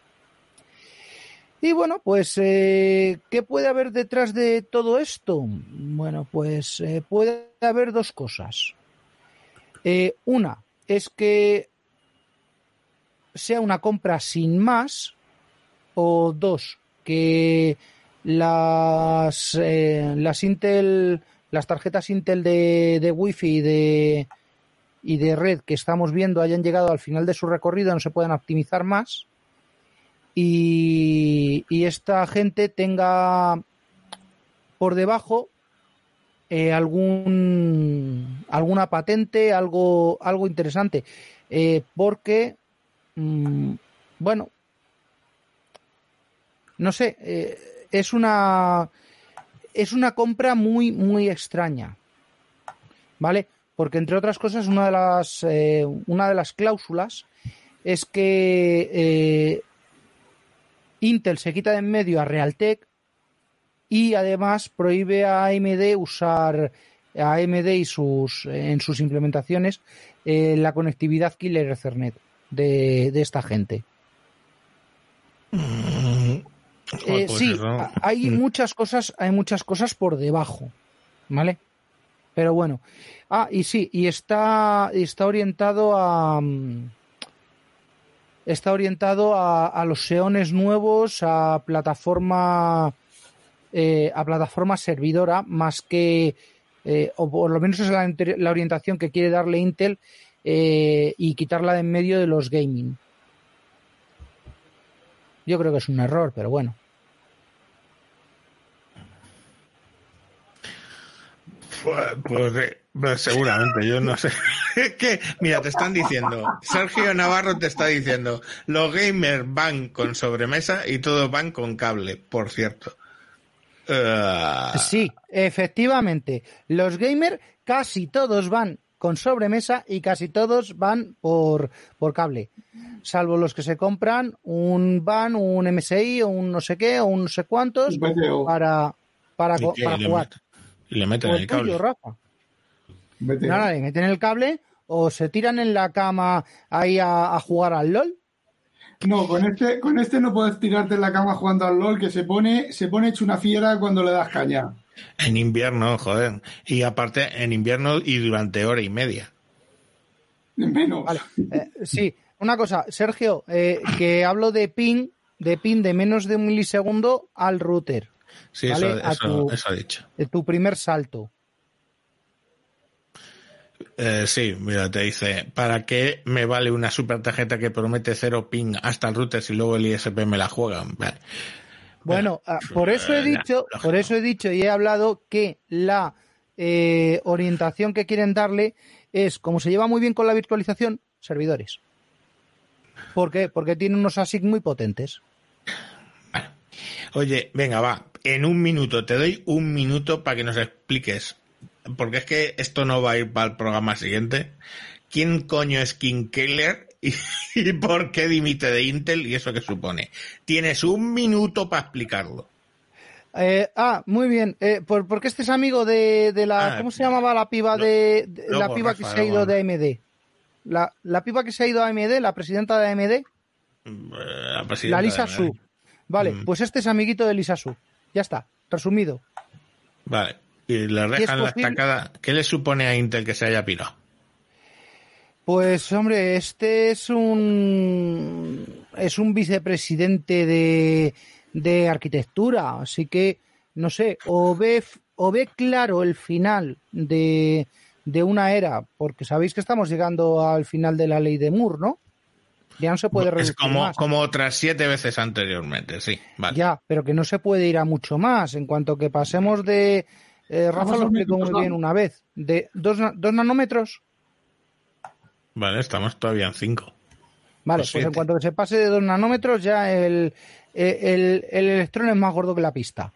Y bueno, pues, eh, ¿qué puede haber detrás de todo esto? Bueno, pues eh, puede haber dos cosas. Eh, una es que sea una compra sin más, o dos, que las, las Intel, las tarjetas Intel de, de Wi-Fi de, y de red que estamos viendo hayan llegado al final de su recorrido, no se puedan optimizar más y, y esta gente tenga por debajo eh, algún alguna patente, algo, algo interesante, eh, porque mm, bueno, no sé, eh, es una es una compra muy muy extraña, ¿vale? Porque entre otras cosas una de las eh, una de las cláusulas es que eh, Intel se quita de en medio a Realtek y además prohíbe a AMD usar a AMD y sus en sus implementaciones eh, la conectividad Killer Ethernet de, de esta gente. Eh, pues sí, hay muchas cosas, hay muchas cosas por debajo, ¿vale? Pero bueno. Ah, y sí, y está, está orientado a mm, está orientado a, a los seones nuevos, a plataforma eh, a plataforma servidora, más que eh, o por lo menos es la, la orientación que quiere darle Intel eh, y quitarla de en medio de los gaming. Yo creo que es un error, pero bueno. Pues, pues, eh, pues seguramente, yo no sé. Es que, mira, te están diciendo, Sergio Navarro te está diciendo, los gamers van con sobremesa y todos van con cable, por cierto. Ah, Sí, efectivamente. Los gamers casi todos van con sobremesa y casi todos van por, por cable. Salvo los que se compran un van, un MSI o un no sé qué o un no sé cuántos para, para, para jugar. Y le meten O el el tuyo, cable. Rafa. Vete. Nada, le meten el cable o se tiran en la cama ahí a, a jugar al LOL. No, con este, con este no puedes tirarte en la cama jugando al LOL, que se pone, se pone hecho una fiera cuando le das caña. En invierno, joder. Y aparte, en invierno y durante hora y media. Menos. Vale. Eh, sí, una cosa, Sergio, eh, que hablo de ping, de ping de menos de un milisegundo al router. Sí, Vale, eso, tu- eso ha dicho. tu primer salto. Eh, sí, mira, te dice, ¿para qué me vale una super tarjeta que promete cero ping hasta el router si luego el ISP me la juegan? Vale. Bueno, ah, por eso he eh, dicho, por eso he dicho y he hablado que la eh, orientación que quieren darle es, como se lleva muy bien con la virtualización, servidores. ¿Por qué? Porque tiene unos ASIC muy potentes. Oye, venga, va. En un minuto, te doy un minuto para que nos expliques. Porque es que esto no va a ir para el programa siguiente. ¿Quién coño es King Keller? ¿Y, y por qué dimite de Intel? ¿Y eso qué supone? Tienes un minuto para explicarlo. Eh, ah, muy bien. Eh, por, porque este es amigo de, de la. Ah, ¿Cómo se llamaba la piba de, de- la piba que se ha ido de AMD? La, la piba que se ha ido a AMD, la presidenta de AMD, Eh, La, presidenta la Lisa de- Su. Vale, Mm. pues este es amiguito de Lisa Su. Ya está, resumido. Vale. Y le es dejan la estacada. ¿Qué le supone a Intel que se haya pirado? Pues hombre, este es un es un vicepresidente de, de arquitectura, así que no sé, o ve o ve claro el final de, de una era, porque sabéis que estamos llegando al final de la ley de Moore, ¿no? Ya no se puede es reducir como, más. como otras siete veces anteriormente, sí. Vale. Ya, pero que no se puede ir a mucho más. En cuanto que pasemos de eh, Rafa lo explicó muy bien una vez, de dos, dos nanómetros Vale, estamos todavía en cinco. Vale, Pues en cuanto que se pase de 2 nanómetros, ya el, el, el- el electrón es más gordo que la pista.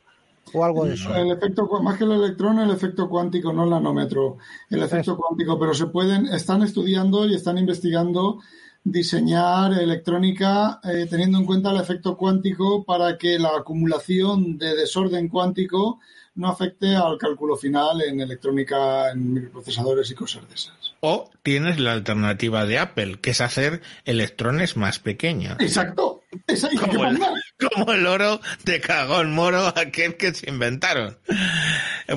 O algo de eso. El efecto, más que el electrón, el efecto cuántico, no el nanómetro. El efecto cuántico, pero se pueden, están estudiando y están investigando diseñar electrónica eh, teniendo en cuenta el efecto cuántico para que la acumulación de desorden cuántico no afecte al cálculo final en electrónica, en microprocesadores y cosas de esas. O tienes la alternativa de Apple, que es hacer electrones más pequeños. Exacto. Esa Como el, como el oro de cagón moro, aquel que se inventaron.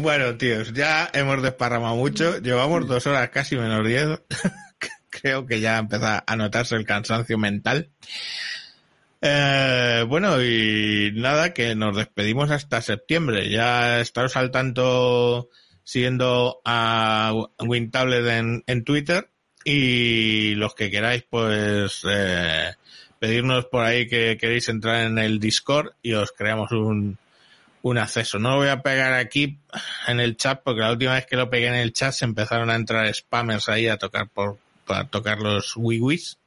Bueno, tíos, ya hemos desparramado mucho. Llevamos dos horas casi menos diez. Creo que ya empieza a notarse el cansancio mental. Eh, bueno, y nada, que nos despedimos hasta septiembre. Ya estaros al tanto siguiendo a WinTablet en, en Twitter y los que queráis, pues, eh, pedirnos por ahí que queréis entrar en el Discord y os creamos un, un acceso. No lo voy a pegar aquí en el chat porque la última vez que lo pegué en el chat se empezaron a entrar spammers ahí a tocar por, para tocar los wiwis.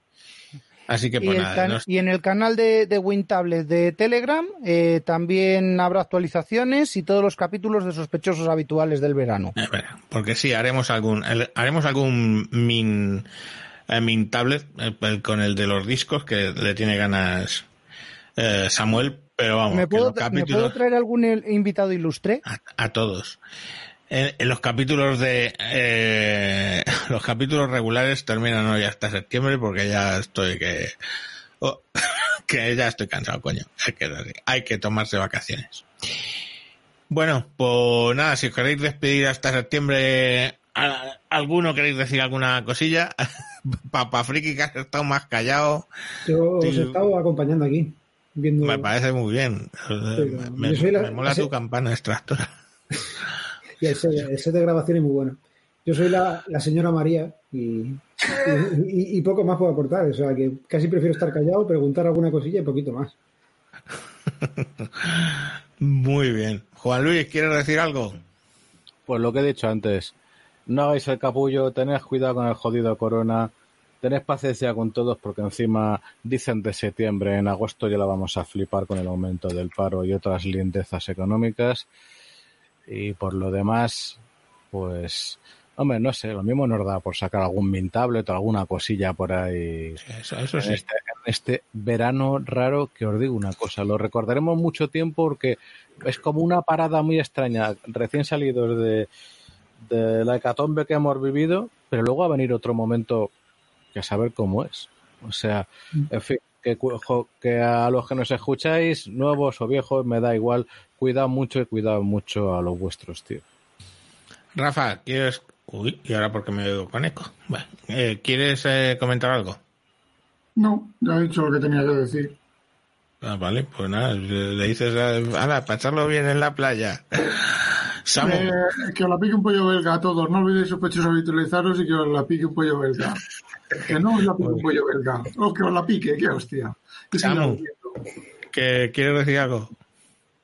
Así que Y, pues el nada, nos- y en el canal de, de WinTablet de Telegram eh, también habrá actualizaciones y todos los capítulos de sospechosos habituales del verano. Eh, bueno, porque sí, haremos algún, el- haremos algún min, eh, min tablet eh, el- con el de los discos que le tiene ganas eh, Samuel, pero vamos, ¿Me puedo, los ¿Me capítulos puedo traer algún el- invitado ilustre? a, a todos. En, en los capítulos de eh, los capítulos regulares terminan hoy hasta septiembre porque ya estoy que oh, que ya estoy cansado, coño. Hay que, hay que tomarse vacaciones. Bueno, pues nada, si os queréis despedir hasta septiembre, ¿a- ¿alguno queréis decir alguna cosilla? Papa Friki, que has estado más callado, Yo os he estado acompañando aquí. Viendo... me parece muy bien. Me, la- mola la- tu campana extractora. Y el set, el set de grabación es muy bueno. Yo soy la, la señora María y, y, y- y poco más puedo aportar. O sea, que casi prefiero estar callado, preguntar alguna cosilla y poquito más. Muy bien. Juan Luis, ¿quieres decir algo? Pues lo que he dicho antes, no hagáis el capullo, tened cuidado con el jodido corona, tened paciencia con todos porque encima dicen de septiembre, en agosto ya la vamos a flipar con el aumento del paro y otras lindezas económicas. Y por lo demás, pues, hombre, no sé, lo mismo nos da por sacar algún mint tablet o alguna cosilla por ahí Eso, eso en sí. este, en este verano raro que os digo una cosa, lo recordaremos mucho tiempo porque es como una parada muy extraña, recién salidos de, de la hecatombe que hemos vivido, pero luego va a venir otro momento que a saber cómo es. O sea, en fin, que, que a los que nos escucháis, nuevos o viejos, me da igual, cuidad mucho y cuidad mucho a los vuestros, tío. Rafa, ¿quieres...? Uy, ¿y ahora por qué me oigo con eco? Bueno, eh, ¿quieres eh, comentar algo? No, ya he dicho lo que tenía que decir. Ah, vale, pues nada, le dices, a, ala, pasarlo bien en la playa. Samu, Eh, que os la pique un pollo belga a todos. No olvidéis sospechosos habitualizaros y que os la pique un pollo belga. Que no os la pique un pollo belga. O que os la pique, qué hostia. Que siga Samu. bebiendo. ¿que ¿quieres decir algo?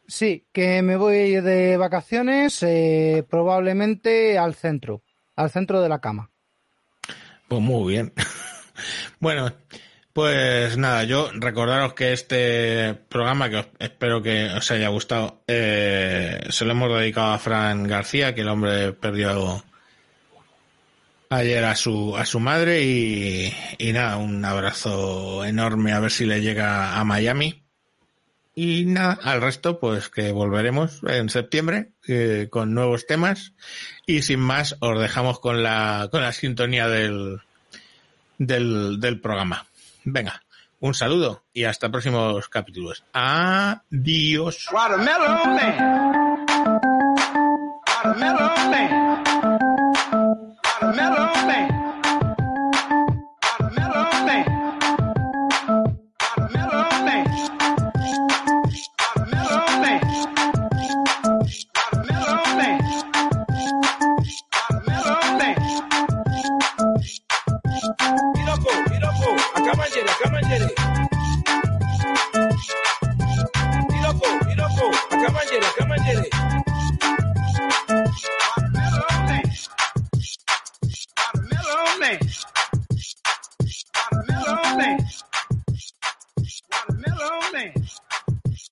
Sí, que me voy de vacaciones eh, probablemente al centro, al centro de la cama. Pues muy bien. bueno, pues nada, yo recordaros que este programa, que os- espero que os haya gustado, eh, se lo hemos dedicado a Fran García, que el hombre perdió ayer a su, a su madre y, y nada, un abrazo enorme a ver si le llega a Miami. Y nada, al resto, pues que volveremos en septiembre eh, con nuevos temas. Y sin más, os dejamos con la, con la sintonía del, del, del programa. Venga, un saludo y hasta próximos capítulos. Adiós. mellow man.